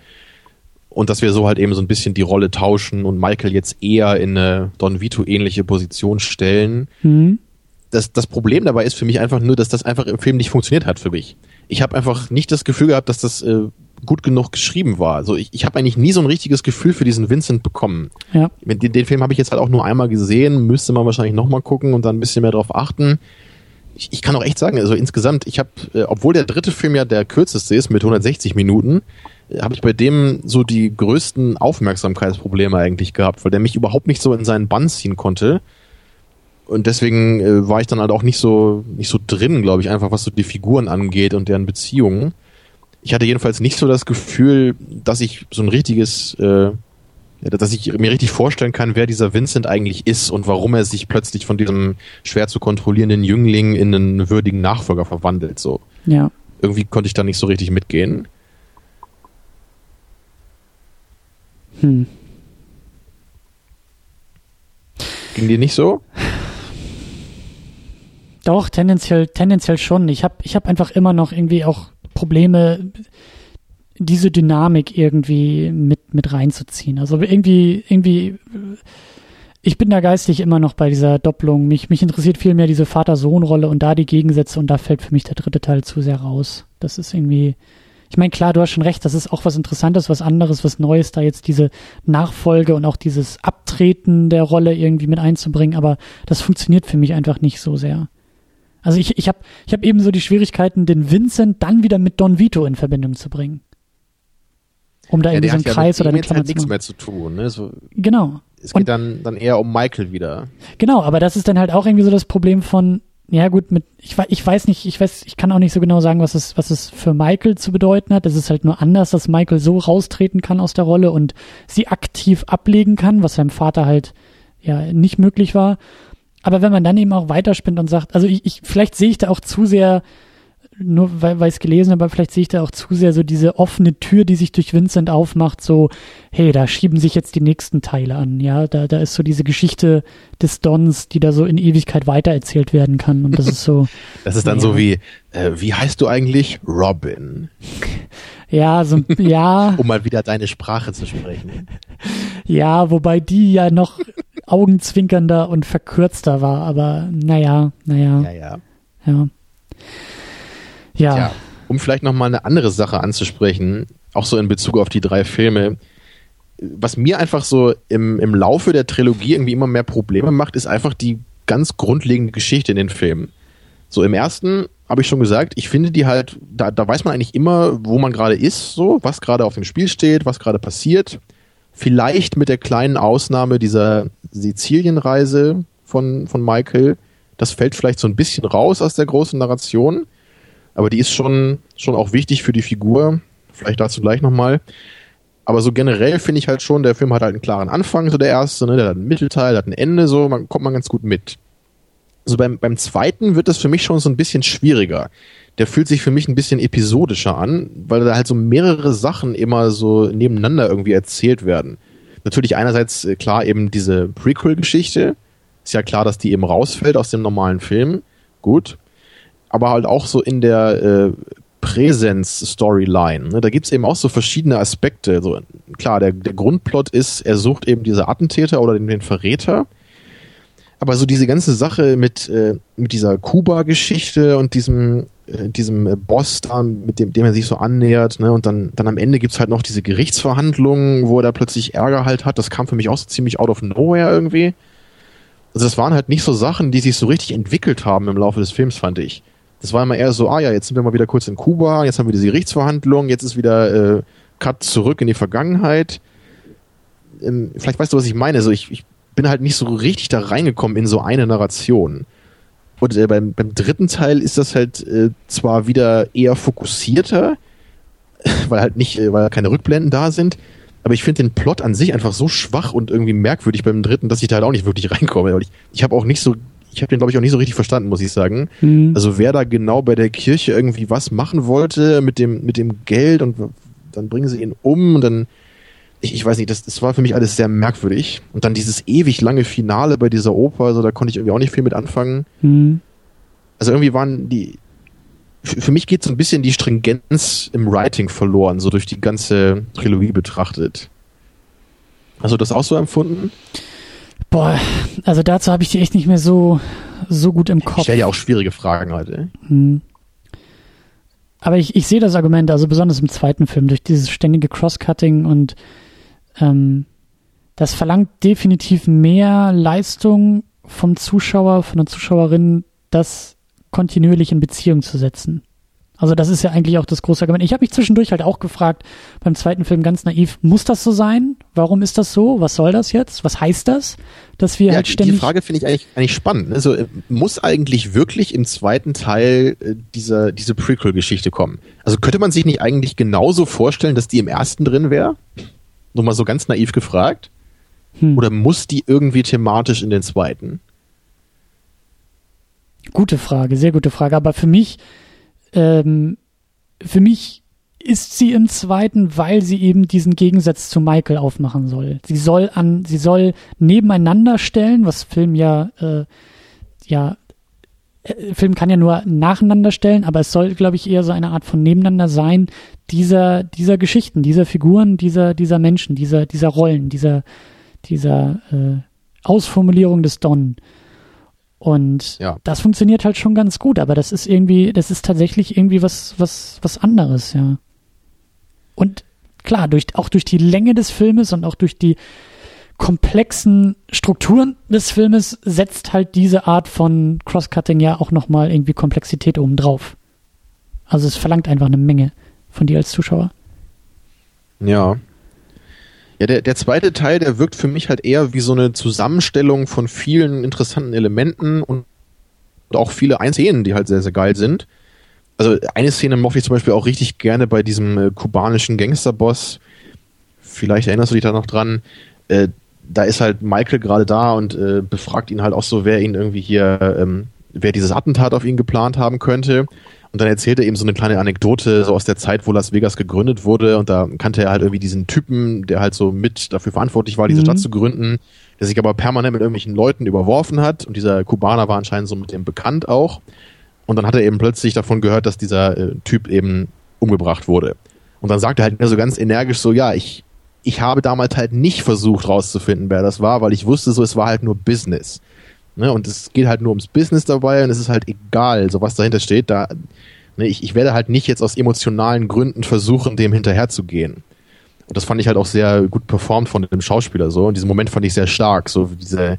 D: und dass wir so halt eben so ein bisschen die Rolle tauschen und Michael jetzt eher in eine Don Vito ähnliche Position stellen.
C: Hm?
D: Das, das Problem dabei ist für mich einfach nur, dass das einfach im Film nicht funktioniert hat für mich. Ich habe einfach nicht das Gefühl gehabt, dass das äh, gut genug geschrieben war. Also ich, ich habe eigentlich nie so ein richtiges Gefühl für diesen Vincent bekommen.
C: Ja.
D: Den, den Film habe ich jetzt halt auch nur einmal gesehen, müsste man wahrscheinlich nochmal gucken und dann ein bisschen mehr drauf achten. Ich, ich kann auch echt sagen, also insgesamt, ich habe, äh, obwohl der dritte Film ja der kürzeste ist mit 160 Minuten, äh, habe ich bei dem so die größten Aufmerksamkeitsprobleme eigentlich gehabt, weil der mich überhaupt nicht so in seinen Bann ziehen konnte. Und deswegen äh, war ich dann halt auch nicht so nicht so drin, glaube ich, einfach was so die Figuren angeht und deren Beziehungen. Ich hatte jedenfalls nicht so das Gefühl, dass ich so ein richtiges äh, ja, dass ich mir richtig vorstellen kann, wer dieser Vincent eigentlich ist und warum er sich plötzlich von diesem schwer zu kontrollierenden Jüngling in einen würdigen Nachfolger verwandelt. So
C: Ja.
D: irgendwie konnte ich da nicht so richtig mitgehen.
C: Hm.
D: Ging dir nicht so?
C: Doch, tendenziell, tendenziell schon. Ich habe ich hab einfach immer noch irgendwie auch Probleme, diese Dynamik irgendwie mit, mit reinzuziehen. Also irgendwie, irgendwie, ich bin da geistig immer noch bei dieser Doppelung. Mich, mich interessiert viel mehr diese Vater-Sohn-Rolle und da die Gegensätze und da fällt für mich der dritte Teil zu sehr raus. Das ist irgendwie, ich meine, klar, du hast schon recht, das ist auch was Interessantes, was anderes, was Neues, da jetzt diese Nachfolge und auch dieses Abtreten der Rolle irgendwie mit einzubringen, aber das funktioniert für mich einfach nicht so sehr. Also ich, ich habe ich hab eben so die Schwierigkeiten, den Vincent dann wieder mit Don Vito in Verbindung zu bringen. Um da irgendwie so einen Kreis oder
D: mit
C: eine Klammer
D: halt
C: zu
D: nichts mehr zu tun. Ne? So,
C: Genau.
D: es
C: Und-
D: geht dann, dann eher um Michael wieder.
C: Genau, aber das ist dann halt auch irgendwie so das Problem von, ja gut, mit, ich, ich weiß nicht, ich weiß, ich kann auch nicht so genau sagen, was es, was es für Michael zu bedeuten hat. Es ist halt nur anders, dass Michael so raustreten kann aus der Rolle und sie aktiv ablegen kann, was seinem Vater halt ja nicht möglich war. Aber wenn man dann eben auch weiterspinnt und sagt, also ich, ich vielleicht sehe ich da auch zu sehr, nur weil, weil ich es gelesen habe, aber vielleicht sehe ich da auch zu sehr so diese offene Tür, die sich durch Vincent aufmacht, so, hey, da schieben sich jetzt die nächsten Teile an, ja, da, da ist so diese Geschichte des Dons, die da so in Ewigkeit weitererzählt werden kann und das ist so, <laughs>
D: Das ist dann
C: Ja.
D: so wie, äh, wie heißt du eigentlich? Robin.
C: ja, so, ja, <laughs>
D: Um mal wieder deine Sprache zu sprechen.
C: ja, wobei die ja noch augenzwinkernder und verkürzter war, aber naja, naja,
D: Ja, ja.
C: ja. Ja,
D: Tja, um vielleicht noch mal eine andere Sache anzusprechen, auch so in Bezug auf die drei Filme. was mir einfach so im, im Laufe der Trilogie irgendwie immer mehr Probleme macht, ist einfach die ganz grundlegende Geschichte in den Filmen. So im ersten habe ich schon gesagt, ich finde die halt, da, da weiß man eigentlich immer, wo man gerade ist, so, was gerade auf dem Spiel steht, was gerade passiert. Vielleicht mit der kleinen Ausnahme dieser Sizilienreise von, von Michael. Das fällt vielleicht so ein bisschen raus aus der großen Narration, aber die ist schon, schon auch wichtig für die Figur. Vielleicht dazu gleich nochmal. Aber so generell finde ich halt schon, der Film hat halt einen klaren Anfang, so der erste, ne? der hat einen Mittelteil, der hat ein Ende, so, man kommt man ganz gut mit. So beim, beim zweiten wird das für mich schon so ein bisschen schwieriger. Der fühlt sich für mich ein bisschen episodischer an, weil da halt so mehrere Sachen immer so nebeneinander irgendwie erzählt werden. Natürlich einerseits äh, klar eben diese Prequel-Geschichte. Ist ja klar, dass die eben rausfällt aus dem normalen Film. Gut. Aber halt auch so in der äh, Präsenz-Storyline. Ne? Da gibt's eben auch so verschiedene Aspekte. So, klar, der, der Grundplot ist, er sucht eben diese Attentäter oder den, den Verräter. Aber so diese ganze Sache mit, äh, mit dieser Kuba-Geschichte und diesem, äh, diesem Boss da, mit dem, dem er sich so annähert, ne, und dann, dann am Ende gibt's halt noch diese Gerichtsverhandlungen, wo er da plötzlich Ärger halt hat. Das kam für mich auch so ziemlich out of nowhere irgendwie. Also das waren halt nicht so Sachen, die sich so richtig entwickelt haben im Laufe des Films, fand ich. Das war immer eher so, ah ja, jetzt sind wir mal wieder kurz in Kuba, jetzt haben wir diese Gerichtsverhandlung, jetzt ist wieder äh, Cut zurück in die Vergangenheit. Ähm, vielleicht weißt du, was ich meine. Also ich, ich bin halt nicht so richtig da reingekommen in so eine Narration. Und äh, beim, beim dritten Teil ist das halt äh, zwar wieder eher fokussierter, <laughs> weil halt nicht, äh, weil keine Rückblenden da sind, aber ich finde den Plot an sich einfach so schwach und irgendwie merkwürdig beim dritten, dass ich da halt auch nicht wirklich reinkomme. Ich, ich habe auch nicht so ich habe den, glaube ich, auch nicht so richtig verstanden, muss ich sagen. Mhm. Also wer da genau bei der Kirche irgendwie was machen wollte mit dem, mit dem Geld und dann bringen sie ihn um und dann, ich, ich weiß nicht, das, das war für mich alles sehr merkwürdig. Und dann dieses ewig lange Finale bei dieser Oper, also da konnte ich irgendwie auch nicht viel mit anfangen. Mhm. Also irgendwie waren die, für mich geht so ein bisschen die Stringenz im Writing verloren, so durch die ganze Trilogie betrachtet. Hast du das auch so empfunden?
C: Boah, also dazu habe ich die echt nicht mehr so, so gut im Kopf. Ich
D: stelle ja auch schwierige Fragen heute. Hm.
C: Aber ich, ich sehe das Argument, also besonders im zweiten Film, durch dieses ständige Crosscutting und ähm, das verlangt definitiv mehr Leistung vom Zuschauer, von der Zuschauerin, das kontinuierlich in Beziehung zu setzen. Also das ist ja eigentlich auch das große Argument. Ich habe mich zwischendurch halt auch gefragt, beim zweiten Film ganz naiv, muss das so sein? Warum ist das so? Was soll das jetzt? Was heißt das? Dass wir ja, halt ständig...
D: Die Frage finde ich eigentlich, eigentlich spannend. Also äh, muss eigentlich wirklich im zweiten Teil äh, dieser, diese Prequel-Geschichte kommen? Also könnte man sich nicht eigentlich genauso vorstellen, dass die im ersten drin wäre? Nur mal so ganz naiv gefragt. Hm. Oder muss die irgendwie thematisch in den zweiten?
C: Gute Frage, sehr gute Frage. Aber für mich ähm, für mich ist sie im zweiten, weil sie eben diesen Gegensatz zu Michael aufmachen soll. Sie soll an, sie soll nebeneinander stellen, was Film ja, äh, ja, äh, Film kann ja nur nacheinander stellen, aber es soll, glaube ich, eher so eine Art von nebeneinander sein, dieser, dieser Geschichten, dieser Figuren, dieser, dieser Menschen, dieser, dieser Rollen, dieser, dieser äh, Ausformulierung des Don. Und ja. das funktioniert halt schon ganz gut, aber das ist irgendwie, das ist tatsächlich irgendwie was, was, was anderes, ja. Und klar, durch, auch durch die Länge des Filmes und auch durch die komplexen Strukturen des Filmes setzt halt diese Art von Crosscutting ja auch nochmal irgendwie Komplexität oben drauf. Also es verlangt einfach eine Menge von dir als Zuschauer.
D: Ja, ja, der, der zweite Teil, der wirkt für mich halt eher wie so eine Zusammenstellung von vielen interessanten Elementen und auch viele Einszenen, die halt sehr, sehr geil sind. Also eine Szene mochte ich zum Beispiel auch richtig gerne bei diesem äh, kubanischen Gangsterboss. Vielleicht erinnerst du dich da noch dran. Äh, da ist halt Michael gerade da und äh, befragt ihn halt auch so, wer ihn irgendwie hier, ähm, wer dieses Attentat auf ihn geplant haben könnte. Und dann erzählt er eben so eine kleine Anekdote so aus der Zeit, wo Las Vegas gegründet wurde. Und da kannte er halt irgendwie diesen Typen, der halt so mit dafür verantwortlich war, diese mhm. Stadt zu gründen, der sich aber permanent mit irgendwelchen Leuten überworfen hat. Und dieser Kubaner war anscheinend so mit dem bekannt auch. Und dann hat er eben plötzlich davon gehört, dass dieser äh, Typ eben umgebracht wurde. Und dann sagt er halt so ganz energisch so, ja, ich, ich habe damals halt nicht versucht rauszufinden, wer das war, weil ich wusste so, es war halt nur Business. Ne? Und es geht halt nur ums Business dabei und es ist halt egal, so was dahinter steht. Da, ne, ich, ich werde halt nicht jetzt aus emotionalen Gründen versuchen, dem hinterherzugehen. Und das fand ich halt auch sehr gut performt von dem Schauspieler so. Und diesen Moment fand ich sehr stark. So diese,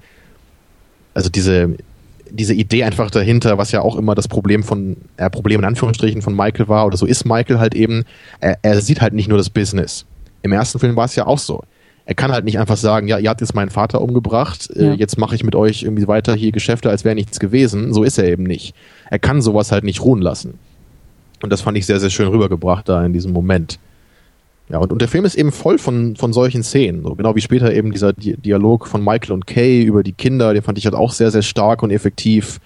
D: also diese, diese Idee einfach dahinter, was ja auch immer das Problem von, äh, Problem in Anführungsstrichen von Michael war, oder so ist Michael halt eben, er, er sieht halt nicht nur das Business. Im ersten Film war es ja auch so. Er kann halt nicht einfach sagen, ja, ihr habt jetzt meinen Vater umgebracht, äh, ja. jetzt mache ich mit euch irgendwie weiter hier Geschäfte, als wäre nichts gewesen. So ist er eben nicht. Er kann sowas halt nicht ruhen lassen. Und das fand ich sehr, sehr schön rübergebracht da in diesem Moment. Ja, und, und der Film ist eben voll von, von solchen Szenen. So, genau wie später eben dieser Di Dialog von Michael und Kay über die Kinder, den fand ich halt auch sehr, sehr stark und effektiv.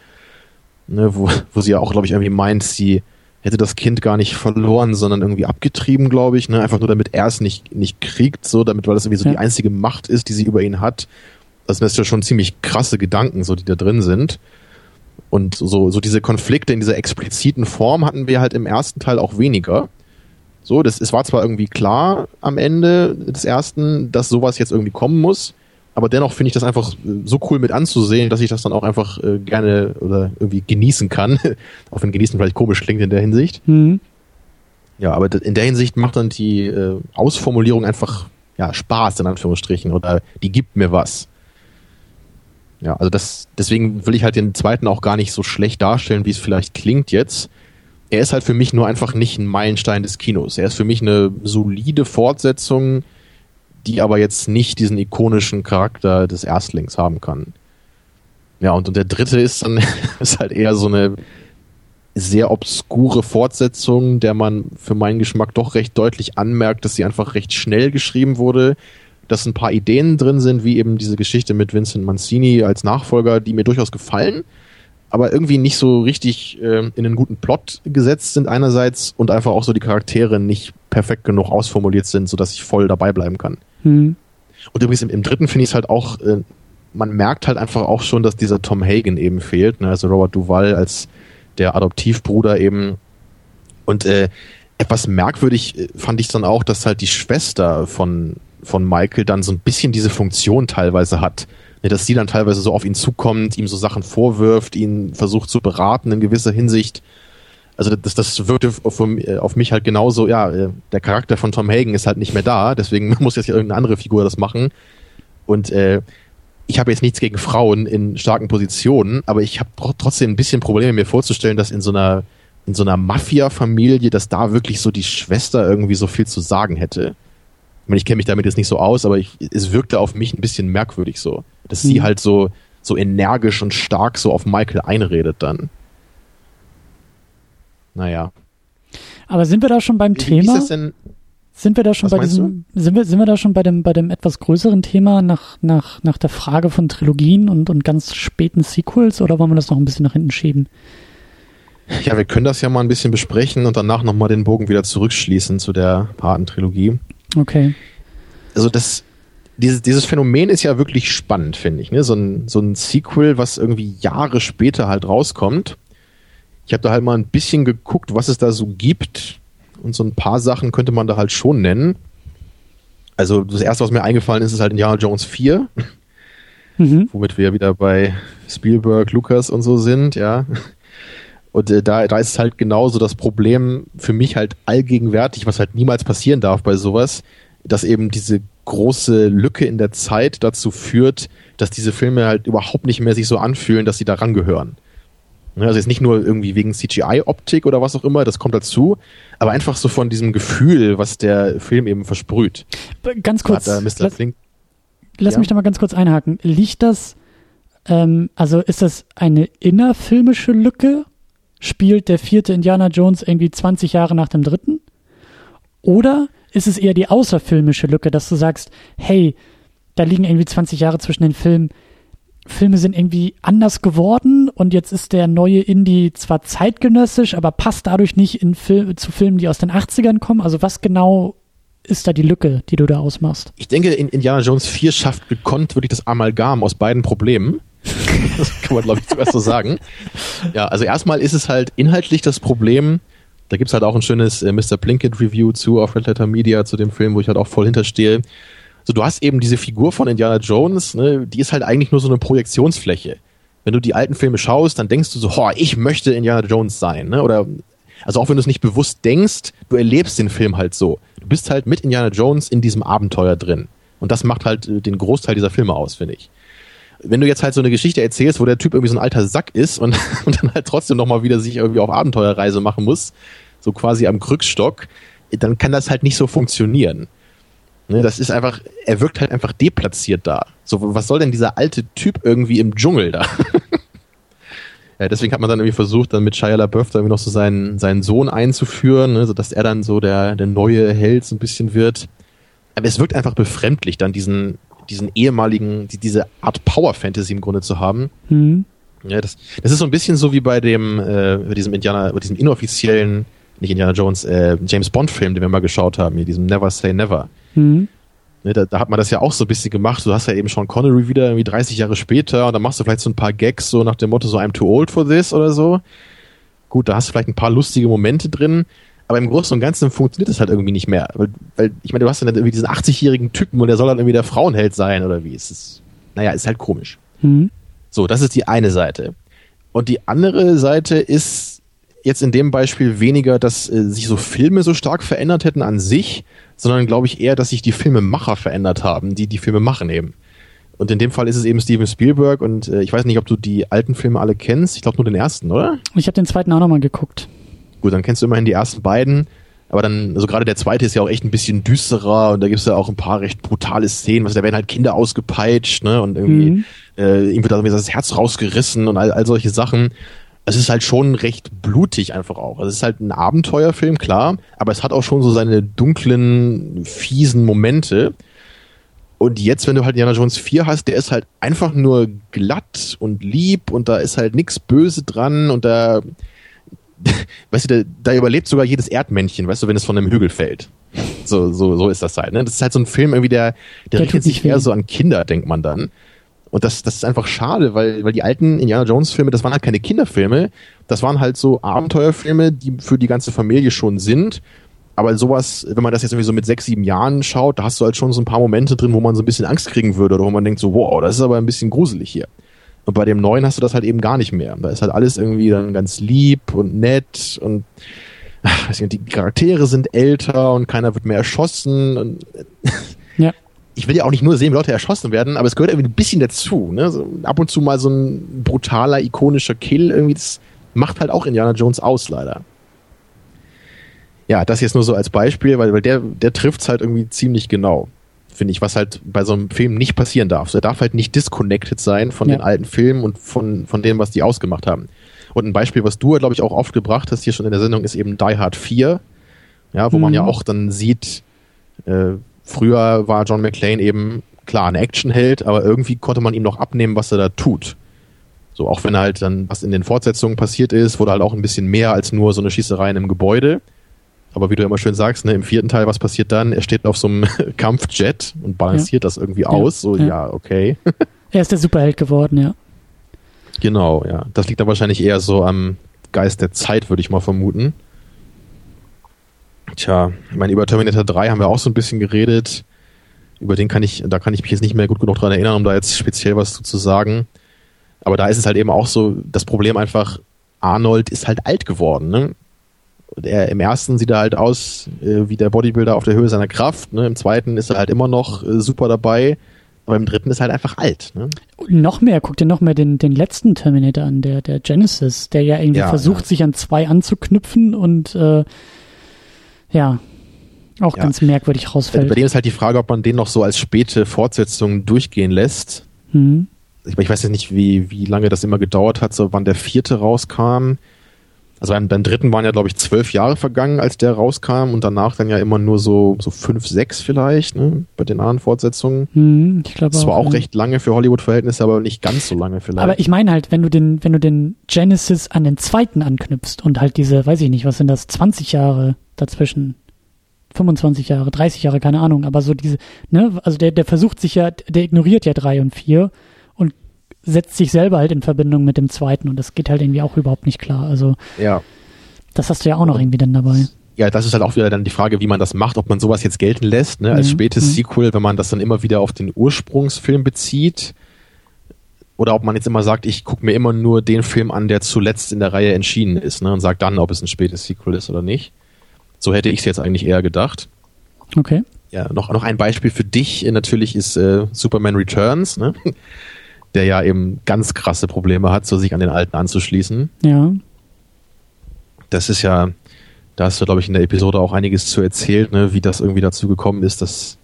D: Ne, wo, wo sie ja auch, glaube ich, irgendwie meint, sie hätte das Kind gar nicht verloren, sondern irgendwie abgetrieben, glaube ich. Ne? Einfach nur damit er es nicht, nicht kriegt, so, damit, weil das irgendwie so ja. die einzige Macht ist, die sie über ihn hat. Das sind ja schon ziemlich krasse Gedanken, so die da drin sind. Und so, so diese Konflikte in dieser expliziten Form hatten wir halt im ersten Teil auch weniger. So, das, es war zwar irgendwie klar am Ende des ersten, dass sowas jetzt irgendwie kommen muss, aber dennoch finde ich das einfach so cool mit anzusehen, dass ich das dann auch einfach äh, gerne oder irgendwie genießen kann. <laughs> auch wenn genießen vielleicht komisch klingt in der Hinsicht. Mhm. Ja, aber in der Hinsicht macht dann die äh, Ausformulierung einfach ja, Spaß, in Anführungsstrichen, oder die gibt mir was. Ja, also das, deswegen will ich halt den zweiten auch gar nicht so schlecht darstellen, wie es vielleicht klingt jetzt er ist halt für mich nur einfach nicht ein Meilenstein des Kinos. Er ist für mich eine solide Fortsetzung, die aber jetzt nicht diesen ikonischen Charakter des Erstlings haben kann. Ja, und, und der dritte ist dann <laughs> ist halt eher so eine sehr obskure Fortsetzung, der man für meinen Geschmack doch recht deutlich anmerkt, dass sie einfach recht schnell geschrieben wurde, dass ein paar Ideen drin sind, wie eben diese Geschichte mit Vincent Mancini als Nachfolger, die mir durchaus gefallen aber irgendwie nicht so richtig äh, in einen guten Plot gesetzt sind einerseits und einfach auch so die Charaktere nicht perfekt genug ausformuliert sind, sodass ich voll dabei bleiben kann. Mhm. Und übrigens im, im dritten finde ich es halt auch, äh, man merkt halt einfach auch schon, dass dieser Tom Hagen eben fehlt, ne? also Robert Duval als der Adoptivbruder eben. Und äh, etwas merkwürdig äh, fand ich dann auch, dass halt die Schwester von, von Michael dann so ein bisschen diese Funktion teilweise hat Ne, dass sie dann teilweise so auf ihn zukommt, ihm so Sachen vorwirft, ihn versucht zu beraten in gewisser Hinsicht. Also das, das wirkte auf, auf mich halt genauso, ja, äh, der Charakter von Tom Hagen ist halt nicht mehr da, deswegen <laughs> muss jetzt ja irgendeine andere Figur das machen. Und äh, ich habe jetzt nichts gegen Frauen in starken Positionen, aber ich habe trotzdem ein bisschen Probleme mir vorzustellen, dass in so einer in so einer Mafia-Familie, dass da wirklich so die Schwester irgendwie so viel zu sagen hätte ich meine, ich kenne mich damit jetzt nicht so aus, aber ich, es wirkte auf mich ein bisschen merkwürdig so, dass mhm. sie halt so, so energisch und stark so auf Michael einredet dann. Naja.
C: Aber sind wir da schon beim wie, Thema? Wie ist das denn? Sind wir da schon Was bei diesem, sind wir, sind wir da schon bei dem, bei dem etwas größeren Thema nach, nach, nach der Frage von Trilogien und, und ganz späten Sequels oder wollen wir das noch ein bisschen nach hinten schieben?
D: Ja, wir können das ja mal ein bisschen besprechen und danach nochmal den Bogen wieder zurückschließen zu der Patentrilogie.
C: Okay.
D: Also das, dieses, dieses Phänomen ist ja wirklich spannend, finde ich. Ne? So, ein, so ein Sequel, was irgendwie Jahre später halt rauskommt. Ich habe da halt mal ein bisschen geguckt, was es da so gibt. Und so ein paar Sachen könnte man da halt schon nennen. Also das erste, was mir eingefallen ist, ist halt Indiana Jones 4. Mhm. Womit wir wieder bei Spielberg, Lucas und so sind, ja. Und äh, da, da ist halt genauso das Problem für mich halt allgegenwärtig, was halt niemals passieren darf bei sowas, dass eben diese große Lücke in der Zeit dazu führt, dass diese Filme halt überhaupt nicht mehr sich so anfühlen, dass sie daran gehören. Also jetzt nicht nur irgendwie wegen CGI-Optik oder was auch immer, das kommt dazu, aber einfach so von diesem Gefühl, was der Film eben versprüht.
C: Ganz kurz, Mr. Lass, lass ja? mich da mal ganz kurz einhaken. Liegt das, ähm, also ist das eine innerfilmische Lücke spielt der vierte Indiana Jones irgendwie 20 Jahre nach dem dritten? Oder ist es eher die außerfilmische Lücke, dass du sagst, hey, da liegen irgendwie 20 Jahre zwischen den Filmen. Filme sind irgendwie anders geworden und jetzt ist der neue Indie zwar zeitgenössisch, aber passt dadurch nicht in Fil zu Filmen, die aus den 80ern kommen. Also was genau ist da die Lücke, die du da ausmachst?
D: Ich denke, in Indiana Jones 4 schafft gekonnt wirklich das Amalgam aus beiden Problemen. <laughs> das kann man, glaube ich, zuerst so sagen. Ja, also erstmal ist es halt inhaltlich das Problem, da gibt's halt auch ein schönes äh, Mr. Plinkett Review zu auf Red Letter Media zu dem Film, wo ich halt auch voll hinterstehe. So, du hast eben diese Figur von Indiana Jones, ne, die ist halt eigentlich nur so eine Projektionsfläche. Wenn du die alten Filme schaust, dann denkst du so, oh, ich möchte Indiana Jones sein, ne? Oder also auch wenn du es nicht bewusst denkst, du erlebst den Film halt so. Du bist halt mit Indiana Jones in diesem Abenteuer drin. Und das macht halt äh, den Großteil dieser Filme aus, finde ich. Wenn du jetzt halt so eine Geschichte erzählst, wo der Typ irgendwie so ein alter Sack ist und, <laughs> und dann halt trotzdem nochmal wieder sich irgendwie auf Abenteuerreise machen muss, so quasi am Krückstock, dann kann das halt nicht so funktionieren. Ne, das ist einfach, er wirkt halt einfach deplatziert da. So, was soll denn dieser alte Typ irgendwie im Dschungel da? <laughs> ja, deswegen hat man dann irgendwie versucht, dann mit Shia LaBeouf da irgendwie noch so seinen, seinen Sohn einzuführen, ne, sodass er dann so der, der neue Held so ein bisschen wird. Aber es wirkt einfach befremdlich, dann diesen, diesen ehemaligen, die, diese Art Power Fantasy im Grunde zu haben. Mhm. Ja, das, das ist so ein bisschen so wie bei dem, äh, bei diesem Indianer, bei diesem inoffiziellen, nicht Indiana Jones, äh, James Bond Film, den wir mal geschaut haben, hier diesem Never Say Never. Mhm. Ne, da, da, hat man das ja auch so ein bisschen gemacht. Du hast ja eben Sean Connery wieder irgendwie 30 Jahre später und dann machst du vielleicht so ein paar Gags so nach dem Motto so I'm too old for this oder so. Gut, da hast du vielleicht ein paar lustige Momente drin, aber im Großen und Ganzen funktioniert das halt irgendwie nicht mehr. Weil, weil ich meine, du hast dann irgendwie diesen 80-jährigen Typen und der soll dann irgendwie der Frauenheld sein oder wie. Es ist, naja, ist halt komisch. Mhm. So, das ist die eine Seite. Und die andere Seite ist jetzt in dem Beispiel weniger, dass äh, sich so Filme so stark verändert hätten an sich, sondern glaube ich eher, dass sich die Filmemacher verändert haben, die die Filme machen eben. Und in dem Fall ist es eben Steven Spielberg und äh, ich weiß nicht, ob du die alten Filme alle kennst. Ich glaube nur den ersten, oder?
C: Ich habe den zweiten auch nochmal geguckt.
D: Gut, dann kennst du immerhin die ersten beiden. Aber dann, also gerade der zweite ist ja auch echt ein bisschen düsterer und da gibt's ja auch ein paar recht brutale Szenen. Was, da werden halt Kinder ausgepeitscht, ne? Und irgendwie, mhm. äh, ihm wird da das Herz rausgerissen und all, all solche Sachen es ist halt schon recht blutig einfach auch. Es ist halt ein Abenteuerfilm, klar, aber es hat auch schon so seine dunklen, fiesen Momente. Und jetzt, wenn du halt Indiana Jones 4 hast, der ist halt einfach nur glatt und lieb und da ist halt nichts Böse dran und da, <laughs> weißt du, da, da überlebt sogar jedes Erdmännchen, weißt du, wenn es von einem Hügel fällt. So, so, so ist das halt, ne? Das ist halt so ein Film irgendwie, der, der, der richtet sich eher so an Kinder, denkt man dann. Und das, das ist einfach schade, weil, weil die alten Indiana Jones Filme, das waren halt keine Kinderfilme. Das waren halt so Abenteuerfilme, die für die ganze Familie schon sind. Aber sowas, wenn man das jetzt irgendwie so mit sechs, sieben Jahren schaut, da hast du halt schon so ein paar Momente drin, wo man so ein bisschen Angst kriegen würde oder wo man denkt so, wow, das ist aber ein bisschen gruselig hier. Und bei dem neuen hast du das halt eben gar nicht mehr. Da ist halt alles irgendwie dann ganz lieb und nett und ach, weiß nicht, die Charaktere sind älter und keiner wird mehr erschossen. Und ja ich will ja auch nicht nur sehen, wie Leute erschossen werden, aber es gehört irgendwie ein bisschen dazu. Ne? So ab und zu mal so ein brutaler, ikonischer Kill, irgendwie, das macht halt auch Indiana Jones aus, leider. Ja, das jetzt nur so als Beispiel, weil, weil der, der trifft's halt irgendwie ziemlich genau, finde ich, was halt bei so einem Film nicht passieren darf. So, er darf halt nicht disconnected sein von ja. den alten Filmen und von, von dem, was die ausgemacht haben. Und ein Beispiel, was du, glaube ich, auch oft gebracht hast hier schon in der Sendung, ist eben Die Hard 4, ja, wo mhm. man ja auch dann sieht, äh, Früher war John McClane eben klar ein Actionheld, aber irgendwie konnte man ihm noch abnehmen, was er da tut. So, auch wenn halt dann was in den Fortsetzungen passiert ist, wurde halt auch ein bisschen mehr als nur so eine Schießerei in einem Gebäude. Aber wie du immer schön sagst, ne, im vierten Teil, was passiert dann? Er steht auf so einem <laughs> Kampfjet und balanciert ja. das irgendwie aus. So, ja, ja okay. <laughs>
C: er ist der Superheld geworden, ja.
D: Genau, ja. Das liegt dann wahrscheinlich eher so am Geist der Zeit, würde ich mal vermuten. Tja, ich meine, über Terminator 3 haben wir auch so ein bisschen geredet. Über den kann ich, da kann ich mich jetzt nicht mehr gut genug dran erinnern, um da jetzt speziell was zu, sagen. Aber da ist es halt eben auch so, das Problem einfach, Arnold ist halt alt geworden, ne? Er, Im ersten sieht er halt aus äh, wie der Bodybuilder auf der Höhe seiner Kraft. Ne? Im zweiten ist er halt immer noch äh, super dabei. Aber im dritten ist er halt einfach alt. Ne?
C: Noch mehr, guck dir noch mehr den, den letzten Terminator an, der, der Genesis, der ja irgendwie ja, versucht, ja. sich an zwei anzuknüpfen und äh, ja, auch ja. ganz merkwürdig rausfällt.
D: Bei dem ist halt die Frage, ob man den noch so als späte Fortsetzung durchgehen lässt. Mhm. Ich, ich, weiß jetzt nicht, wie, wie lange das immer gedauert hat, so wann der vierte rauskam. Also beim, beim dritten waren ja, glaube ich, zwölf Jahre vergangen, als der rauskam und danach dann ja immer nur so, so fünf, sechs vielleicht, ne, bei den anderen Fortsetzungen. Hm, ich glaube Das war auch, auch recht lange für Hollywood-Verhältnisse, aber nicht ganz so lange vielleicht.
C: Aber ich meine halt, wenn du den, wenn du den Genesis an den zweiten anknüpfst und halt diese, weiß ich nicht, was sind das, 20 Jahre dazwischen. 25 Jahre, 30 Jahre, keine Ahnung, aber so diese, ne, also der, der versucht sich ja, der ignoriert ja drei und vier setzt sich selber halt in Verbindung mit dem zweiten und das geht halt irgendwie auch überhaupt nicht klar. Also,
D: ja.
C: Das hast du ja auch noch irgendwie dann dabei.
D: Ja, das ist halt auch wieder dann die Frage, wie man das macht, ob man sowas jetzt gelten lässt, ne, als mhm. spätes mhm. Sequel, wenn man das dann immer wieder auf den Ursprungsfilm bezieht. Oder ob man jetzt immer sagt, ich gucke mir immer nur den Film an, der zuletzt in der Reihe entschieden ist, ne, und sag dann, ob es ein spätes Sequel ist oder nicht. So hätte ich es jetzt eigentlich eher gedacht.
C: Okay.
D: Ja, noch, noch ein Beispiel für dich äh, natürlich ist äh, Superman Returns, ne? Der ja eben ganz krasse Probleme hat, so sich an den alten anzuschließen.
C: Ja.
D: Das ist ja, da hast du, glaube ich, in der Episode auch einiges zu erzählt, ne, wie das irgendwie dazu gekommen ist, dass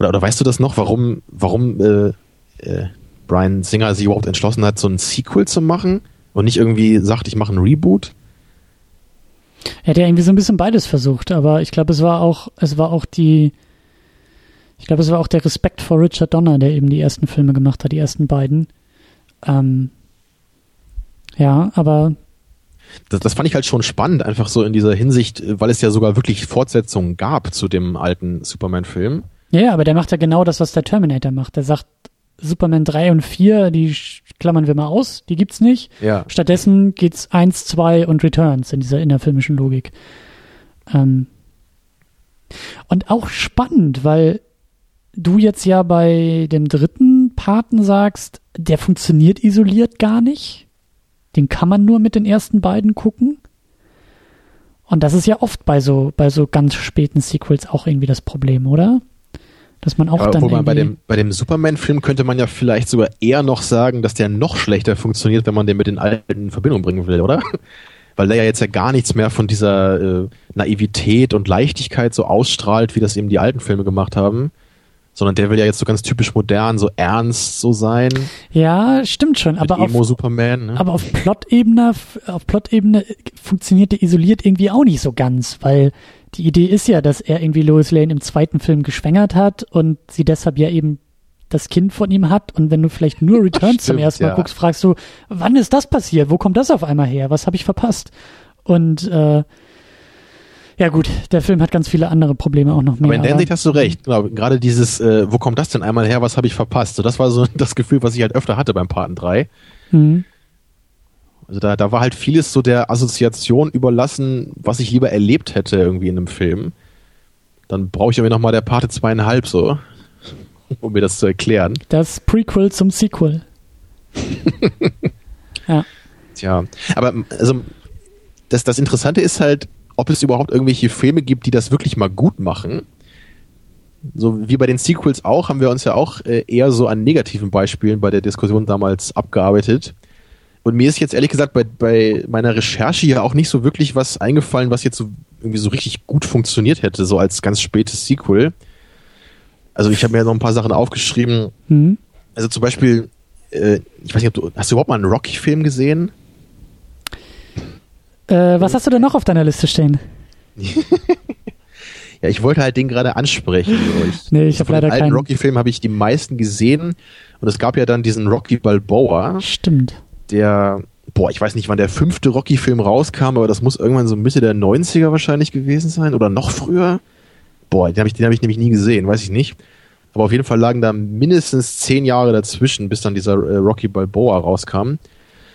D: oder, oder weißt du das noch, warum, warum äh, äh, Brian Singer sich überhaupt entschlossen hat, so ein Sequel zu machen und nicht irgendwie sagt, ich mache ein Reboot?
C: Er hat ja irgendwie so ein bisschen beides versucht, aber ich glaube, es war auch, es war auch die, ich glaube, es war auch der Respekt vor Richard Donner, der eben die ersten Filme gemacht hat, die ersten beiden. Ähm, ja, aber
D: das, das fand ich halt schon spannend, einfach so in dieser Hinsicht, weil es ja sogar wirklich Fortsetzungen gab zu dem alten Superman-Film.
C: Ja, aber der macht ja genau das, was der Terminator macht. Der sagt, Superman 3 und 4, die klammern wir mal aus, die gibt's nicht.
D: Ja.
C: Stattdessen geht's 1, 2 und Returns in dieser innerfilmischen Logik. Ähm und auch spannend, weil du jetzt ja bei dem dritten Paten sagst, der funktioniert isoliert gar nicht. Den kann man nur mit den ersten beiden gucken. Und das ist ja oft bei so, bei so ganz späten Sequels auch irgendwie das Problem, oder? Dass man auch
D: Aber
C: dann.
D: man bei dem, bei dem Superman-Film könnte man ja vielleicht sogar eher noch sagen, dass der noch schlechter funktioniert, wenn man den mit den alten in Verbindung bringen will, oder? <laughs> Weil der ja jetzt ja gar nichts mehr von dieser äh, Naivität und Leichtigkeit so ausstrahlt, wie das eben die alten Filme gemacht haben. Sondern der will ja jetzt so ganz typisch modern, so ernst so sein.
C: ja, stimmt schon, aber auf.
D: Ne?
C: aber auf Plot-Ebene, auf Plot-Ebene funktioniert der isoliert irgendwie auch nicht so ganz, weil die Idee ist ja, dass er irgendwie Lois Lane im zweiten Film geschwängert hat und sie deshalb ja eben das Kind von ihm hat und wenn du vielleicht nur Returns zum
D: Stimmt,
C: ersten Mal
D: ja.
C: guckst, fragst du, wann ist das passiert? Wo kommt das auf einmal her? Was habe ich verpasst? Und äh, ja gut, der Film hat ganz viele andere Probleme auch noch mehr.
D: Aber in der Hinsicht hast du recht. Genau, gerade dieses, äh, wo kommt das denn einmal her, was habe ich verpasst? So, das war so <laughs> das Gefühl, was ich halt öfter hatte beim Paten 3.
C: Mhm.
D: Also da, da war halt vieles so der Assoziation überlassen, was ich lieber erlebt hätte irgendwie in einem Film. Dann brauche ich aber nochmal der Pate zweieinhalb so, <laughs> um mir das zu erklären.
C: Das Prequel zum Sequel. <laughs> ja.
D: Tja, aber also das, das Interessante ist halt, ob es überhaupt irgendwelche Filme gibt, die das wirklich mal gut machen. So wie bei den Sequels auch, haben wir uns ja auch äh, eher so an negativen Beispielen bei der Diskussion damals abgearbeitet. Und mir ist jetzt ehrlich gesagt bei, bei meiner Recherche ja auch nicht so wirklich was eingefallen, was jetzt so irgendwie so richtig gut funktioniert hätte, so als ganz spätes Sequel. Also ich habe mir ja noch ein paar Sachen aufgeschrieben.
C: Mhm.
D: Also zum Beispiel, äh, ich weiß nicht, ob du, hast du überhaupt mal einen Rocky-Film gesehen?
C: Äh, was hast du denn noch auf deiner Liste stehen? <laughs>
D: Ja, ich wollte halt den gerade ansprechen. So, <laughs> Ich,
C: Nee, ich hab
D: von den
C: leider
D: alten
C: keinen.
D: Rocky-Filmen habe ich die meisten gesehen und es gab ja dann diesen Rocky Balboa,
C: Stimmt.
D: der, boah, ich weiß nicht, wann der fünfte Rocky-Film rauskam, aber das muss irgendwann so Mitte der 90er wahrscheinlich gewesen sein oder noch früher. Boah, den habe ich, den hab ich nämlich nie gesehen, weiß ich nicht. Aber auf jeden Fall lagen da mindestens zehn Jahre dazwischen, bis dann dieser äh, Rocky Balboa rauskam.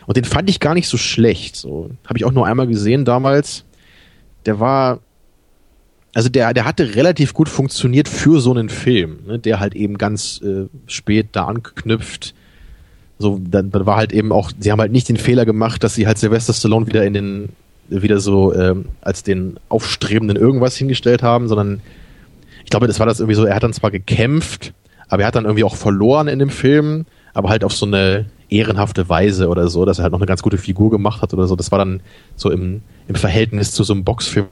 D: Und den fand ich gar nicht so schlecht. So habe ich auch nur einmal gesehen damals. Der war, also der, der hatte relativ gut funktioniert für so einen Film, ne, der halt eben ganz äh, spät da anknüpft. So, dann, dann war halt eben auch, sie haben halt nicht den Fehler gemacht, dass sie halt Sylvester Stallone wieder in den, wieder so ähm, als den aufstrebenden irgendwas hingestellt haben, sondern ich glaube, das war das irgendwie so, er hat dann zwar gekämpft, aber er hat dann irgendwie auch verloren in dem Film, aber halt auf so eine ehrenhafte Weise oder so, dass er halt noch eine ganz gute Figur gemacht hat oder so. Das war dann so im, im Verhältnis zu so einem Boxfilm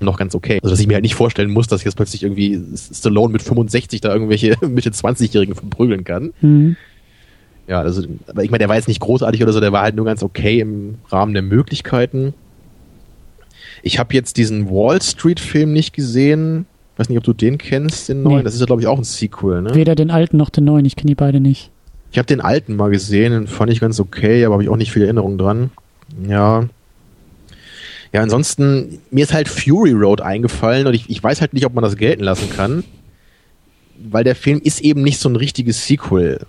D: noch ganz okay. Also, dass ich mir halt nicht vorstellen muss, dass jetzt plötzlich irgendwie Stallone mit 65 da irgendwelche <laughs> Mitte 20-Jährigen verprügeln kann.
C: Mhm.
D: Ja, also, aber ich meine, der war jetzt nicht großartig oder so, der war halt nur ganz okay im Rahmen der Möglichkeiten. Ich habe jetzt diesen Wall Street-Film nicht gesehen. Weiß nicht, ob du den kennst, den neuen.
C: Nee.
D: Das ist ja, glaube ich, auch ein Sequel, ne?
C: Weder den alten noch den neuen, ich kenne die beide nicht.
D: Ich habe den alten mal gesehen, den fand ich ganz okay, aber habe ich auch nicht viel Erinnerung dran. Ja. Ja, ansonsten, mir ist halt Fury Road eingefallen und ich, ich weiß halt nicht, ob man das gelten lassen kann, weil der Film ist eben nicht so ein richtiges Sequel.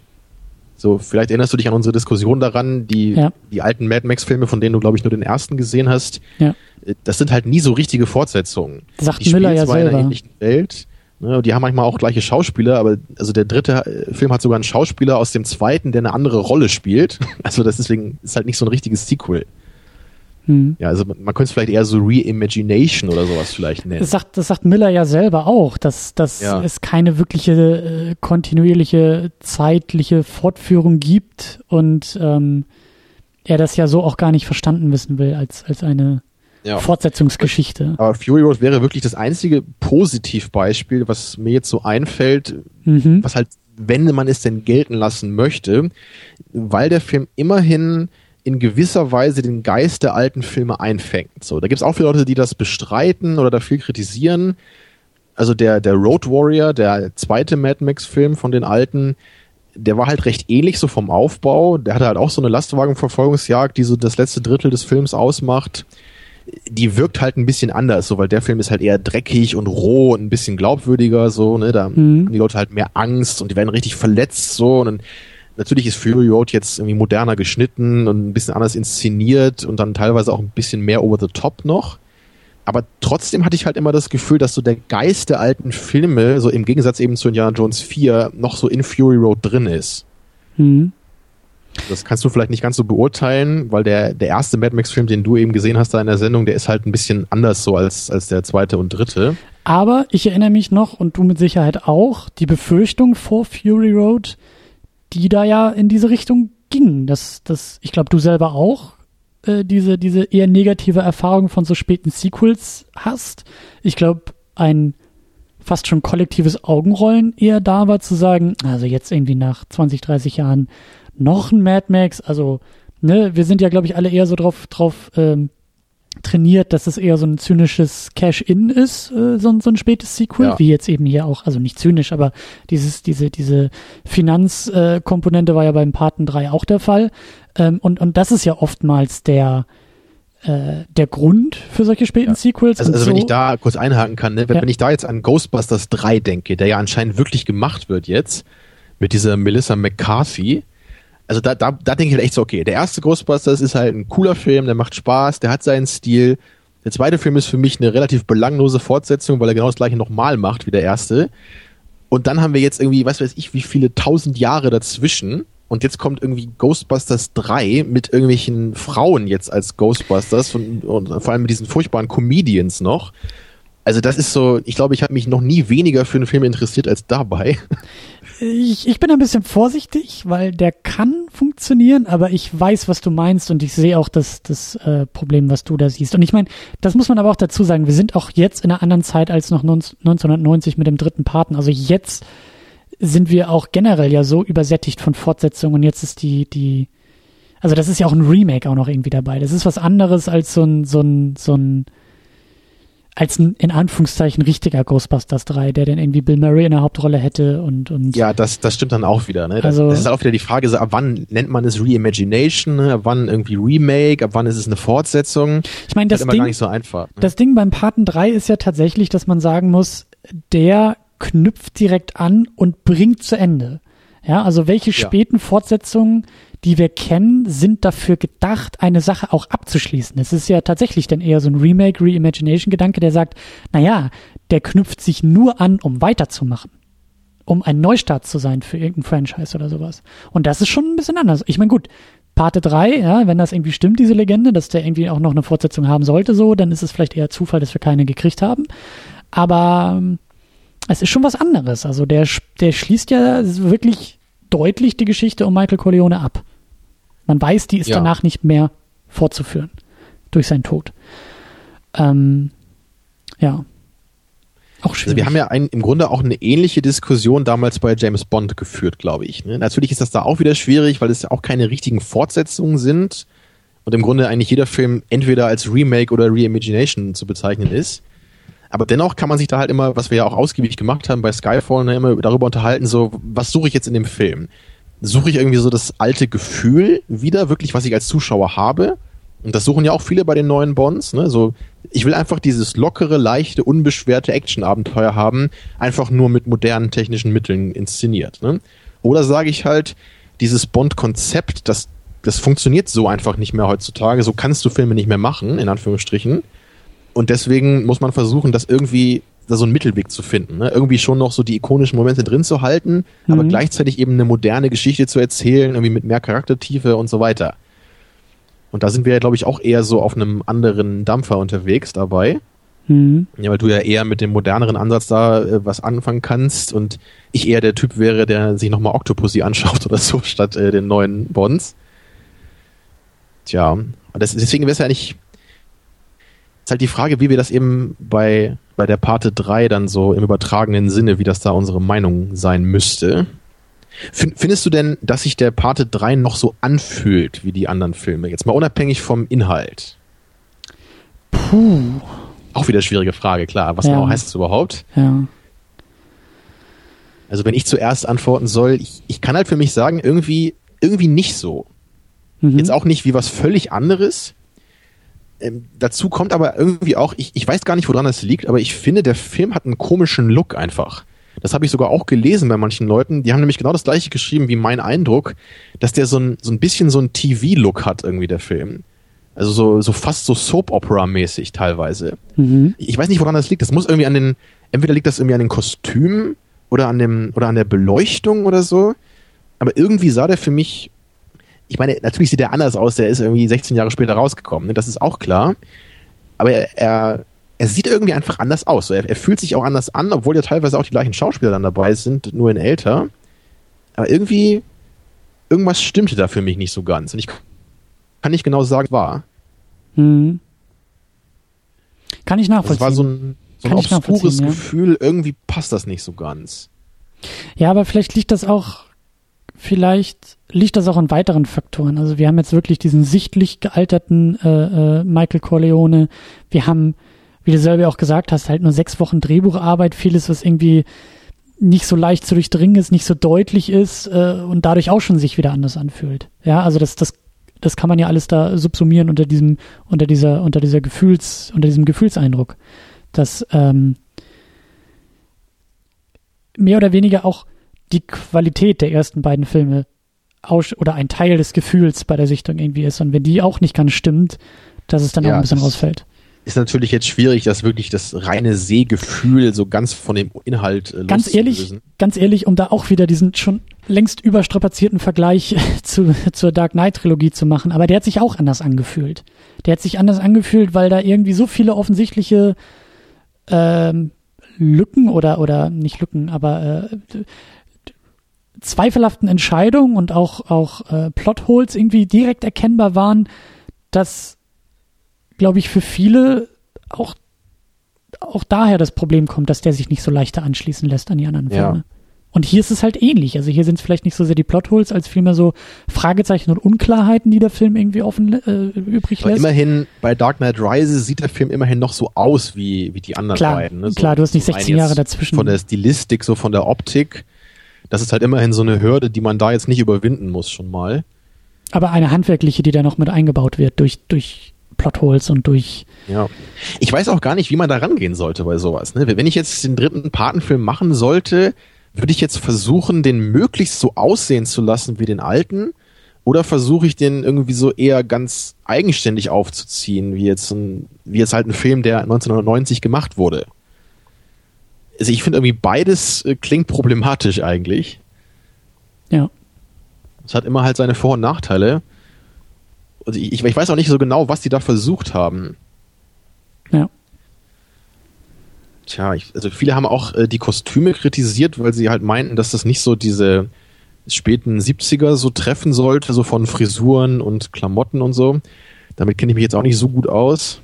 D: So, vielleicht erinnerst du dich an unsere Diskussion daran, die,
C: Ja.
D: die alten Mad Max-Filme, von denen du, glaube ich, nur den ersten gesehen hast,
C: Ja.
D: das sind halt nie so richtige Fortsetzungen.
C: Sagt
D: Die
C: Müller
D: spielen
C: ja
D: zwar in einer
C: selber.
D: ähnlichen Welt, ne, die haben manchmal auch gleiche Schauspieler, aber also der dritte äh, Film hat sogar einen Schauspieler aus dem zweiten, der eine andere Rolle spielt. <laughs> Also das deswegen ist halt nicht so ein richtiges Sequel. Hm. Ja, also man, man könnte es vielleicht eher so Reimagination oder sowas vielleicht nennen.
C: Das sagt, das sagt Miller ja selber auch, dass, dass ja. es keine wirkliche äh, kontinuierliche zeitliche Fortführung gibt und ähm, er das ja so auch gar nicht verstanden wissen will als, als eine ja. Fortsetzungsgeschichte.
D: Aber Fury Road wäre wirklich das einzige Positivbeispiel, was mir jetzt so einfällt, mhm. was halt, wenn man es denn gelten lassen möchte, weil der Film immerhin in gewisser Weise den Geist der alten Filme einfängt. So, da gibt es auch viele Leute, die das bestreiten oder dafür kritisieren. Also der, der Road Warrior, der zweite Mad Max-Film von den alten, der war halt recht ähnlich so vom Aufbau. Der hatte halt auch so eine Lastwagenverfolgungsjagd, die so das letzte Drittel des Films ausmacht. Die wirkt halt ein bisschen anders, so weil der Film ist halt eher dreckig und roh und ein bisschen glaubwürdiger, so, ne? Da mhm. haben die Leute halt mehr Angst und die werden richtig verletzt, so und dann Natürlich ist Fury Road jetzt irgendwie moderner geschnitten und ein bisschen anders inszeniert und dann teilweise auch ein bisschen mehr over the top noch. Aber trotzdem hatte ich halt immer das Gefühl, dass so der Geist der alten Filme, so im Gegensatz eben zu Indiana Jones 4, noch so in Fury Road drin ist. Mhm. Das kannst du vielleicht nicht ganz so beurteilen, weil der, der erste Mad Max-Film, den du eben gesehen hast da in der Sendung, der ist halt ein bisschen anders so als, als der zweite und dritte.
C: Aber ich erinnere mich noch, und du mit Sicherheit auch, die Befürchtung vor Fury Road, die da ja in diese Richtung gingen. Das, das, ich glaube, du selber auch äh, diese, diese eher negative Erfahrung von so späten Sequels hast. Ich glaube, ein fast schon kollektives Augenrollen eher da war, zu sagen, also jetzt irgendwie nach 20, 30 Jahren noch ein Mad Max, also ne, wir sind ja, glaube ich, alle eher so drauf, drauf ähm, trainiert, dass es eher so ein zynisches Cash-In ist, äh, so, so ein spätes Sequel, ja. wie jetzt eben hier auch, also nicht zynisch, aber dieses, diese, diese Finanzkomponente äh, war ja beim Paten 3 auch der Fall. Ähm, und, und das ist ja oftmals der, äh, der Grund für solche späten ja. Sequels.
D: Also, also so. wenn ich da kurz einhaken kann, ne? wenn, ja. wenn ich da jetzt an Ghostbusters 3 denke, der ja anscheinend wirklich gemacht wird jetzt, mit dieser Melissa McCarthy, also da, da, da denke ich halt echt so, okay, der erste Ghostbusters ist halt ein cooler Film, der macht Spaß, der hat seinen Stil. Der zweite Film ist für mich eine relativ belanglose Fortsetzung, weil er genau das gleiche nochmal macht wie der erste. Und dann haben wir jetzt irgendwie, was weiß ich, wie viele tausend Jahre dazwischen. Und jetzt kommt irgendwie Ghostbusters 3 mit irgendwelchen Frauen jetzt als Ghostbusters und, und vor allem mit diesen furchtbaren Comedians noch. Also das ist so, ich glaube, ich habe mich noch nie weniger für einen Film interessiert als dabei.
C: Ich, ich bin ein bisschen vorsichtig, weil der kann funktionieren, aber ich weiß, was du meinst und ich sehe auch das, das äh, Problem, was du da siehst. Und ich meine, das muss man aber auch dazu sagen, wir sind auch jetzt in einer anderen Zeit als noch 1990 mit dem dritten Paten. Also jetzt sind wir auch generell ja so übersättigt von Fortsetzungen und jetzt ist die, die, also das ist ja auch ein Remake auch noch irgendwie dabei. Das ist was anderes als so ein, so ein, so ein, als ein in Anführungszeichen richtiger Ghostbusters 3, der dann irgendwie Bill Murray in der Hauptrolle hätte und und
D: ja, das das stimmt dann auch wieder. Ne? Das, also, das ist auch wieder die Frage, so, ab wann nennt man es Reimagination, ne? ab wann irgendwie Remake, ab wann ist es eine Fortsetzung?
C: Ich meine, das, das ist Ding, gar nicht so einfach. Ne? Das Ding beim Paten 3 ist ja tatsächlich, dass man sagen muss, der knüpft direkt an und bringt zu Ende. Ja, also welche späten ja. Fortsetzungen die wir kennen, sind dafür gedacht, eine Sache auch abzuschließen. Es ist ja tatsächlich dann eher so ein Remake, Reimagination-Gedanke, der sagt, naja, der knüpft sich nur an, um weiterzumachen. Um ein Neustart zu sein für irgendein Franchise oder sowas. Und das ist schon ein bisschen anders. Ich meine, gut, Parte 3, ja, wenn das irgendwie stimmt, diese Legende, dass der irgendwie auch noch eine Fortsetzung haben sollte, so, dann ist es vielleicht eher Zufall, dass wir keine gekriegt haben. Aber ähm, es ist schon was anderes. Also der, der schließt ja wirklich deutlich die Geschichte um Michael Corleone ab. Man weiß, die ist ja. danach nicht mehr fortzuführen durch seinen Tod. Ähm, ja.
D: Auch schwierig. Also wir haben ja ein, im Grunde auch eine ähnliche Diskussion damals bei James Bond geführt, glaube ich. Ne? Natürlich ist das da auch wieder schwierig, weil es ja auch keine richtigen Fortsetzungen sind und im Grunde eigentlich jeder Film entweder als Remake oder Reimagination zu bezeichnen ist. Aber dennoch kann man sich da halt immer, was wir ja auch ausgiebig gemacht haben bei Skyfall, ne, immer darüber unterhalten, so, was suche ich jetzt in dem Film? Suche ich irgendwie so das alte Gefühl wieder, wirklich, was ich als Zuschauer habe? Und das suchen ja auch viele bei den neuen Bonds, ne? So, ich will einfach dieses lockere, leichte, unbeschwerte Action-Abenteuer haben, einfach nur mit modernen technischen Mitteln inszeniert, ne? Oder sage ich halt, dieses Bond-Konzept, das, das funktioniert so einfach nicht mehr heutzutage, so kannst du Filme nicht mehr machen, in Anführungsstrichen. Und deswegen muss man versuchen, das irgendwie da so einen Mittelweg zu finden. Ne? Irgendwie schon noch so die ikonischen Momente drin zu halten, mhm. aber gleichzeitig eben eine moderne Geschichte zu erzählen, irgendwie mit mehr Charaktertiefe und so weiter. Und da sind wir ja, glaube ich, auch eher so auf einem anderen Dampfer unterwegs dabei.
C: Mhm.
D: Ja, weil du ja eher mit dem moderneren Ansatz da äh, was anfangen kannst und ich eher der Typ wäre, der sich nochmal Octopussy <laughs> anschaut oder so, statt äh, den neuen Bonds. Tja, und das, deswegen wäre es ja nicht. Ist halt die Frage, wie wir das eben bei, bei der Parte 3 dann so im übertragenen Sinne, wie das da unsere Meinung sein müsste. Find, findest du denn, dass sich der Parte 3 noch so anfühlt wie die anderen Filme? Jetzt mal unabhängig vom Inhalt.
C: Puh.
D: Auch wieder schwierige Frage, klar. Was
C: Ja.
D: genau heißt das überhaupt?
C: Ja.
D: Also wenn ich zuerst antworten soll, ich, ich kann halt für mich sagen, irgendwie, irgendwie nicht so.
C: Mhm.
D: Jetzt auch nicht wie was völlig anderes. Ähm, dazu kommt aber irgendwie auch, ich, ich weiß gar nicht, woran das liegt, aber ich finde, der Film hat einen komischen Look einfach. Das habe ich sogar auch gelesen bei manchen Leuten. Die haben nämlich genau das gleiche geschrieben wie mein Eindruck, dass der so ein, so ein bisschen so ein TV-Look hat, irgendwie der Film. Also so, so fast so Soap-Opera-mäßig teilweise.
C: Mhm.
D: Ich weiß nicht, woran das liegt. Das muss irgendwie an den, entweder liegt das irgendwie an den Kostümen oder an dem, oder an der Beleuchtung oder so. Aber irgendwie sah der für mich, ich meine, natürlich sieht der anders aus, der ist irgendwie 16 Jahre später rausgekommen, ne? das ist auch klar. Aber er, er, er sieht irgendwie einfach anders aus. So, er, er fühlt sich auch anders an, obwohl ja teilweise auch die gleichen Schauspieler dann dabei sind, nur in älter. Aber irgendwie, irgendwas stimmte da für mich nicht so ganz. Und ich kann nicht genau sagen, war.
C: Mhm. Kann ich
D: Das
C: nachvollziehen.
D: war so ein, so ein
C: Kann
D: obskures
C: ja.
D: Gefühl, irgendwie passt das nicht so ganz.
C: Ja, aber vielleicht liegt das auch, vielleicht liegt das auch an weiteren Faktoren. Also wir haben jetzt wirklich diesen sichtlich gealterten äh, äh, Michael Corleone. Wir haben, wie du selber auch gesagt hast, halt nur sechs Wochen Drehbucharbeit, vieles, was irgendwie nicht so leicht zu durchdringen ist, nicht so deutlich ist äh, und dadurch auch schon sich wieder anders anfühlt. Ja, also das, das, das kann man ja alles da subsumieren unter diesem, unter dieser, unter dieser Gefühls, unter diesem Gefühlseindruck, dass ähm, mehr oder weniger auch die Qualität der ersten beiden Filme aus oder ein Teil des Gefühls bei der Sichtung irgendwie ist. Und wenn die auch nicht ganz stimmt, dass es dann auch
D: Ja,
C: ein bisschen rausfällt.
D: Ist natürlich jetzt schwierig, das wirklich das reine Sehgefühl so ganz von dem Inhalt äh,
C: Ganz ehrlich, ganz ehrlich, um da auch wieder diesen schon längst überstrapazierten Vergleich <laughs> zu, zur Dark Knight Trilogie zu machen, aber der hat sich auch anders angefühlt. Der hat sich anders angefühlt, weil da irgendwie so viele offensichtliche ähm, Lücken oder oder nicht Lücken, aber äh, zweifelhaften Entscheidungen und auch auch äh, Plotholes irgendwie direkt erkennbar waren, dass glaube ich für viele auch auch daher das Problem kommt, dass der sich nicht so leichter anschließen lässt an die anderen
D: Ja.
C: Filme. Und hier ist es halt ähnlich. Also hier sind es vielleicht nicht so sehr die Plotholes, als vielmehr so Fragezeichen und Unklarheiten, die der Film irgendwie offen äh, übrig
D: Aber
C: lässt.
D: immerhin, bei Dark Knight Rises sieht der Film immerhin noch so aus wie, wie die anderen
C: Klar,
D: beiden. Ne? So,
C: klar, du hast nicht
D: einen
C: 16 Jahre dazwischen.
D: Von der Stilistik, so von der Optik. Das ist halt immerhin so eine Hürde, die man da jetzt nicht überwinden muss schon mal.
C: Aber eine handwerkliche, die da noch mit eingebaut wird durch, durch Plotholes und durch
D: Ja. Ich weiß auch gar nicht, wie man da rangehen sollte bei sowas. Ne? Wenn ich jetzt den dritten Patenfilm machen sollte, würde ich jetzt versuchen, den möglichst so aussehen zu lassen wie den alten? Oder versuche ich den irgendwie so eher ganz eigenständig aufzuziehen, wie jetzt, ein, wie jetzt halt ein Film, der 1990 gemacht wurde? Also ich finde irgendwie beides äh, klingt problematisch eigentlich.
C: ja.
D: Es hat immer halt seine Vor- und Nachteile. Und ich, ich weiß auch nicht so genau, was die da versucht haben.
C: Ja.
D: Tja, ich, also viele haben auch äh, die Kostüme kritisiert, weil sie halt meinten, dass das nicht so diese späten 70er so treffen sollte, so von Frisuren und Klamotten und so. Damit kenne ich mich jetzt auch nicht so gut aus.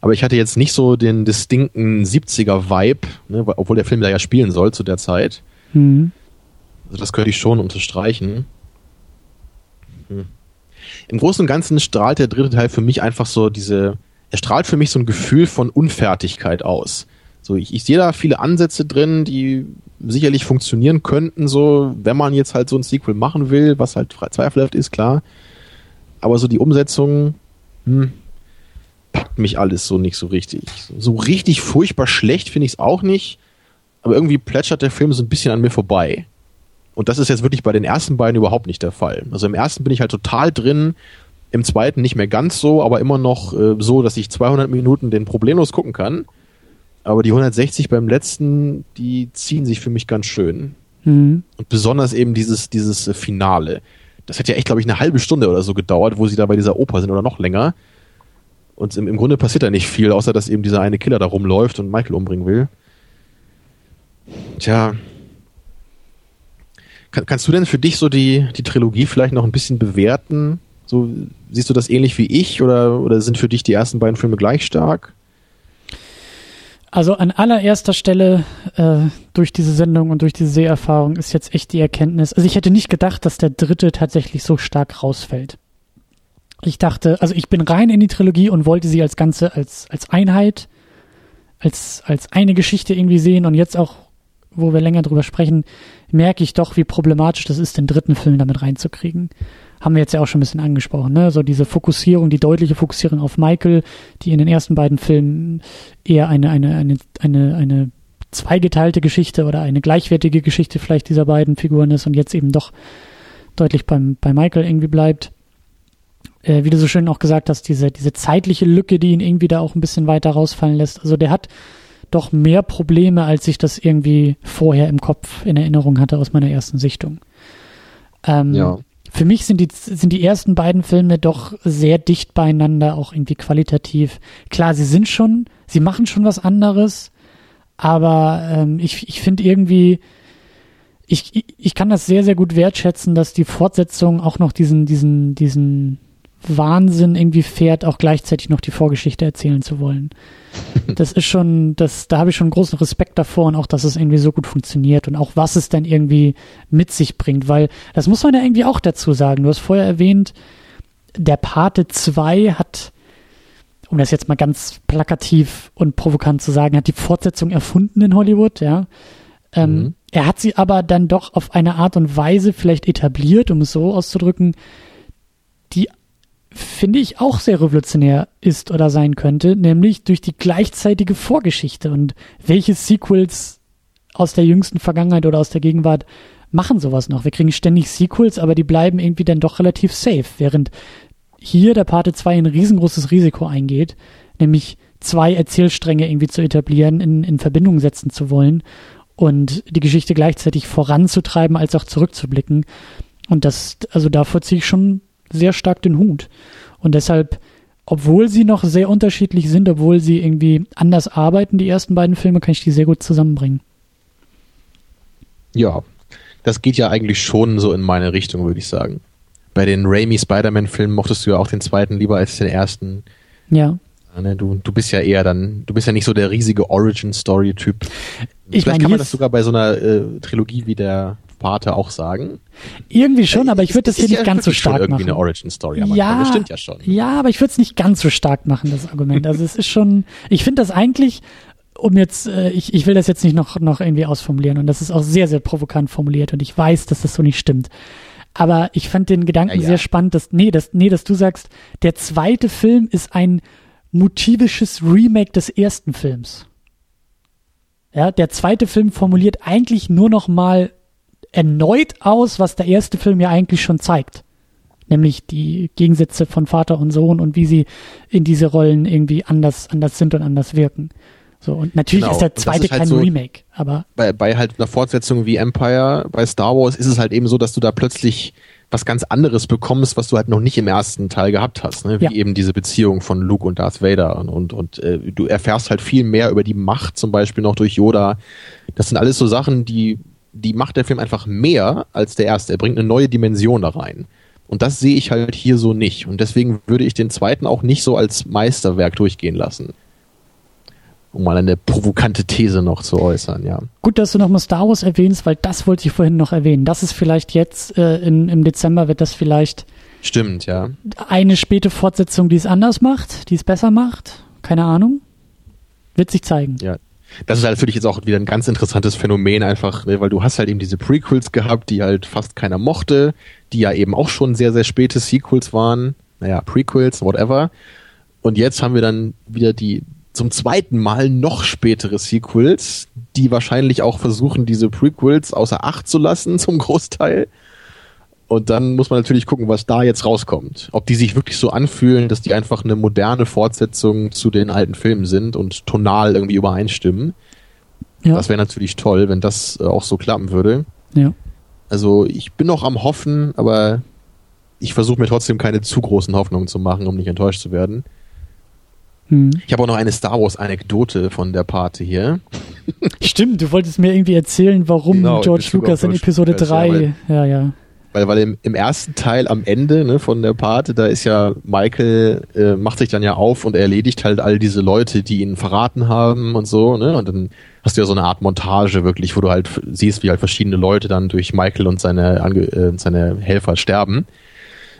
D: Aber ich hatte jetzt nicht so den distinkten 70er-Vibe, ne, obwohl der Film da ja spielen soll zu der Zeit.
C: Mhm.
D: Also das könnte ich schon unterstreichen. Hm. Im Großen und Ganzen strahlt der dritte Teil für mich einfach so diese, er strahlt für mich so ein Gefühl von Unfertigkeit aus. So, ich, ich sehe da viele Ansätze drin, die sicherlich funktionieren könnten, so, wenn man jetzt halt so ein Sequel machen will, was halt zweifelhaft ist, klar. Aber so die Umsetzung, hm, packt mich alles so nicht so richtig. So richtig furchtbar schlecht finde ich es auch nicht, aber irgendwie plätschert der Film so ein bisschen an mir vorbei. Und das ist jetzt wirklich bei den ersten beiden überhaupt nicht der Fall. Also im ersten bin ich halt total drin, im zweiten nicht mehr ganz so, aber immer noch äh, so, dass ich 200 Minuten den problemlos gucken kann. Aber die 160 beim letzten, die ziehen sich für mich ganz schön.
C: Mhm.
D: Und besonders eben dieses, dieses Finale. das hat ja echt, glaube ich, eine halbe Stunde oder so gedauert, wo sie da bei dieser Oper sind oder noch länger. Und im, im Grunde passiert da nicht viel, außer dass eben dieser eine Killer da rumläuft und Michael umbringen will. Tja. Kann, kannst du denn für dich so die, die Trilogie vielleicht noch ein bisschen bewerten? So, siehst du das ähnlich wie ich oder, oder sind für dich die ersten beiden Filme gleich stark?
C: Also an allererster Stelle äh, durch diese Sendung und durch diese Seherfahrung ist jetzt echt die Erkenntnis. Also ich hätte nicht gedacht, dass der dritte tatsächlich so stark rausfällt. Ich dachte, also ich bin rein in die Trilogie und wollte sie als Ganze, als, als Einheit, als, als eine Geschichte irgendwie sehen und jetzt auch, wo wir länger drüber sprechen, merke ich doch, wie problematisch das ist, den dritten Film damit reinzukriegen haben wir jetzt ja auch schon ein bisschen angesprochen, ne? So diese Fokussierung, die deutliche Fokussierung auf Michael, die in den ersten beiden Filmen eher eine, eine, eine, eine, eine zweigeteilte Geschichte oder eine gleichwertige Geschichte vielleicht dieser beiden Figuren ist und jetzt eben doch deutlich beim, bei Michael irgendwie bleibt. Äh, wie du so schön auch gesagt hast, diese, diese zeitliche Lücke, die ihn irgendwie da auch ein bisschen weiter rausfallen lässt. Also der hat doch mehr Probleme, als ich das irgendwie vorher im Kopf in Erinnerung hatte aus meiner ersten Sichtung. Ähm, ja für mich sind die, sind die ersten beiden Filme doch sehr dicht beieinander, auch irgendwie qualitativ. Klar, sie sind schon, sie machen schon was anderes, aber ähm, ich, ich finde irgendwie, ich, ich kann das sehr, sehr gut wertschätzen, dass die Fortsetzung auch noch diesen, diesen, diesen Wahnsinn irgendwie fährt, auch gleichzeitig noch die Vorgeschichte erzählen zu wollen. <laughs> Das ist schon, das, da habe ich schon großen Respekt davor und auch, dass es irgendwie so gut funktioniert und auch was es dann irgendwie mit sich bringt, weil das muss man ja irgendwie auch dazu sagen. Du hast vorher erwähnt, der Pate 2 hat, um das jetzt mal ganz plakativ und provokant zu sagen, hat die Fortsetzung erfunden in Hollywood, ja. Ähm, mhm. Er hat sie aber dann doch auf eine Art und Weise vielleicht etabliert, um es so auszudrücken, finde ich auch sehr revolutionär ist oder sein könnte, nämlich durch die gleichzeitige Vorgeschichte und welche Sequels aus der jüngsten Vergangenheit oder aus der Gegenwart machen sowas noch. Wir kriegen ständig Sequels, aber die bleiben irgendwie dann doch relativ safe, während hier der Parte 2 ein riesengroßes Risiko eingeht, nämlich zwei Erzählstränge irgendwie zu etablieren, in, in Verbindung setzen zu wollen und die Geschichte gleichzeitig voranzutreiben, als auch zurückzublicken. Und das, also davor ziehe ich schon sehr stark den Hut. Und deshalb, obwohl sie noch sehr unterschiedlich sind, obwohl sie irgendwie anders arbeiten, die ersten beiden Filme, kann ich die sehr gut zusammenbringen.
D: Ja, das geht ja eigentlich schon so in meine Richtung, würde ich sagen. Bei den Raimi Spider-Man-Filmen mochtest du ja auch den zweiten lieber als den ersten.
C: Ja.
D: Ne, du, du bist ja eher dann, du bist ja nicht so der riesige Origin-Story-Typ. Vielleicht meine, kann man das sogar bei so einer äh, Trilogie wie der Pate auch sagen.
C: Irgendwie schon, aber ich würde das hier nicht ja ganz so stark
D: irgendwie
C: machen.
D: eine Origin Story, aber
C: ja,
D: das stimmt ja schon.
C: Ja, aber ich würde es nicht ganz so stark machen, das Argument. Also es ist schon, ich finde das eigentlich, um jetzt, äh, ich, ich will das jetzt nicht noch, noch irgendwie ausformulieren und das ist auch sehr, sehr provokant formuliert und ich weiß, dass das so nicht stimmt. Aber ich fand den Gedanken ja, ja. sehr spannend, dass, nee, dass, nee, dass du sagst, der zweite Film ist ein motivisches Remake des ersten Films. Ja, der zweite Film formuliert eigentlich nur noch mal erneut aus, was der erste Film ja eigentlich schon zeigt. Nämlich die Gegensätze von Vater und Sohn und wie sie in diese Rollen irgendwie anders, anders sind und anders wirken. So, und natürlich genau. ist der zweite ist halt kein so Remake, aber.
D: Bei, bei halt einer Fortsetzung wie Empire, bei Star Wars ist es halt eben so, dass du da plötzlich was ganz anderes bekommst, was du halt noch nicht im ersten Teil gehabt hast, ne? wie ja. eben diese Beziehung von Luke und Darth Vader und und, und äh, du erfährst halt viel mehr über die Macht zum Beispiel noch durch Yoda. Das sind alles so Sachen, die die macht der Film einfach mehr als der erste. Er bringt eine neue Dimension da rein. Und das sehe ich halt hier so nicht. Und deswegen würde ich den zweiten auch nicht so als Meisterwerk durchgehen lassen. Um mal eine provokante These noch zu äußern, ja.
C: Gut, dass du nochmal Star Wars erwähnst, weil das wollte ich vorhin noch erwähnen. Das ist vielleicht jetzt, äh, in, im Dezember wird das vielleicht.
D: Stimmt, ja.
C: Eine späte Fortsetzung, die es anders macht, die es besser macht. Keine Ahnung. Wird sich zeigen.
D: Ja, das ist halt natürlich jetzt auch wieder ein ganz interessantes Phänomen einfach, ne, weil du hast halt eben diese Prequels gehabt, die halt fast keiner mochte, die ja eben auch schon sehr, sehr späte Sequels waren. Naja, Prequels, whatever. Und jetzt haben wir dann wieder die zum zweiten Mal noch spätere Sequels, die wahrscheinlich auch versuchen, diese Prequels außer Acht zu lassen <laughs> zum Großteil. Und dann muss man natürlich gucken, was da jetzt rauskommt. Ob die sich wirklich so anfühlen, dass die einfach eine moderne Fortsetzung zu den alten Filmen sind und tonal irgendwie übereinstimmen. Ja. Das wäre natürlich toll, wenn das äh, auch so klappen würde.
C: Ja.
D: Also ich bin noch am Hoffen, aber ich versuche mir trotzdem keine zu großen Hoffnungen zu machen, um nicht enttäuscht zu werden.
C: Hm.
D: Ich habe auch noch eine Star Wars-Anekdote von der Party hier.
C: Stimmt, du wolltest mir irgendwie erzählen, warum
D: Genau,
C: George Lucas in Episode
D: Lucas, ja,
C: 3.
D: weil-
C: Ja, ja.
D: Weil, weil im, im ersten Teil am Ende ne, von der Party, da ist ja Michael, äh, macht sich dann ja auf und er erledigt halt all diese Leute, die ihn verraten haben und so, ne? Und dann hast du ja so eine Art Montage wirklich, wo du halt siehst, wie halt verschiedene Leute dann durch Michael und seine, Ange äh, seine Helfer sterben.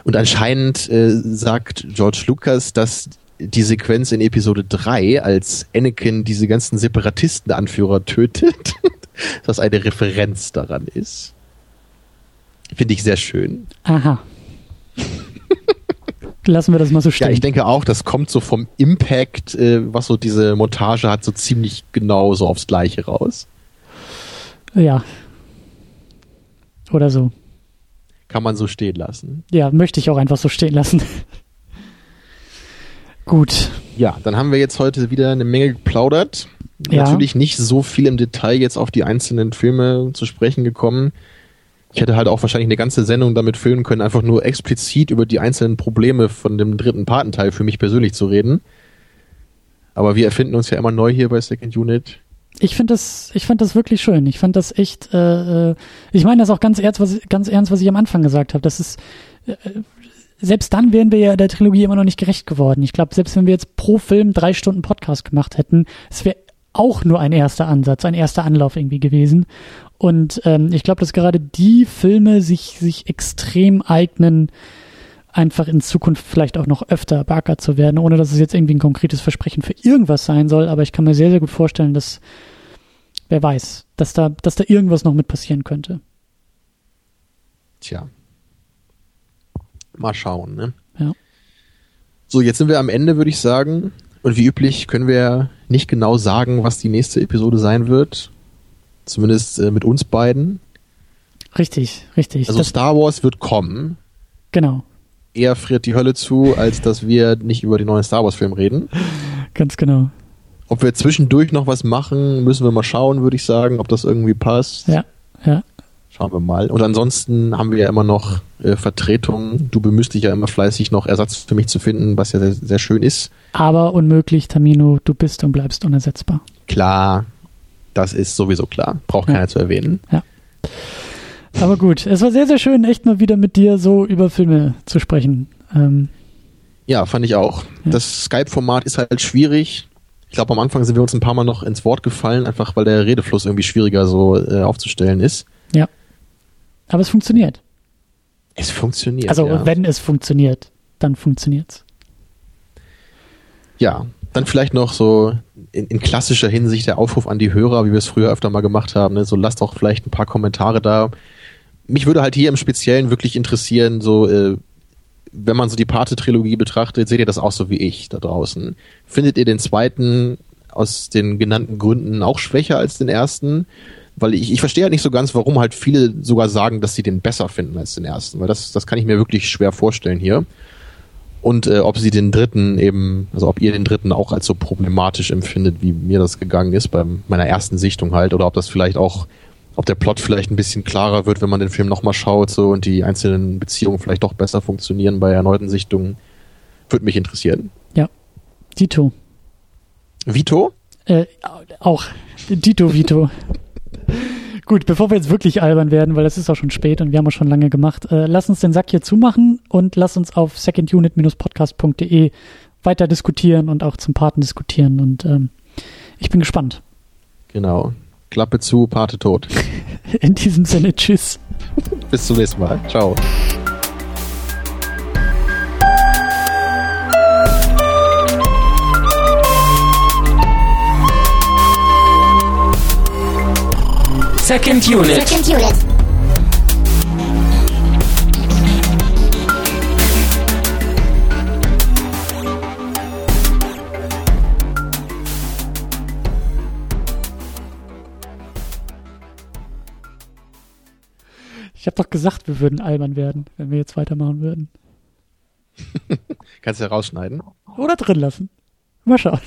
D: Und anscheinend äh, sagt George Lucas, dass die Sequenz in Episode 3, als Anakin diese ganzen Separatistenanführer tötet, <laughs> dass eine Referenz daran ist. Finde ich sehr schön.
C: Aha. Lassen wir das mal so
D: Ja,
C: stehen.
D: ich denke auch, das kommt so vom Impact, äh, was so diese Montage hat, so ziemlich genau so aufs Gleiche raus.
C: ja. Oder so.
D: Kann man so stehen lassen.
C: Ja, möchte ich auch einfach so stehen lassen. <laughs> Gut.
D: Ja, dann haben wir jetzt heute wieder eine Menge geplaudert.
C: Ja.
D: Natürlich nicht so viel im Detail jetzt auf die einzelnen Filme zu sprechen gekommen. Ich hätte halt auch wahrscheinlich eine ganze Sendung damit füllen können, einfach nur explizit über die einzelnen Probleme von dem dritten Patenteil für mich persönlich zu reden. Aber wir erfinden uns ja immer neu hier bei Second Unit.
C: Ich finde das, ich fand das wirklich schön. Ich fand das echt, äh, äh, ich meine das auch ganz ernst, was, ganz ernst, was ich am Anfang gesagt habe. Das ist, äh, selbst dann wären wir ja der Trilogie immer noch nicht gerecht geworden. Ich glaube, selbst wenn wir jetzt pro Film drei Stunden Podcast gemacht hätten, es wäre auch nur ein erster Ansatz, ein erster Anlauf irgendwie gewesen. Und ähm, ich glaube, dass gerade die Filme sich, sich extrem eignen, einfach in Zukunft vielleicht auch noch öfter beackert zu werden, ohne dass es jetzt irgendwie ein konkretes Versprechen für irgendwas sein soll. Aber ich kann mir sehr, sehr gut vorstellen, dass, wer weiß, dass da, dass da irgendwas noch mit passieren könnte.
D: Tja. Mal schauen, ne?
C: Ja.
D: So, jetzt sind wir am Ende, würde ich sagen. Und wie üblich können wir nicht genau sagen, was die nächste Episode sein wird. Zumindest äh, mit uns beiden.
C: Richtig, richtig.
D: Also
C: das,
D: Star Wars wird kommen.
C: genau,
D: Eher friert die Hölle zu, als dass wir nicht über die neuen Star Wars Filme reden.
C: ganz genau.
D: Ob wir zwischendurch noch was machen, müssen wir mal schauen, würde ich sagen, ob das irgendwie passt.
C: Ja, ja.
D: Schauen wir mal. Und ansonsten haben wir ja immer noch äh, Vertretung. Du bemühst dich ja immer fleißig noch Ersatz für mich zu finden, was ja sehr, sehr schön ist.
C: Aber unmöglich, Tamino, du bist und bleibst unersetzbar.
D: Klar, das ist sowieso klar. Braucht
C: Ja.
D: keiner zu erwähnen.
C: Aber gut, es war sehr, sehr schön, echt mal wieder mit dir so über Filme zu sprechen. Ähm,
D: Ja, fand ich auch.
C: Ja.
D: Das Skype-Format ist halt schwierig. Ich glaube, am Anfang sind wir uns ein paar Mal noch ins Wort gefallen, einfach weil der Redefluss irgendwie schwieriger so äh, aufzustellen ist.
C: aber es funktioniert.
D: Es funktioniert.
C: Also
D: ja.
C: wenn es funktioniert, dann funktioniert's.
D: Ja, dann vielleicht noch so in, in klassischer Hinsicht der Aufruf an die Hörer, wie wir es früher öfter mal gemacht haben. Ne? So lasst doch vielleicht ein paar Kommentare da. Mich würde halt hier im Speziellen wirklich interessieren, so äh, wenn man so die Pate-Trilogie betrachtet, seht ihr das auch so wie ich da draußen? Findet ihr den zweiten aus den genannten Gründen auch schwächer als den ersten? Weil ich, ich verstehe halt nicht so ganz, warum halt viele sogar sagen, dass sie den besser finden als den ersten. Weil das, das kann ich mir wirklich schwer vorstellen hier und äh, ob sie den dritten eben, also ob ihr den dritten auch als so problematisch empfindet, wie mir das gegangen ist bei meiner ersten Sichtung halt, oder ob das vielleicht auch, ob der Plot vielleicht ein bisschen klarer wird, wenn man den Film nochmal schaut so und die einzelnen Beziehungen vielleicht doch besser funktionieren bei erneuten Sichtungen. Würde mich interessieren.
C: Dito.
D: Vito?
C: Äh, auch. Dito Vito. <laughs> Gut, bevor wir jetzt wirklich albern werden, weil es ist auch schon spät und wir haben auch schon lange gemacht, äh, lass uns den Sack hier zumachen und lass uns auf secondunit-podcast.de weiter diskutieren und auch zum Paten diskutieren. Und ähm, ich bin gespannt.
D: Genau. Klappe zu, Pate tot. <laughs>
C: In diesem Sinne, tschüss.
D: Bis zum nächsten Mal. Ciao.
A: Second Unit.
B: Second unit.
C: Ich habe doch gesagt, wir würden albern werden, wenn wir jetzt weitermachen würden. <laughs>
D: Kannst du ja rausschneiden.
C: Oder drin lassen. Mal schauen.